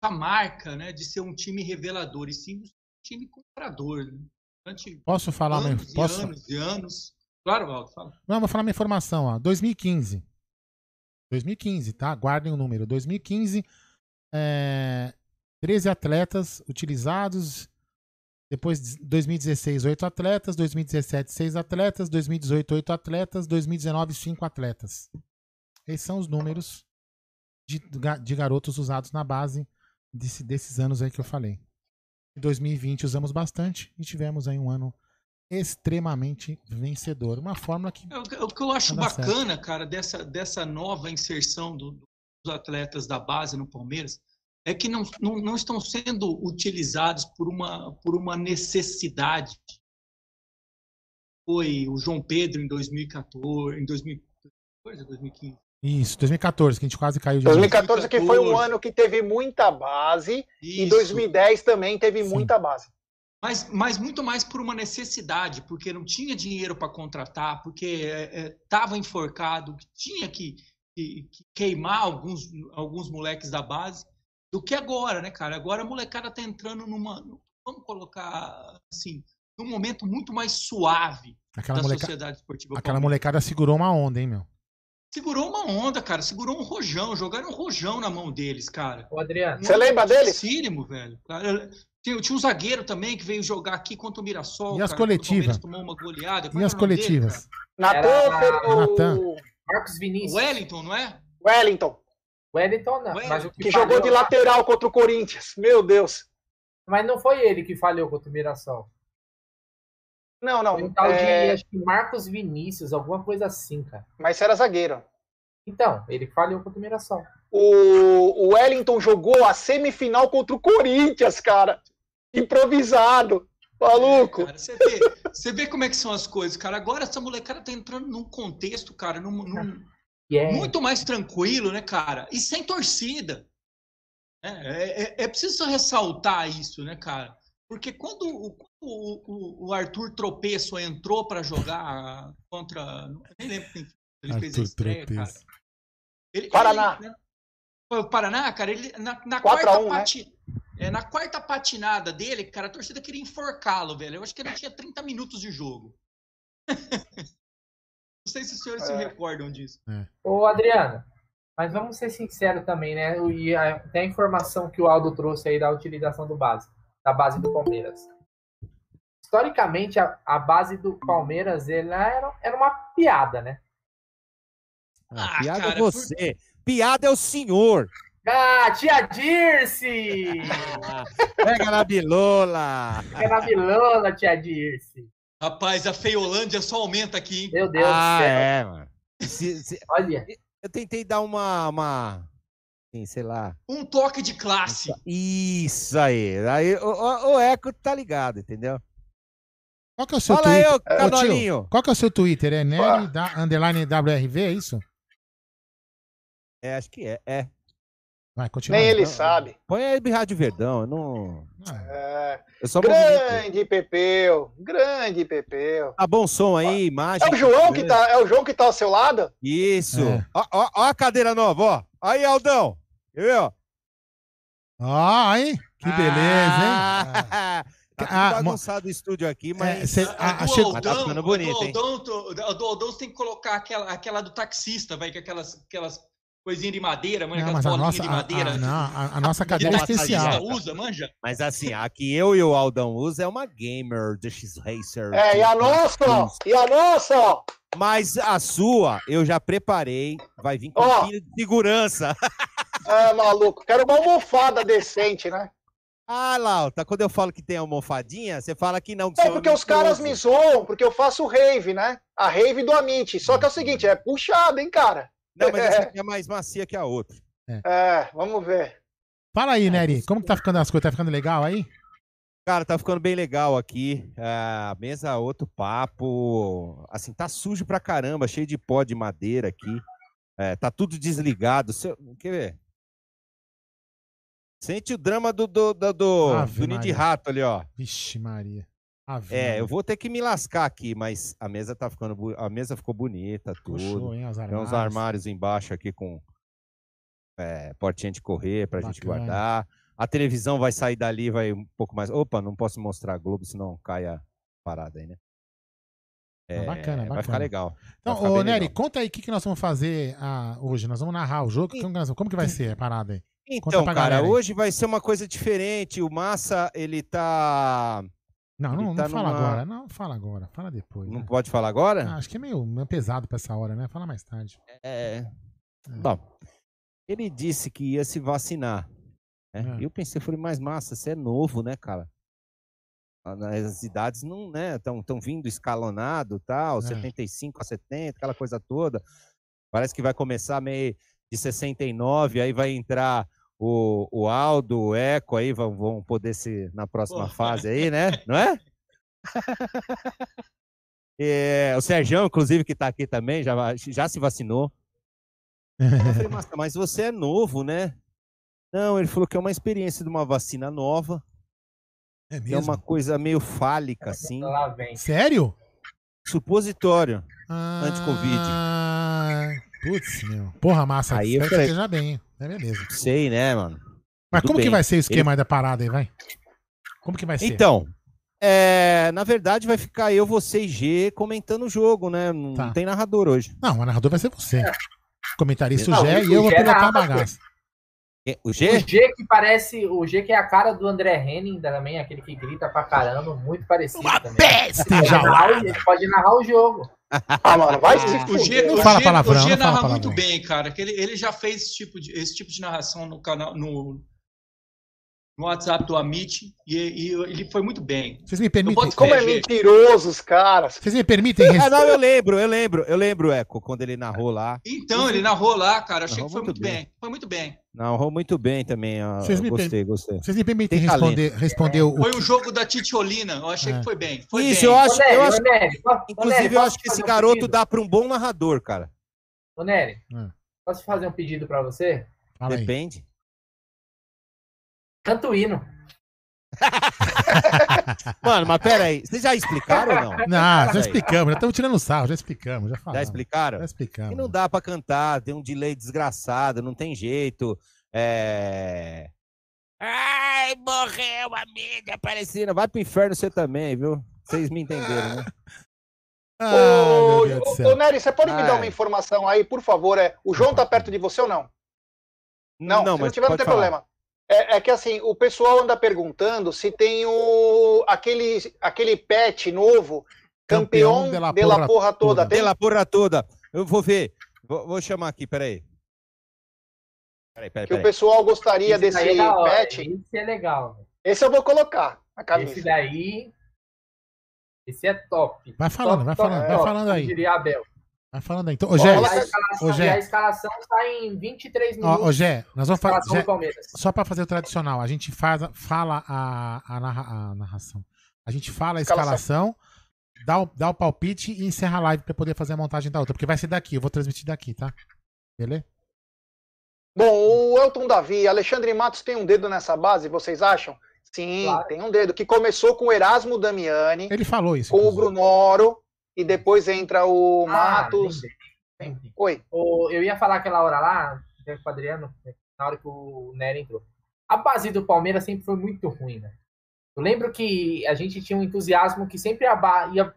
marca, né, de ser um time revelador e sim um time comprador. Né? Durante Posso falar, anos, Posso? E anos e anos. Claro, Valdo, fala. Não, vou falar minha informação, ó. 2015. 2015, tá? Guardem o número. 2015, é, 13 atletas utilizados. Depois, 2016, 8 atletas. 2017, 6 atletas. 2018, 8 atletas. 2019, 5 atletas. Esses são os números de, de garotos usados na base desse, desses anos aí que eu falei. Em 2020 usamos bastante e tivemos aí um ano extremamente vencedor. Uma fórmula que. É, o, que eu acho bacana, certo. cara, dessa, dessa nova inserção do, dos atletas da base no Palmeiras, é que não, não, não estão sendo utilizados por uma, por uma necessidade. Foi o João Pedro em 2014, em 2014, 2015. Isso, 2014, que a gente quase caiu de 2014 que foi um ano que teve muita base Isso. e 2010 também teve Sim. muita base. Mas, mas muito mais por uma necessidade, porque não tinha dinheiro para contratar, porque estava enforcado, tinha que, que- que queimar alguns, alguns moleques da base, do que agora, né, cara? Agora a molecada tá entrando numa. Vamos colocar assim, num momento muito mais suave Aquela, da moleca... sociedade esportiva. Aquela palmeirense. molecada segurou uma onda, hein, meu? Segurou uma onda, cara. Segurou um rojão. Jogaram um rojão na mão deles, cara. Ô, Adriano, Você lembra deles? Dificílimo, velho. Cara, Tinha, tinha um zagueiro também que veio jogar aqui contra o Mirassol. E as cara, o coletivas? Tomou uma goleada. Qual E as o dele, coletivas? Natan, Era- o. Marcos? Vinícius. Wellington, não é? Wellington, Wellington não. Wellington, Mas, o que que jogou de lateral contra o Corinthians. Meu Deus. mas não foi ele que falhou contra o Mirassol. Não, Foi um não. tal de é, acho que Marcos Vinícius, alguma coisa assim, cara. Mas você era zagueiro. Então, ele falhou contra o Mirassol. O, o Wellington jogou a semifinal contra o Corinthians, cara. Improvisado. Maluco. Cara, você, vê, você vê como é que são as coisas, cara. Agora essa molecada tá entrando num contexto, cara, num- num, E é, muito mais tranquilo, né, cara? E sem torcida. É, é, é preciso ressaltar isso, né, cara? Porque quando o, o, o- Arthur Tropeço entrou para jogar contra. eu Nem lembro quem ele fez a Arthur estreia, cara. Tropeço. Ele- Paraná. ele, né, foi o Paraná, cara, ele na, na 4 a quarta 1, né? é, na quarta patinada dele, cara, a torcida queria enforcá-lo, velho. Eu acho que ele tinha 30 minutos de jogo. Não sei se os senhores se É. recordam disso. Ô, Adriano, mas vamos ser sinceros também, né? E até a informação que o Aldo trouxe aí da utilização do base, da base do Palmeiras. Historicamente, a, a base do Palmeiras ela era, era uma piada, né? Ah, Ah, piada cara, é você. Piada é o senhor. Ah, tia Dirce! Pega na bilola. Fica na vilona, tia Dirce. Rapaz, a Feiolândia só aumenta aqui, hein? Meu Deus ah, do céu. é, mano. Se- se- Olha, eu tentei dar uma, uma, assim, sei lá. Um toque de classe. Isso aí. Aí o, o- o Eco tá ligado, entendeu? Qual que é o seu Fala aí, Twitter? ô Ô, tio, canolinho. qual que é o seu Twitter? É Nery da, underline WRV, é isso? É, acho que é. é. Vai, continua. Nem aí. ele sabe. Põe aí Rádio Verdão. Eu, não... Ah, É, eu grande Pepeu. Grande Pepeu. Tá bom som aí, imagem. É o João que tá, é o João que tá ao seu lado? Isso. É. Ó, ó, ó a cadeira nova, ó. Aí, Aldão. Viu? Ah, hein? Que beleza, hein? Ah, tá Ah, bagunçado o estúdio aqui, É, mas... cê- A, a- a- do tá Aldão, ficando a bonito, do? Aldão, a do Aldão você tem que colocar aquela, aquela do taxista, vai, com aquelas, aquelas coisinhas de madeira, manja, Não, mas a bolinhas nossa, de a, madeira. a- não, a- a nossa que cadeira é especial. usa, manja? Mas assim, a que eu e o Aldão usa é uma gamer de X-Racer. É, e a nossa, ó. E a nossa. Mas a sua, eu já preparei. Vai vir com pilha de segurança. É, maluco. Quero uma almofada decente, né? Ah, lá, tá, quando eu falo que tem almofadinha, você fala que não. que É porque os caras me zoam, porque eu faço rave, né? A rave do Amit. Só que é o seguinte, é puxado, hein, cara? Não, mas essa aqui é mais macia que a outra. É, vamos ver. Fala aí, Nery, como que tá ficando as coisas? Tá ficando legal aí? Cara, tá ficando bem legal aqui. A mesa, outro papo. Assim, tá sujo pra caramba, cheio de pó de madeira aqui. É, tá tudo desligado. Seu... Quer ver? Sente o drama do, do, do, do, Ave do ninho de rato ali, ó. Vixe, Maria. Ave É, Maria. eu vou ter que me lascar aqui, mas a mesa tá ficando. bu- A mesa ficou bonita, tudo. Puxou, hein, Tem uns armários embaixo aqui com é, portinha de correr pra gente Bacana. guardar. A televisão vai sair dali, vai um pouco mais. Opa, não posso mostrar a Globo, senão cai a parada aí, né? Ah, bacana, Vai ficar bacana. legal. Então, ficar ô, Nery, legal. conta aí o que, que nós vamos fazer ah, hoje. Nós vamos narrar o jogo. Como, como que vai ser a parada aí? Então, cara, galera hoje vai ser uma coisa diferente. O Massa, ele tá. Não, Ele não, tá não fala numa- agora. Não, fala agora. Fala depois. Não né? pode falar agora? Ah, acho que é meio, meio pesado pra essa hora, né? Fala mais tarde. É. Bom, ele disse que ia se vacinar. né? É. Eu pensei, falei, mas massa, você é novo, né, cara? Ah, As idades não, né, estão tão vindo escalonado, tal, É. 75 a 70, aquela coisa toda. Parece que vai começar meio de 69, aí vai entrar o, o Aldo, o Eco aí vão, vão poder se na próxima fase aí, né? Não é? é o Sérgio, inclusive, que está aqui também, já, já se vacinou. Eu falei, mas, mas você é novo, né? Não, ele falou que é uma experiência de uma vacina nova. É que é uma coisa meio fálica, assim. Lá vem. Sério? Supositório. Ah, Anti-Covid. Putz, meu. Porra, massa. Aí eu Espero que falei- esteja bem. É beleza. Sei, né, mano? Mas Tudo como que bem. vai ser o esquema aí da parada aí, vai? Como que vai ser? Então, é, na verdade vai ficar eu, você e G comentando o jogo, né? Não Tá. tem narrador hoje. Não, o narrador vai ser você. Comentarista o o e eu vou Gé pilotar a bagaça. O O G? G que parece. O G que é a cara do André Henning também, aquele que grita pra caramba, muito parecido também. Peste Pode narrar, ele pode narrar o jogo. Ah, mano, vai se O G, o fala G- palavrão, o G narra muito bem, cara. Que ele, ele já fez esse tipo, de, esse tipo de narração no canal, no, no WhatsApp do Amit e, e ele foi muito bem. Vocês me permitem, Como é mentiroso os caras. vocês me permitem Ah, não, eu lembro, eu lembro, eu lembro, Eco, quando ele narrou lá. Então, ele narrou lá, cara. Achei Narrou que foi muito muito bem. Foi muito bem. Narrou muito bem também. ó, Vocês me gostei, gostei. Vocês me permitem Tem responder, responder o. Foi um jogo da Titiolina. Eu achei É. que foi bem. Foi Isso, bem. eu acho, Nery, eu acho Nery, posso- inclusive, Nery, eu acho que esse um garoto pedido? dá para um bom narrador, cara. Ô, Nery, Hum. posso fazer um pedido pra você? Fala aí. Canta o hino. Mano, mas pera aí, vocês já explicaram ou não? Não, já explicamos, já estamos tirando sarro, já explicamos, já Já falamos. explicaram? Já explicamos. E não dá pra cantar, tem um delay desgraçado, não tem jeito. É. Ai, morreu a mídia Aparecida. Vai pro inferno você também, viu? Vocês me entenderam, né? Ah, Ô, ô, ô, Nery, você pode me dar Ai. uma informação aí, por favor? É, o João tá perto de você ou não? Não, se não mas tiver, não tem falar. problema. É, é que assim, o pessoal anda perguntando se tem o aquele, aquele pet novo, Campeão campeão de la de la porra porra toda. toda. Tem? Pela porra toda. Eu vou ver. Vou, vou chamar aqui, peraí. Peraí, peraí, Que o pessoal gostaria Esse desse é da hora, pet. Esse é legal. velho. Esse eu vou colocar Esse camisa. daí. Esse é top. Vai falando, Top, vai top, falando, top, vai falando aí. como Diria Abel. Vai falando aí. Então, ô, Gé, a escalação, Ô, Gé. a escalação sai em 23 ó, minutos. ô, Gé, nós vamos fazer. Só para fazer o tradicional, a gente faz, fala a, a, narra- a narração. A gente fala a Escalação. escalação, dá o, dá o palpite e encerra a live para poder fazer a montagem da outra. Porque vai ser daqui, eu vou transmitir daqui, tá? Beleza? Bom, o Elton Davi, Alexandre Matos tem um dedo nessa base, vocês acham? Sim, Claro. tem um dedo, que começou com o Erasmo Damiani, Ele falou isso. com o. Brunoro, e depois entra o Ah, Matos. Oi. O- Eu ia falar aquela hora lá, com o Adriano, na hora que o Nery entrou. A base do Palmeiras sempre foi muito ruim, né? Eu lembro que a gente tinha um entusiasmo que sempre ia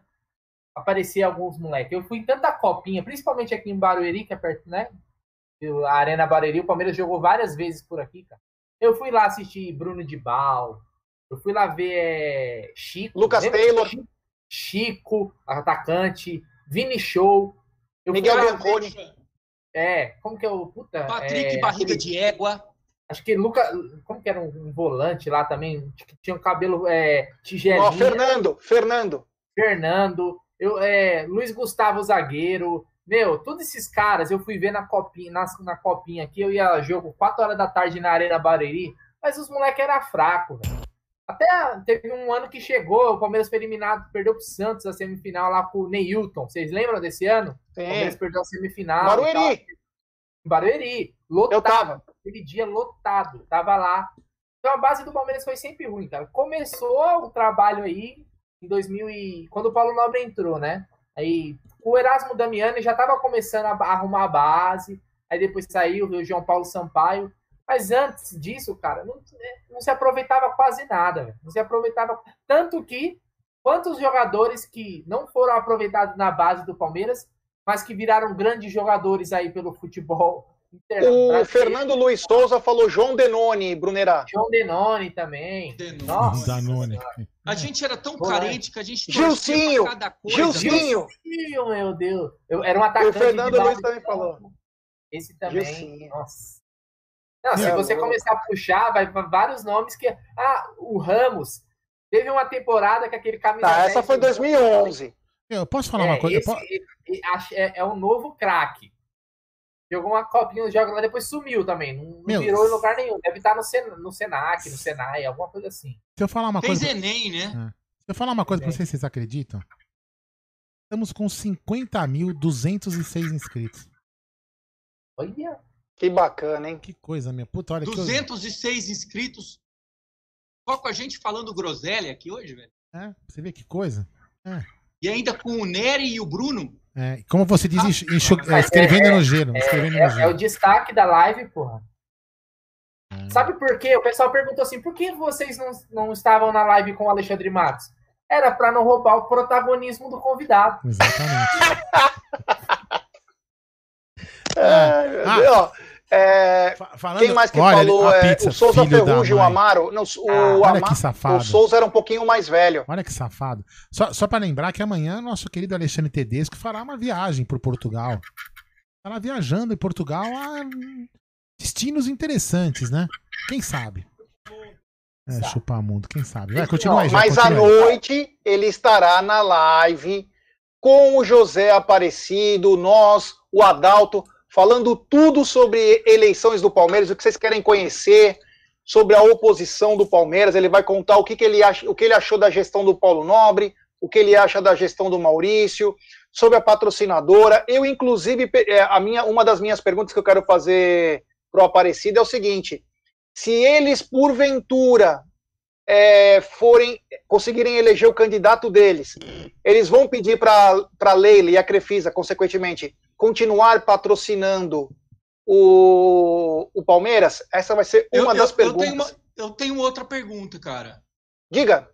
aparecer alguns moleques. Eu fui em tanta copinha, principalmente aqui em Barueri, que é perto, né? A Arena Barueri, o Palmeiras jogou várias vezes por aqui, cara. Eu fui lá assistir Bruno de Bal, eu fui lá ver é, Chico. Lucas Taylor. Chico? Chico, atacante, Vini Show. Miguel Bianconi. É, como que é o. Puta, Patrick é, Barriga aquele- de Égua. Acho que Luca. Como que era um, um volante lá também? Que tinha um cabelo é, tigelinho. Ó, Fernando, Fernando. Fernando, eu, é, Luiz Gustavo Zagueiro. Meu, todos esses caras eu fui ver na copinha, na, na copinha aqui. Eu ia jogo 4 horas da tarde na Arena Barueri, mas os moleques eram fracos, velho. Até teve um ano que chegou, o Palmeiras foi eliminado, perdeu pro Santos a semifinal lá com o Neilton. Vocês lembram desse ano? O Palmeiras Sim. perdeu a semifinal. Barueri. Barueri, lotado. Eu tava. Aquele dia lotado, tava lá. Então a base do Palmeiras foi sempre ruim, cara. Começou o trabalho aí em 2000 e quando o Paulo Nobre entrou, né? Aí o Erasmo Damiani já tava começando a arrumar a base. Aí depois saiu o João Paulo Sampaio. Mas antes disso, cara, não, né, não se aproveitava quase nada. velho. Não se aproveitava tanto que quantos jogadores que não foram aproveitados na base do Palmeiras, mas que viraram grandes jogadores aí pelo futebol interno O. Fernando Luiz Souza falou João Denoni, Brunerá. João Denoni também. Denoni. Nossa. Danone. A gente era tão Volante. carente que a gente Gilcinho! cada coisa. né? Gilcinho! Ih, meu Deus. Eu era um atacante. O Fernando Luiz também falou. Esse também. Gilcinho. Nossa. Não, se É você começar a puxar, vai pra vários nomes que. Ah, o Ramos. Teve uma temporada que aquele camisa. Tá, 10 essa foi jogou- 2011. Eu posso falar É, uma coisa? Esse- po- acho- é, é um novo craque. Jogou uma copinha, joga lá, depois sumiu também. Não, não Meu, virou em lugar nenhum. Deve estar no, Sen no Senac, no Senai, alguma coisa assim. Se eu falar uma Fez coisa. Enem, né? Se eu falar uma coisa pra Bem. vocês, vocês acreditam? Estamos com 50.206 inscritos. Olha, Que bacana, hein? Que coisa, minha puta. Olha que. 206 inscritos. Só com a gente falando groselha aqui hoje, velho. É, você vê que coisa. E ainda com o Nery e o Bruno. É, como você diz, é, Mas escrevendo é- no gelo. escrevendo no é, é o gelo. destaque da live, porra. É. Sabe por quê? O pessoal perguntou assim: por que vocês não, não estavam na live com o Alexandre Matos? Era pra não roubar o protagonismo do convidado. Exatamente. É, meu Ah. É, Fa- falando- quem mais que olha, falou? É, pizza, o Souza Ferrugem, o. Amaro. Não, o, Ah, Olha Ama- que safado. o Souza era um pouquinho mais velho. Olha que safado. Só, só para lembrar que amanhã nosso querido Alexandre Tedesco fará uma viagem por Portugal. Estará viajando em Portugal a destinos interessantes, né? Quem sabe? É, chupar mundo, quem sabe? Vai, continua aí, já, Mas à continua aí. noite ele estará na live com o José Aparecido, nós, o Adalto, falando tudo sobre eleições do Palmeiras, o que vocês querem conhecer sobre a oposição do Palmeiras. Ele vai contar o que, que ele acha, o que ele achou da gestão do Paulo Nobre, o que ele acha da gestão do Maurício, sobre a patrocinadora. Eu, inclusive, é, a minha, uma das minhas perguntas que eu quero fazer pro Aparecido é o seguinte: se eles, porventura, é, forem conseguirem eleger o candidato deles, eles vão pedir para a Leila e a Crefisa, consequentemente, continuar patrocinando o, o Palmeiras? Essa vai ser uma Eu- das eu, eu perguntas. tenho uma- eu tenho outra pergunta, cara. Diga.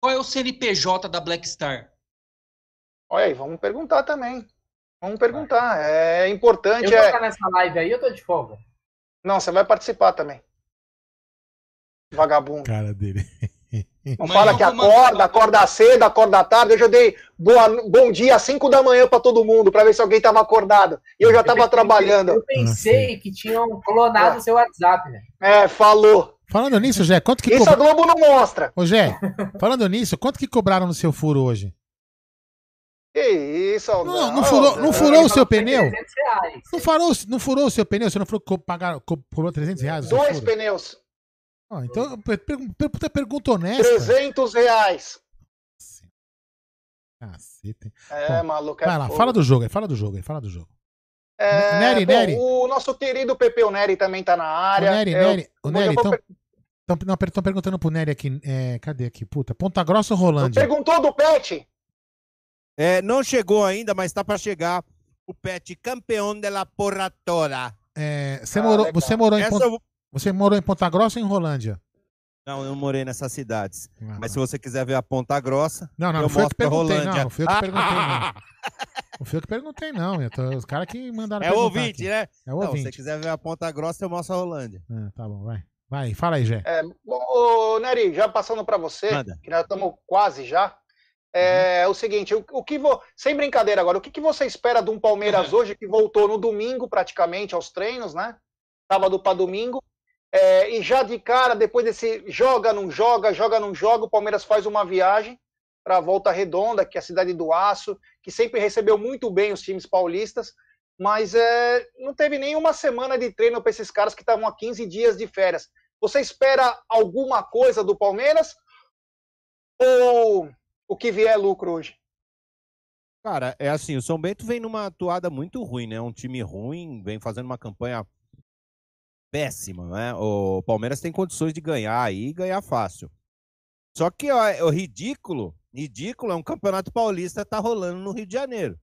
Qual é o CNPJ da Black Star? Olha aí, vamos perguntar também. Vamos perguntar. É Eu importante. vou É... estar nessa live aí, eu tô de folga. Não, você vai participar também. Vagabundo. Cara dele. Não Amanhã fala que acorda, uma- acorda cedo, acorda tarde. Hoje eu dei boa, bom dia às 5 da manhã para todo mundo, para ver se alguém estava acordado. E eu já estava trabalhando. Eu pensei que tinham clonado o seu WhatsApp, né? É, falou. Falando nisso, Jé, quanto que Isso a. Globo não mostra. Ô, Jé, falando nisso, quanto que cobraram no seu furo hoje? Que isso, Não, Aldão. não furou, não furou o seu pneu? 300 reais. Não furou, não furou o seu pneu? Você não falou que pagaram, cobrou 300 reais? Dois furo? pneus, Ó, então, per- per- per- puta pergunta honesta. 300 reais. Caceta. hein? É, Bom, maluco. é Vai lá, fala do jogo aí, fala do jogo aí, fala do jogo. É, Nery, bom, Nery. O nosso querido Pepeu Nery também tá na área. Nery, Eu- Nery, ô, eu Nery, vou então, per- não, estão perguntando pro Nery aqui, é, cadê aqui, puta, Ponta Grossa ou Rolândia? Perguntou do Pet? É, não chegou ainda, mas tá pra chegar o Pet campeão de la porra toda. É, você, Ah, morou, legal. você, morou em Essa Ponta, eu vou- você morou em Ponta Grossa ou em Rolândia? Não, eu morei nessas cidades. Ah, Mas se você quiser ver a Ponta Grossa, Não, não, eu não foi eu que mostro a perguntei, não, Rolândia. não foi eu que perguntei, não. Não foi eu que perguntei, não. tô- os caras que mandaram é ouvinte, aqui. né? É o Não, se ouvinte. você quiser ver a Ponta Grossa, eu mostro a Rolândia. Ah, tá bom, vai. Vai, fala aí, Jé. É, bom, ô, Nery, já passando para você, Manda. que nós estamos quase já. É o seguinte, o, o que vo... sem brincadeira agora, o que, que você espera de um Palmeiras hoje que voltou no domingo praticamente aos treinos, né? Sábado para domingo. É, e já de cara, depois desse joga, não joga, joga, não joga, o Palmeiras faz uma viagem para a Volta Redonda, que é a cidade do Aço, que sempre recebeu muito bem os times paulistas, mas é, não teve nenhuma semana de treino para esses caras que estavam há 15 dias de férias. Você espera alguma coisa do Palmeiras? Ou o que vier é lucro hoje? Cara, é assim, o São Bento vem numa atuada muito ruim, né? Um time ruim, vem fazendo uma campanha péssima, né? O Palmeiras tem condições de ganhar aí e ganhar fácil. Só que ó, é o ridículo, ridículo é um campeonato paulista tá rolando no Rio de Janeiro.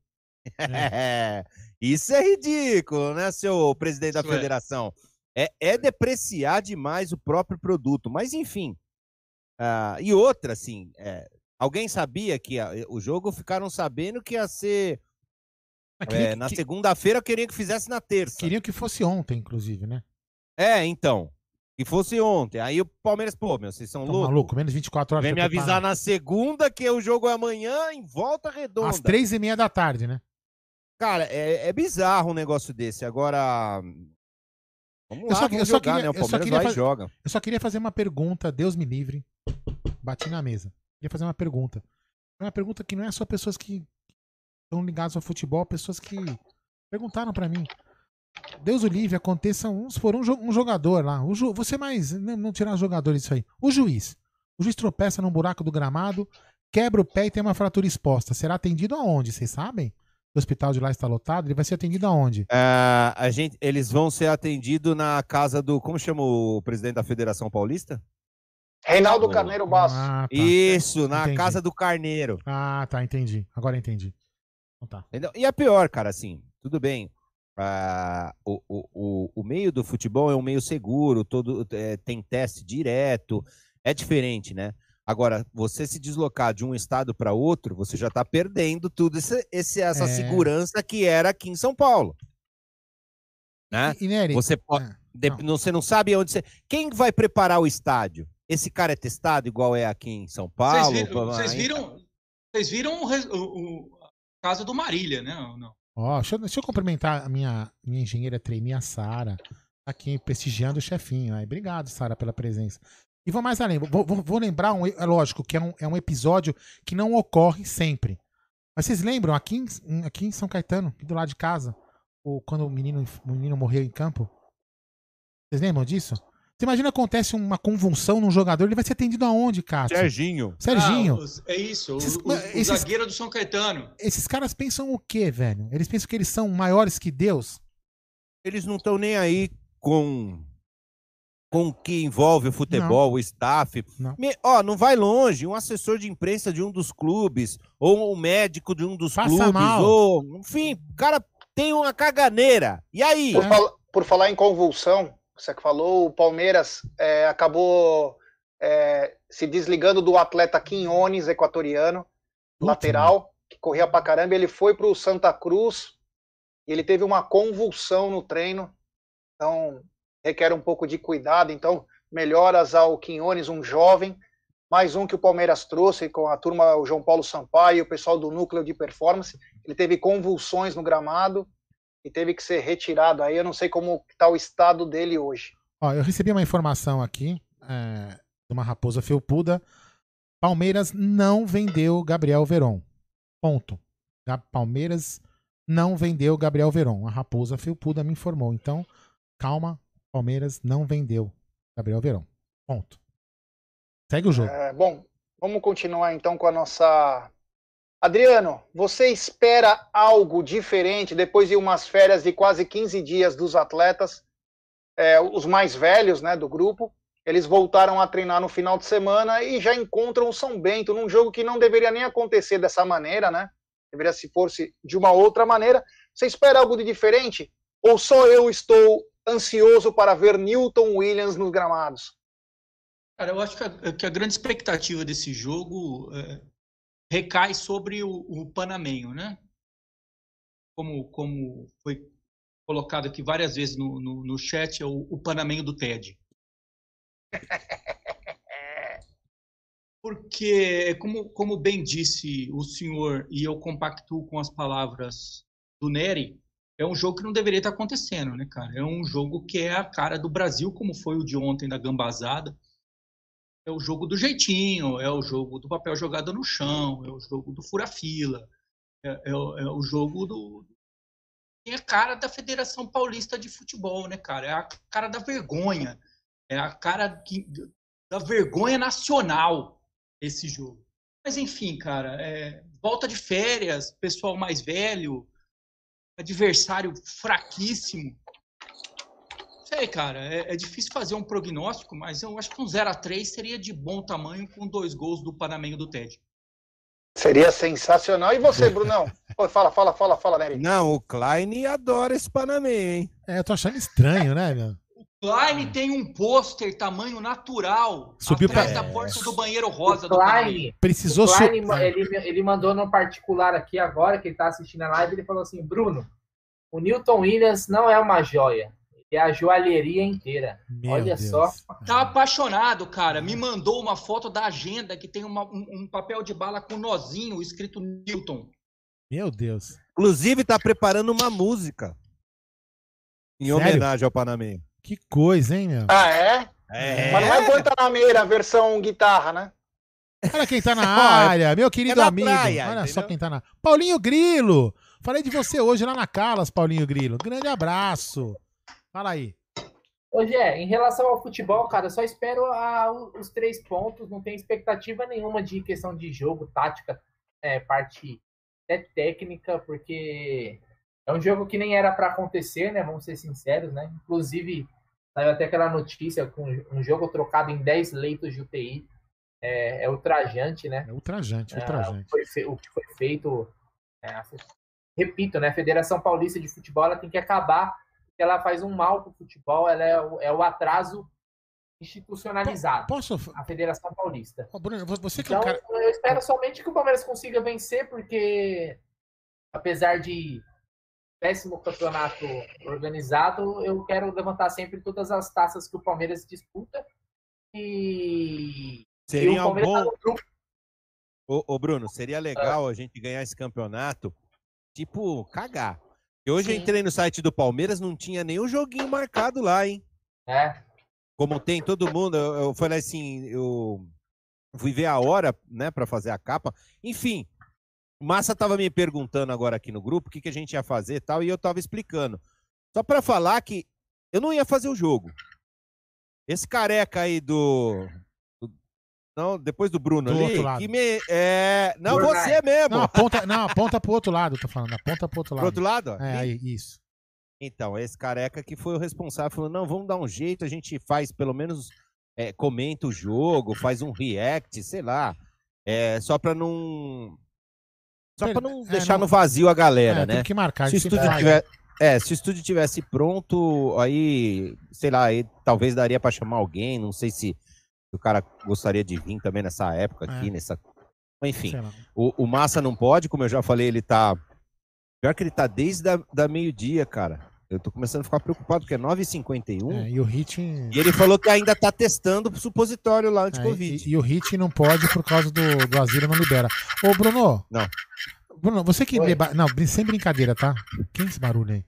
Isso é ridículo, né, seu presidente da Isso é. federação? É, é depreciar demais o próprio produto, mas enfim. Ah, e outra, assim, é, alguém sabia que a- o jogo ficaram sabendo que ia ser é, que- na que- segunda-feira, queriam que fizesse na terça. Queriam que fosse ontem, inclusive, né? É, então. Que fosse ontem. Aí o Palmeiras, pô, meu, vocês são Tá loucos. maluco, menos 24 horas. Vem me avisar na segunda que o jogo é amanhã em volta redonda. Às três e meia da tarde, né? Cara, é, é bizarro um negócio desse. Agora. Vamos Eu lá, só- vamos eu só jogar, queria- né? O Palmeiras vai fazer- e joga. Eu só queria fazer uma pergunta, Deus me livre. Bati na mesa. Queria fazer uma pergunta. É uma pergunta que não é só pessoas que estão ligadas ao futebol, pessoas que perguntaram pra mim. Deus o livre, aconteça uns por um, jo- um jogador lá. O ju, você mais. Não, não tirar jogadores disso aí. O juiz. O juiz tropeça num buraco do gramado, quebra o pé e tem uma fratura exposta. Será atendido aonde? Vocês sabem? O hospital de lá está lotado? Ele vai ser atendido aonde? Ah, a gente, eles vão ser atendidos na casa do. Como chama o presidente da Federação Paulista? Reinaldo Boa. Carneiro Basso. Ah, tá. Isso, na Entendi. casa do Carneiro. Ah, tá, entendi. Agora entendi. Então tá. E a pior, cara, assim, tudo bem. Ah, o, o, o, meio do futebol é um meio seguro, todo é, tem teste direto, é diferente, né? Agora, você se deslocar de um estado para outro, você já está perdendo tudo esse, esse- essa É. segurança que era aqui em São Paulo. Né? E, e Nery, Você pode. é, de- não. Você não sabe onde você. Quem vai preparar o estádio? Esse cara é testado igual é aqui em São Vocês Paulo? viram, Pá, vocês viram, vocês viram o, o- o- a casa do Marília, né? ou Não. Ó, deixa, deixa eu cumprimentar a minha, minha engenheira trainee, a Sara, tá aqui prestigiando o chefinho. Aí, obrigado, Sara, pela presença. E vou mais além, vou, vou- vou lembrar, um, é lógico que é um, é um episódio que não ocorre sempre. Mas vocês lembram, aqui em, aqui em São Caetano, do lado de casa, o, quando o menino, o menino morreu em campo? Vocês lembram disso? Você imagina acontece uma convulsão num jogador, ele vai ser atendido aonde, Cássio? Serginho. Serginho. Ah, os- é isso, o, Esses- o- o esses- zagueiro do São Caetano. Esses caras pensam o quê, velho? Eles pensam que eles são maiores que Deus? eles não estão nem aí com com o que envolve o futebol, o staff. Não. Me- ó, não vai longe, um assessor de imprensa de um dos clubes, ou um médico de um dos Passa clubes, mal. ou enfim, o cara tem uma caganeira. E aí? Por, fal- por falar em convulsão, você que falou, o Palmeiras é, acabou é, se desligando do atleta Quinones, equatoriano, lateral, que corria pra caramba. Ele foi pro Santa Cruz e ele teve uma convulsão no treino. Então, requer um pouco de cuidado. Então, melhoras ao Quinones, um jovem. Mais um que o Palmeiras trouxe com a turma, o João Paulo Sampaio e o pessoal do núcleo de performance. Ele teve convulsões no gramado e teve que ser retirado aí. Eu não sei como está o estado dele hoje. Ó, eu recebi uma informação aqui é, de uma raposa felpuda. Palmeiras não vendeu Gabriel Veron. Ponto. Palmeiras não vendeu Gabriel Veron. A raposa felpuda me informou. Então, calma, Palmeiras não vendeu Gabriel Veron. Ponto. Segue o jogo. É, bom, vamos continuar então com a nossa. Adriano, você espera algo diferente depois de umas férias de quase 15 dias dos atletas, é, os mais velhos né, do grupo? Eles voltaram a treinar no final de semana e já encontram o São Bento num jogo que não deveria nem acontecer dessa maneira, né? Deveria se fosse de uma outra maneira. Você espera algo de diferente? Ou só eu estou ansioso para ver Newton Williams nos gramados? Cara, eu acho que a, que a grande expectativa desse jogo é, recai sobre o, o Panamenho, né? Como, como foi colocado aqui várias vezes no, no, no chat, é o, o Panamenho do TED. Porque, como, como bem disse o senhor, e eu compactuo com as palavras do Nery, é um jogo que não deveria estar acontecendo, né, cara? É um jogo que é a cara do Brasil, como foi o de ontem da Gambazada. É o jogo do jeitinho, é o jogo do papel jogado no chão, é o jogo do fura-fila, é, é o- é o jogo do. É a cara da Federação Paulista de Futebol, né, cara? É a cara da vergonha. É a cara que- da vergonha nacional esse jogo. Mas enfim, cara, é, volta de férias, pessoal mais velho, adversário fraquíssimo. Sei, cara, é, é difícil fazer um prognóstico, mas eu acho que um 0 a 3 seria de bom tamanho com dois gols do Panamenho do Ted. Seria sensacional. E você, Brunão? Fala, fala, fala, fala, Nery. Não, o Klein adora esse Panamenho, hein? É, eu tô achando estranho, né, meu? Klein tem um pôster tamanho natural Subiu atrás pra- da porta do banheiro rosa O. Klein, Precisou o su- Klein ele, ele mandou no particular aqui agora, que ele tá assistindo a live, ele falou assim, Bruno, o Newton Williams não é uma joia, é a joalheria inteira. Meu Olha Deus. só. Tá apaixonado, cara. Me mandou uma foto da agenda que tem uma- um, um papel de bala com nozinho escrito Newton. Meu Deus. Inclusive, tá preparando uma música em Sério? homenagem ao Panamenho. Que coisa, hein, meu? Ah, é? É. Mas não é Guantanameira, a versão guitarra, né? Olha quem tá na Ó, área, meu querido é amigo. praia, Olha só entendeu? quem tá na. Paulinho Grilo! Falei de você hoje lá na Calas, Paulinho Grilo. Grande abraço. Fala aí. Hoje é, em relação ao futebol, cara, eu só espero a- os três pontos, não tenho expectativa nenhuma de questão de jogo, tática, é, parte até técnica, porque é um jogo que nem era para acontecer, né? Vamos ser sinceros, né? Inclusive, saiu até aquela notícia com um jogo trocado em 10 leitos de UTI. É, é ultrajante, né? É ultrajante, É, ultrajante. o, que foi fe- o que foi feito. é, repito, né? A Federação Paulista de Futebol ela tem que acabar, porque ela faz um mal para o futebol, ela é o, é o atraso institucionalizado. Posso. A Federação Paulista. Ô, Bruno, você que é um Então, cara. eu espero somente que o Palmeiras consiga vencer, porque apesar de péssimo campeonato organizado, eu quero levantar sempre todas as taças que o Palmeiras disputa. E, e Seria o um Palmeiras tá bom. no grupo Ô, ô, Bruno, seria legal a gente ganhar esse campeonato, tipo, cagar. Hoje eu entrei no site do Palmeiras, não tinha nenhum joguinho marcado lá, hein? né? Como tem todo mundo, eu, eu falei assim, eu fui ver a hora, né, pra fazer a capa. Enfim, Massa tava me perguntando agora aqui no grupo o que, que a gente ia fazer e tal, e eu tava explicando. Só pra falar que eu não ia fazer o jogo. Esse careca aí do. Do- não, depois do Bruno Do ali, outro lado. que me. É, não, você mesmo. Não, aponta, não, aponta pro outro lado, tô falando. Aponta pro outro Pro lado. outro lado? É, aí, isso. Então, esse careca que foi o responsável, falou: não, vamos dar um jeito, a gente faz pelo menos, é, comenta o jogo, faz um react, sei lá. É, só pra não. Só pra não É, deixar não- no vazio a galera, É, né? Tem que marcar. Se o estúdio tiver. É, se o estúdio tivesse pronto, aí, sei lá, aí talvez daria pra chamar alguém, não sei se o cara gostaria de vir também nessa época aqui, É. nessa. Enfim. O, o Massa não pode, como eu já falei, ele tá. Pior que ele tá desde da, da meio-dia, cara. Eu tô começando a ficar preocupado, porque é 9h51. É, e o Hit. E ele falou que ainda tá testando o supositório lá É, anti-Covid. e, e o Hit não pode por causa do, do asilo não libera. Ô, Bruno. Não. Bruno, você que Oi. lê. ba- Não, sem brincadeira, tá? Quem é esse barulho aí?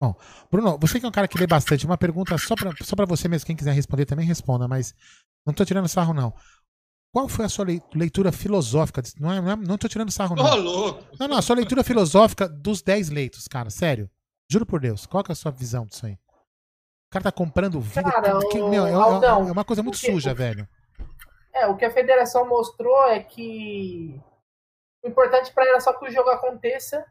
Bom, Bruno, você que é um cara que lê bastante, uma pergunta só pra, só pra você mesmo, quem quiser responder também responda, mas não tô tirando sarro, não. Qual foi a sua lei- leitura filosófica? Não, é, não, é- não tô tirando sarro, Ô, não. louco! Não, não, a sua leitura filosófica dos 10 leitos, cara, sério. Juro por Deus, qual que é a sua visão disso aí? O cara tá comprando vida. Cara, que- o- meu, é, é- Aldão, é uma coisa muito que- suja, velho. É, o que a federação mostrou é que o importante para ela é só que o jogo aconteça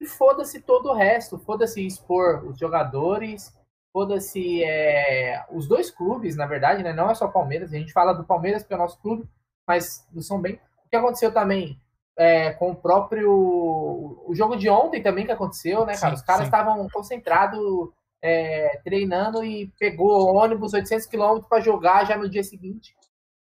e foda-se todo o resto. Foda-se expor os jogadores, foda-se é, os dois clubes, na verdade, né? Não é só Palmeiras. A gente fala do Palmeiras porque é o nosso clube, mas do São Bento. O que aconteceu também é, com o próprio. O jogo de ontem também que aconteceu, né, cara? Sim, Os caras estavam concentrados. é, treinando e pegou ônibus 800 quilômetros para jogar já no dia seguinte.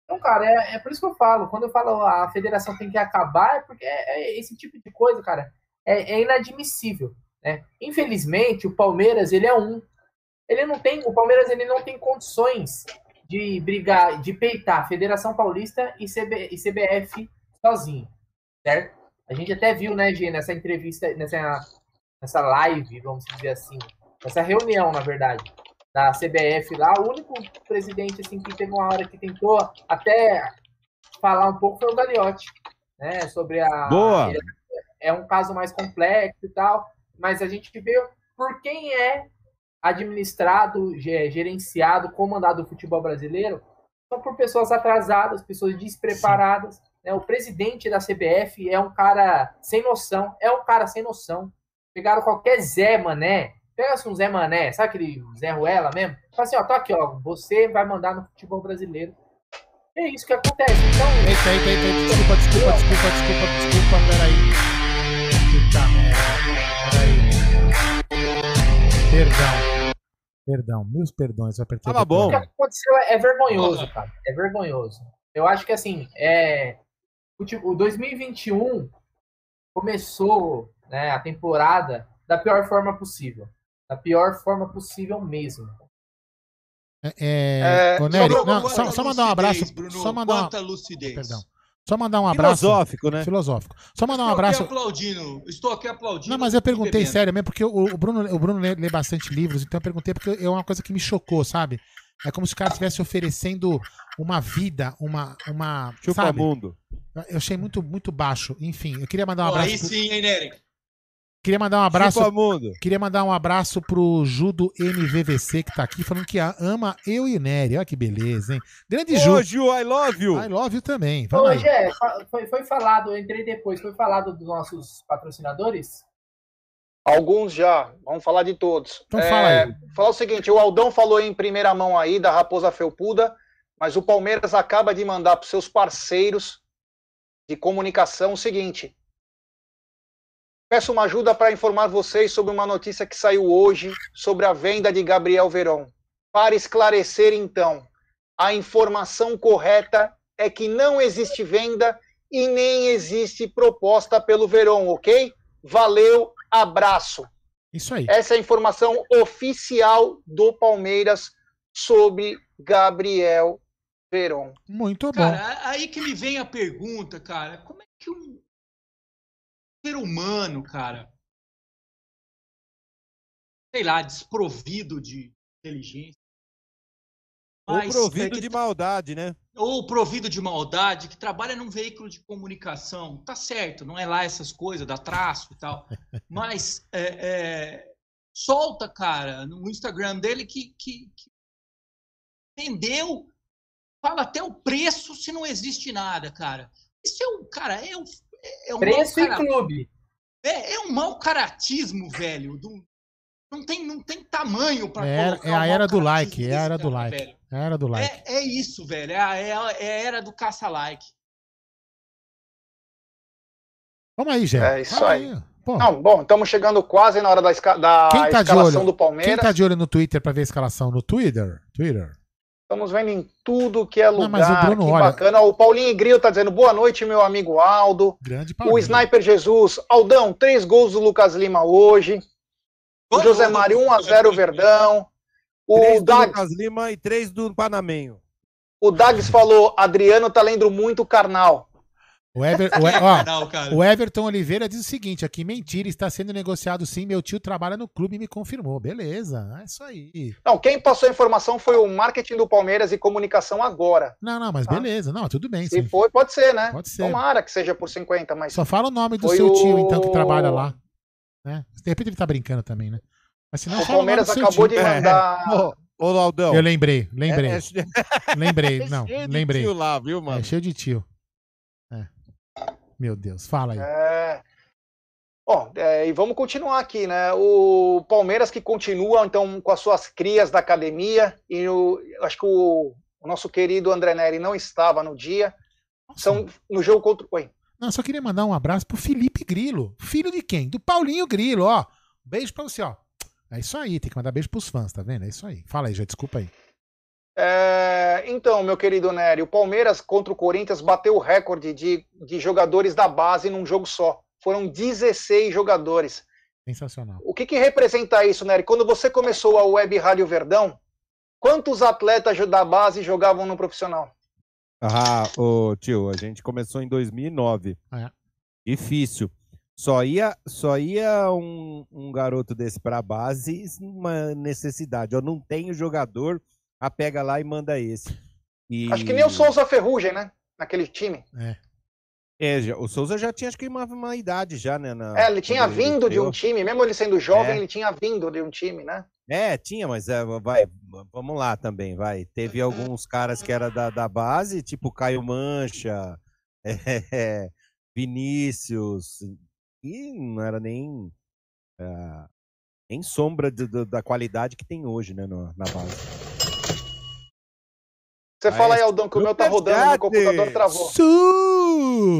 Então, cara, é, é por isso que eu falo. Quando eu falo a federação tem que acabar, é porque é, é esse tipo de coisa, cara, é, é inadmissível. Né? Infelizmente, o Palmeiras ele é um. Ele não tem. O Palmeiras ele não tem condições de brigar, de peitar a Federação Paulista e, CB, e CBF sozinho, certo? A gente até viu, né, Gê, nessa entrevista, nessa, nessa live, vamos dizer assim, nessa reunião, na verdade, da CBF lá, o único presidente assim que teve uma hora que tentou até falar um pouco foi o Gagliotti, né, sobre a Boa! É um caso mais complexo e tal, mas a gente vê por quem é administrado, ge- gerenciado, comandado o futebol brasileiro, são por pessoas atrasadas, pessoas despreparadas. Né? O presidente da CBF é um cara sem noção, é um cara sem noção. Pegaram qualquer Zé Mané, pega-se um Zé Mané, sabe aquele Zé Ruela mesmo? Fala assim, ó, tá aqui, ó, você vai mandar no futebol brasileiro. É isso que acontece. Então, Eita, eita, eita, eita, desculpa, desculpa, desculpa, desculpa, desculpa, peraí. Perdão. Perdão, meus perdões, eu apertei. Tava o botão. bom. o que aconteceu é, é vergonhoso, cara. É vergonhoso. Eu acho que assim, é, o, ti- o 2021 começou né, a temporada da pior forma possível. Da pior forma possível mesmo. É, É, ô, Nery, Quanta não, só, só mandar um abraço. Bruno, Só mandar uma, Quanta lucidez. perdão. Só mandar um abraço. Filosófico, né? Filosófico. Só mandar um Estou abraço. aqui aplaudindo. Estou aqui aplaudindo. Não, mas eu perguntei bebendo. sério mesmo, porque o, o Bruno, o Bruno lê, lê bastante livros, então eu perguntei porque é uma coisa que me chocou, sabe? É como se o cara estivesse oferecendo uma vida, uma. uma Chupa sabe? mundo. Eu achei muito, muito baixo. Enfim, eu queria mandar um Pô, abraço. aí pro- sim, hein, Nery? Queria mandar um abraço. Queria mandar um abraço pro Judo MVVC que tá aqui falando que ama eu e o Nery. Olha que beleza, hein? Grande Ju. Ô, Ju, I love you. I love you também. Vamos aí. Hoje é, foi, foi falado, eu entrei depois, foi falado dos nossos patrocinadores? Alguns já, vamos falar de todos. Então fala aí. Falar o seguinte, o Aldão falou em primeira mão aí da Raposa Felpuda, mas o Palmeiras acaba de mandar para os seus parceiros de comunicação o seguinte. Peço uma ajuda para informar vocês sobre uma notícia que saiu hoje sobre a venda de Gabriel Verón. Para esclarecer, então, a informação correta é que não existe venda e nem existe proposta pelo Verón, ok? Valeu, abraço. Isso aí. Essa é a informação oficial do Palmeiras sobre Gabriel Verón. Muito bom. Cara, aí que me vem a pergunta, cara, como é que um ser humano, cara, sei lá, desprovido de inteligência, Ou mas, provido é, de maldade, né? ou provido de maldade, que trabalha num veículo de comunicação, tá certo, não é lá essas coisas, dá traço e tal, mas é, é, solta, cara, no Instagram dele que, que, que vendeu, fala até o preço se não existe nada, cara. Isso é um, cara, é um, é um Preço mau e clube. é, é um mau caratismo, velho. do- não, tem, não tem tamanho pra É, colocar é a mau era do like, é a era do like. velho. Era do like. É, é isso, velho. É a, é a- é a era do caça-like. Vamos aí, Gé. É isso Fala aí. Pô, Não, bom, estamos chegando quase na hora da, esca- da Quem tá escalação do quem Palmeiras. tá de olho no Twitter pra ver a escalação? No Twitter? Twitter. Estamos vendo em tudo que é Não, lugar. mas o Bruno que olha. bacana. O Paulinho Gril tá dizendo boa noite, meu amigo Aldo. Grande O Palmeiras. Sniper Jesus, Aldão, três gols do Lucas Lima hoje. O José Mário 1x0 Verdão. O, Três do Dag, Lucas Lima e três do Panamenho. o Dags falou: Adriano tá lendo muito carnal. O, Ever, o, ó, o Everton Oliveira diz o seguinte: aqui, mentira, está sendo negociado sim. Meu tio trabalha no clube e me confirmou. Beleza, é isso aí. Não, quem passou a informação foi o marketing do Palmeiras e comunicação agora. Não, não, mas Tá. beleza. Não, tudo bem. Se sim. foi, pode ser, né? Pode ser. Tomara que seja por 50, mas Só fala o nome do Foi seu o- tio, então, que trabalha lá. Né? De repente ele tá brincando também, né? Mas se não, o o Palmeiras seu acabou tio. de mandar. Ô, ô Laudão. Eu lembrei, lembrei, É, é, lembrei. é Não, cheio de lembrei. tio lá, viu, mano? É cheio de tio. Meu Deus, fala aí. É. Bom, é, e vamos continuar aqui, né? O Palmeiras que continua, então, com as suas crias da academia, e o, acho que o, o nosso querido André Neri não estava no dia. São no jogo contra. Oi. Não, só queria mandar um abraço pro Felipe Grilo. Filho de quem? Do Paulinho Grilo, ó. Beijo pra você, ó. É isso aí, tem que mandar beijo pros fãs, tá vendo? É isso aí. Fala aí, já desculpa aí. É, então, meu querido Nery, o Palmeiras contra o Corinthians bateu o recorde de, de jogadores da base num jogo só. Foram 16 jogadores. Sensacional. O que, que representa isso, Nery? Quando você começou a Web Rádio Verdão, quantos atletas da base jogavam no profissional? Ah, ô tio, a gente começou em 2009. É. Difícil. Só ia, só ia um, um garoto desse pra base uma necessidade. Eu não tenho jogador, a pega lá e manda esse. E... Acho que nem o Souza Ferrugem, né? Naquele time. É, já- o Souza já tinha acho que uma, uma idade já, né? na- É, ele tinha quando ele vindo de um time, mesmo ele sendo jovem, É. ele tinha vindo de um time, né? É, tinha, mas é, vai, vamos lá também, vai. Teve alguns caras que era da, da base, tipo Caio Mancha, é, Vinícius, e não era nem, ah, nem sombra de- do- da qualidade que tem hoje, né, no- na base. Você fala aí, é Aldão, que o meu tá rodando, meu superchat. computador travou.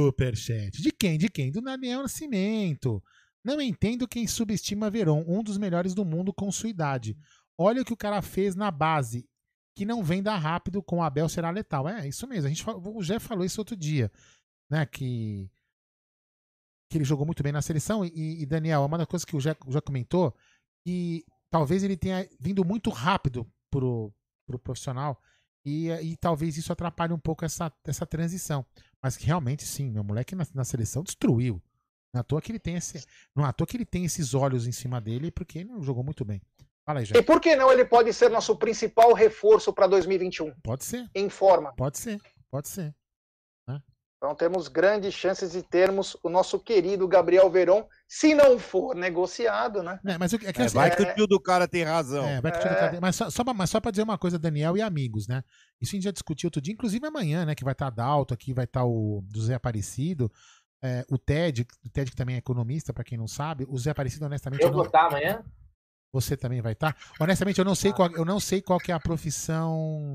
Superchat. De quem? De quem? Do Daniel Nascimento. Não entendo quem subestima Verón, um dos melhores do mundo com sua idade. Olha o que o cara fez na base, que não venda rápido com o Abel será letal. É, isso mesmo. A gente, o Jé falou isso outro dia, né? Que, que ele jogou muito bem na seleção. E, e, Daniel, uma das coisas que o Jé já comentou, que talvez ele tenha vindo muito rápido pro, pro profissional. E, e talvez isso atrapalhe um pouco essa, essa transição. Mas que realmente, sim, meu moleque na, na seleção destruiu. Não é à toa que ele tem esse. Não é à toa que ele tem esses olhos em cima dele, porque ele jogou muito bem. Fala aí, E por que não ele pode ser nosso principal reforço para 2021? Pode ser, Em forma. pode ser, pode ser. Então temos grandes chances de termos o nosso querido Gabriel Veron Se não for negociado, né? É, mas o que- é que É, assim, vai é- que o tio do cara tem razão. é, mas o que, é que É, vai é- que o tio do cara tem razão. É, vai que o tio do cara- Mas só, só, pra- mas só pra dizer uma coisa, Daniel e amigos, né? Isso a gente já discutiu outro dia, inclusive amanhã, né? Que vai estar Dalto aqui, vai estar o José Aparecido, é, o Ted, o Ted que também é economista, pra quem não sabe. O Zé Aparecido, honestamente, Eu eu vou não, estar amanhã? você também vai estar. Honestamente, eu não Ah. sei qual, eu não sei qual que é a profissão.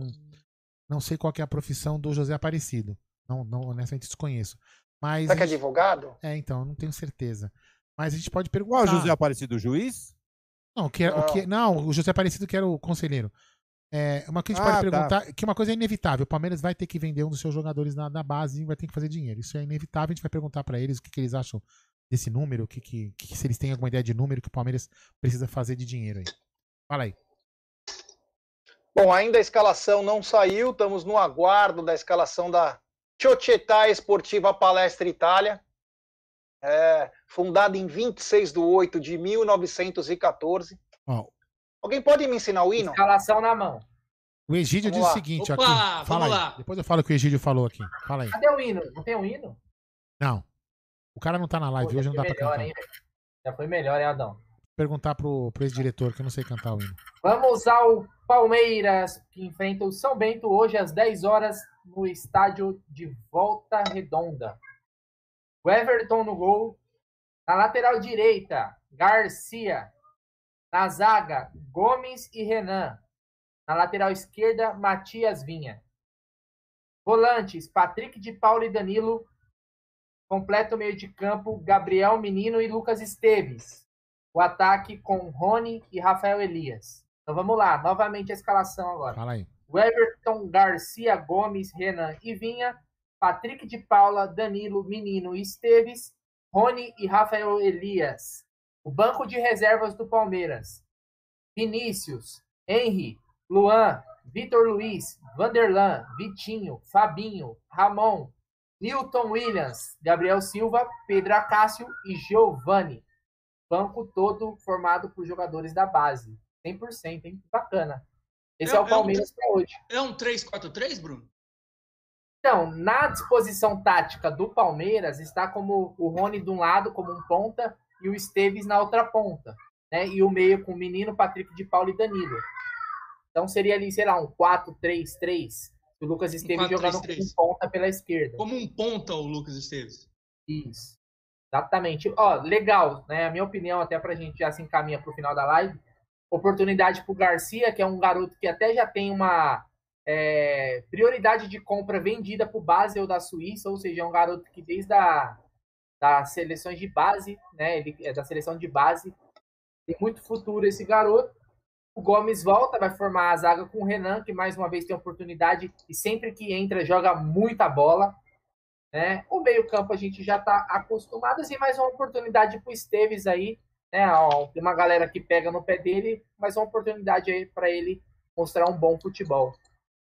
Não sei qual que é a profissão do José Aparecido. Não, não honestamente desconheço. Mas Será que é advogado? é, então, eu não tenho certeza. Mas a gente pode perguntar. Qual é o José Aparecido, o juiz? Não, o que é- o que- não, o José Aparecido que era o conselheiro. É, uma coisa que a gente Ah, pode tá. perguntar, que uma coisa é inevitável. O Palmeiras vai ter que vender um dos seus jogadores na, na base e vai ter que fazer dinheiro. Isso é inevitável. A gente vai perguntar pra eles o que, que eles acham desse número, o que, que, que- se eles têm alguma ideia de número que o Palmeiras precisa fazer de dinheiro aí. Fala aí. Bom, ainda a escalação não saiu, estamos no aguardo da escalação da Società Esportiva Palestra Itália, é, fundada em 26 de 8 de 1914. Ó, Alguém pode me ensinar o hino? Escalação na mão. o Egídio Vamos diz o lá. seguinte Opa, aqui. vamos Fala aí. lá. Depois eu falo o que o Egídio falou aqui. Fala aí. Cadê o hino? Não tem um hino? Não. O cara não tá na live Pô, hoje, não dá foi pra melhor, cantar. hein? Já foi melhor, hein, Adão? Perguntar pro, pro ex-diretor, que eu não sei cantar o hino. Vamos ao Palmeiras, que enfrenta o São Bento hoje às 10 horas no estádio de Volta Redonda. O Everton no gol. Na lateral direita, Garcia. Na zaga, Gomes e Renan. Na lateral esquerda, Matias Vinha. Volantes, Patrick de Paulo e Danilo. Completa o meio de campo, Gabriel Menino e Lucas Esteves. O ataque com Rony e Rafael Elias. Então vamos lá, novamente a escalação agora. Fala aí. O Everton, Garcia, Gomes, Renan e Vinha, Patrick de Paula, Danilo, Menino e Esteves, Rony e Rafael Elias. O banco de reservas do Palmeiras. Vinícius, Henry, Luan, Vitor Luiz, Vanderlan, Vitinho, Fabinho, Ramon, Newton Williams, Gabriel Silva, Pedro Acácio e Giovani. Banco todo formado por jogadores da base. 100%, hein? Bacana. Esse é, É- o Palmeiras para hoje. É um 3-4-3, Bruno? Então, na disposição tática do Palmeiras, está como o Rony de um lado, como um ponta, e o Esteves na outra ponta. Né? E o meio com o menino, Patrick de Paulo e Danilo. Então seria ali, sei lá, um 4-3-3. O Lucas Esteves jogando 4-3-3. com ponta pela esquerda. Como um ponta o Lucas Esteves. Isso. Exatamente. Ó, legal, né? A minha opinião, até pra gente já se encaminha pro final da live. Oportunidade pro Garcia, que é um garoto que até já tem uma é, prioridade de compra vendida pro Basel da Suíça, ou seja, é um garoto que desde a das seleções de base, né? Ele é da seleção de base. Tem muito futuro esse garoto. O Gomes volta, vai formar a zaga com o Renan, que mais uma vez tem oportunidade e sempre que entra joga muita bola. Né? O meio-campo a gente já está acostumado, assim, mais uma oportunidade para o Esteves aí. Né? Ó, tem uma galera que pega no pé dele, mas uma oportunidade aí para ele mostrar um bom futebol.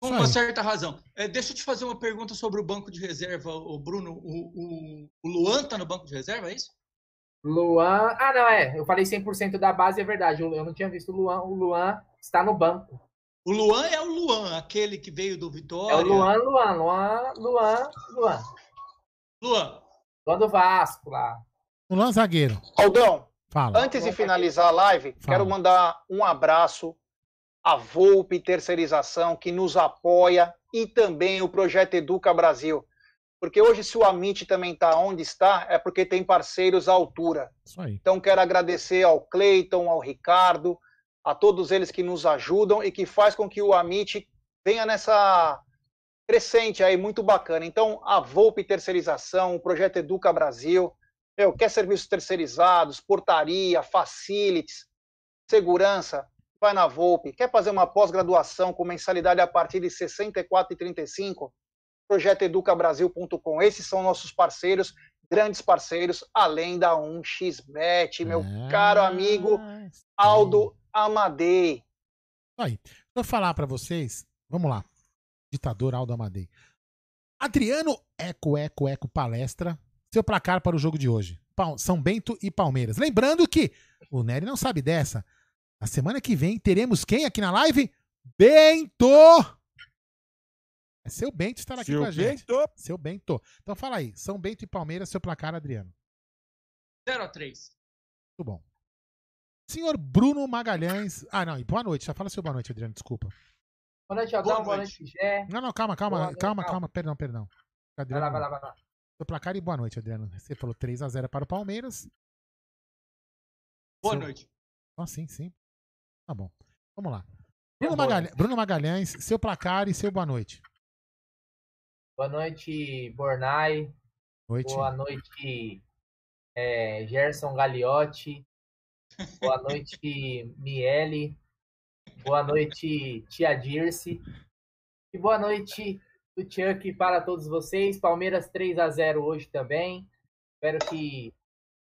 Com uma certa razão. É, deixa eu te fazer uma pergunta sobre o banco de reserva, o Bruno. O, o, o Luan tá no banco de reserva, é isso? Luan. Ah, não, é. Eu falei 100% da base, é verdade. Eu eu não tinha visto o Luan. O Luan está no banco. O Luan é o Luan, aquele que veio do É Vitória. o Luan, Luan, Luan, Luan, Luan. Luan, Luan do Vasco lá. O Luan zagueiro. Aldão, Fala. antes de finalizar a live, Fala. quero mandar um abraço à Volpe Terceirização, que nos apoia, e também o Projeto Educa Brasil. Porque hoje, se o Amit também está onde está, é porque tem parceiros à altura. Então, quero agradecer ao Cleiton, ao Ricardo, a todos eles que nos ajudam e que faz com que o Amit venha nessa crescente aí, muito bacana. Então, a Volpe Terceirização, o Projeto Educa Brasil, meu, quer serviços terceirizados, portaria, facilities, segurança, vai na Volpe. Quer fazer uma pós-graduação com mensalidade a partir de R$ 64,35? projetoeducabrasil.com. Esses são nossos parceiros, grandes parceiros, além da 1xBet, meu É. caro amigo Aldo Amadei. Aí. Eu falar pra vocês. Vamos lá. Ditador Aldo Amadei. Adriano Eco, Eco, Eco Palestra. Seu placar para o jogo de hoje. São Bento e Palmeiras. Lembrando que o Nery não sabe dessa. Na semana que vem teremos quem aqui na live? Bento! É seu Bento estará aqui Seu com a gente. Bento. Seu Bento. Então fala aí. São Bento e Palmeiras, seu placar, Adriano. 0x3. Muito bom. Senhor Bruno Magalhães. Ah, não, e boa noite. Já fala seu boa noite, Adriano, desculpa. Boa noite, Aldão. Boa Boa noite. Gé. Não, não, calma, calma, noite, calma, calma. calma, perdão, perdão. Vai Adriano, lá, vai lá, vai lá. Seu placar e boa noite, Adriano. Você falou 3x0 para o Palmeiras. Boa Seu- noite. Ah, sim, sim. Tá bom. Vamos lá. Bruno, boa Magalhães, Bruno Magalhães, seu placar e seu boa noite. Boa noite, Bornai. Noite. Boa noite, é, Gerson Gagliotti. Boa noite, Miele. Boa noite, Tia Dirce. E boa noite do Chuck para todos vocês. Palmeiras 3 a 0 hoje também. Espero que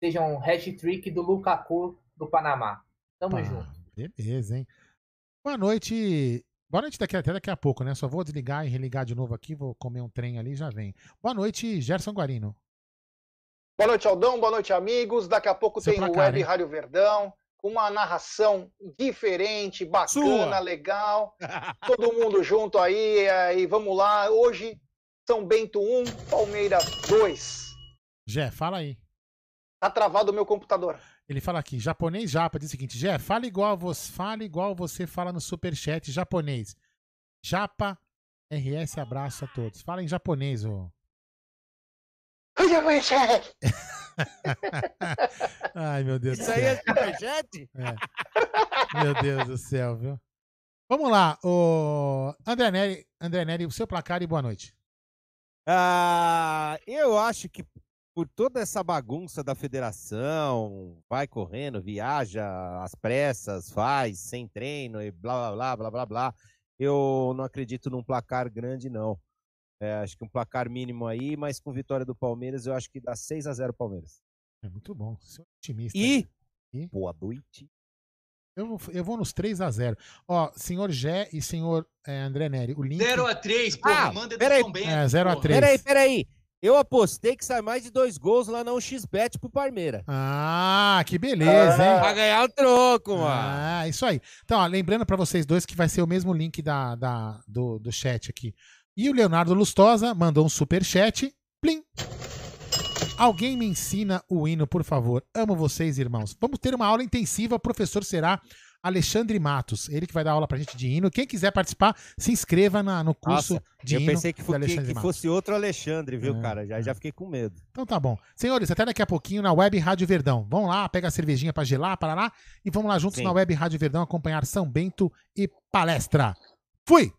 seja um hat-trick do Lukaku do Panamá. Tamo Pá, junto. Beleza, hein? Boa noite. Boa noite daqui até daqui a pouco, né? Só vou desligar e religar de novo aqui, vou comer um trem ali e já vem. Boa noite, Gerson Guarino. Boa noite, Aldão. Boa noite, amigos. Daqui a pouco Seu tem o placar, Web hein? Rádio Verdão, com uma narração diferente, bacana, Sua. legal. Todo mundo junto aí, aí vamos lá. Hoje, São Bento 1, Palmeiras 2. Jé, fala aí. Tá travado o meu computador. Ele fala aqui, japonês japa, diz o seguinte, Jé, fala igual você, fala igual você fala no superchat japonês. Japa, RS, abraço a todos. Fala em japonês, ô. Ai, meu Deus do Isso céu. aí é superchat? É. Meu Deus do céu, viu? Vamos lá, o André Neri, André Neri, o seu placar e boa noite. Ah, eu acho que por toda essa bagunça da federação, vai correndo, viaja às pressas, faz sem treino e blá blá blá blá blá blá. Eu não acredito num placar grande, não. É, acho que um placar mínimo aí, mas com vitória do Palmeiras, eu acho que dá 6 a 0 Palmeiras. É muito bom, seu otimista. E E? boa noite. Eu, vou- eu vou nos 3 a 0 Ó, senhor Gé e senhor é, André Neri, o link... 0x3, porra, Ah, manda do peraí. São Bento. É, 0 a porra. 3. Peraí, peraí. Eu apostei que sai mais de dois gols lá no XBet pro Palmeiras. Ah, que beleza, hein? Pra ganhar o troco, mano. Ah, isso aí. Então, ó, lembrando pra vocês dois que vai ser o mesmo link da, da- do, do chat aqui. E o Leonardo Lustosa mandou um super chat. Plim. Alguém me ensina o hino, por favor. Amo vocês, irmãos. Vamos ter uma aula intensiva. O professor será Alexandre Matos. Ele que vai dar aula pra gente de hino. Quem quiser participar, se inscreva na- no curso Nossa, de eu hino pensei que, que- que fosse outro Alexandre, viu, É, cara? Já, é. já fiquei com medo. Então tá bom. Senhores, até daqui a pouquinho na Web Rádio Verdão. Vamos lá, pega a cervejinha pra gelar, para lá. E vamos lá juntos Sim. na Web Rádio Verdão acompanhar São Bento e palestra. Fui!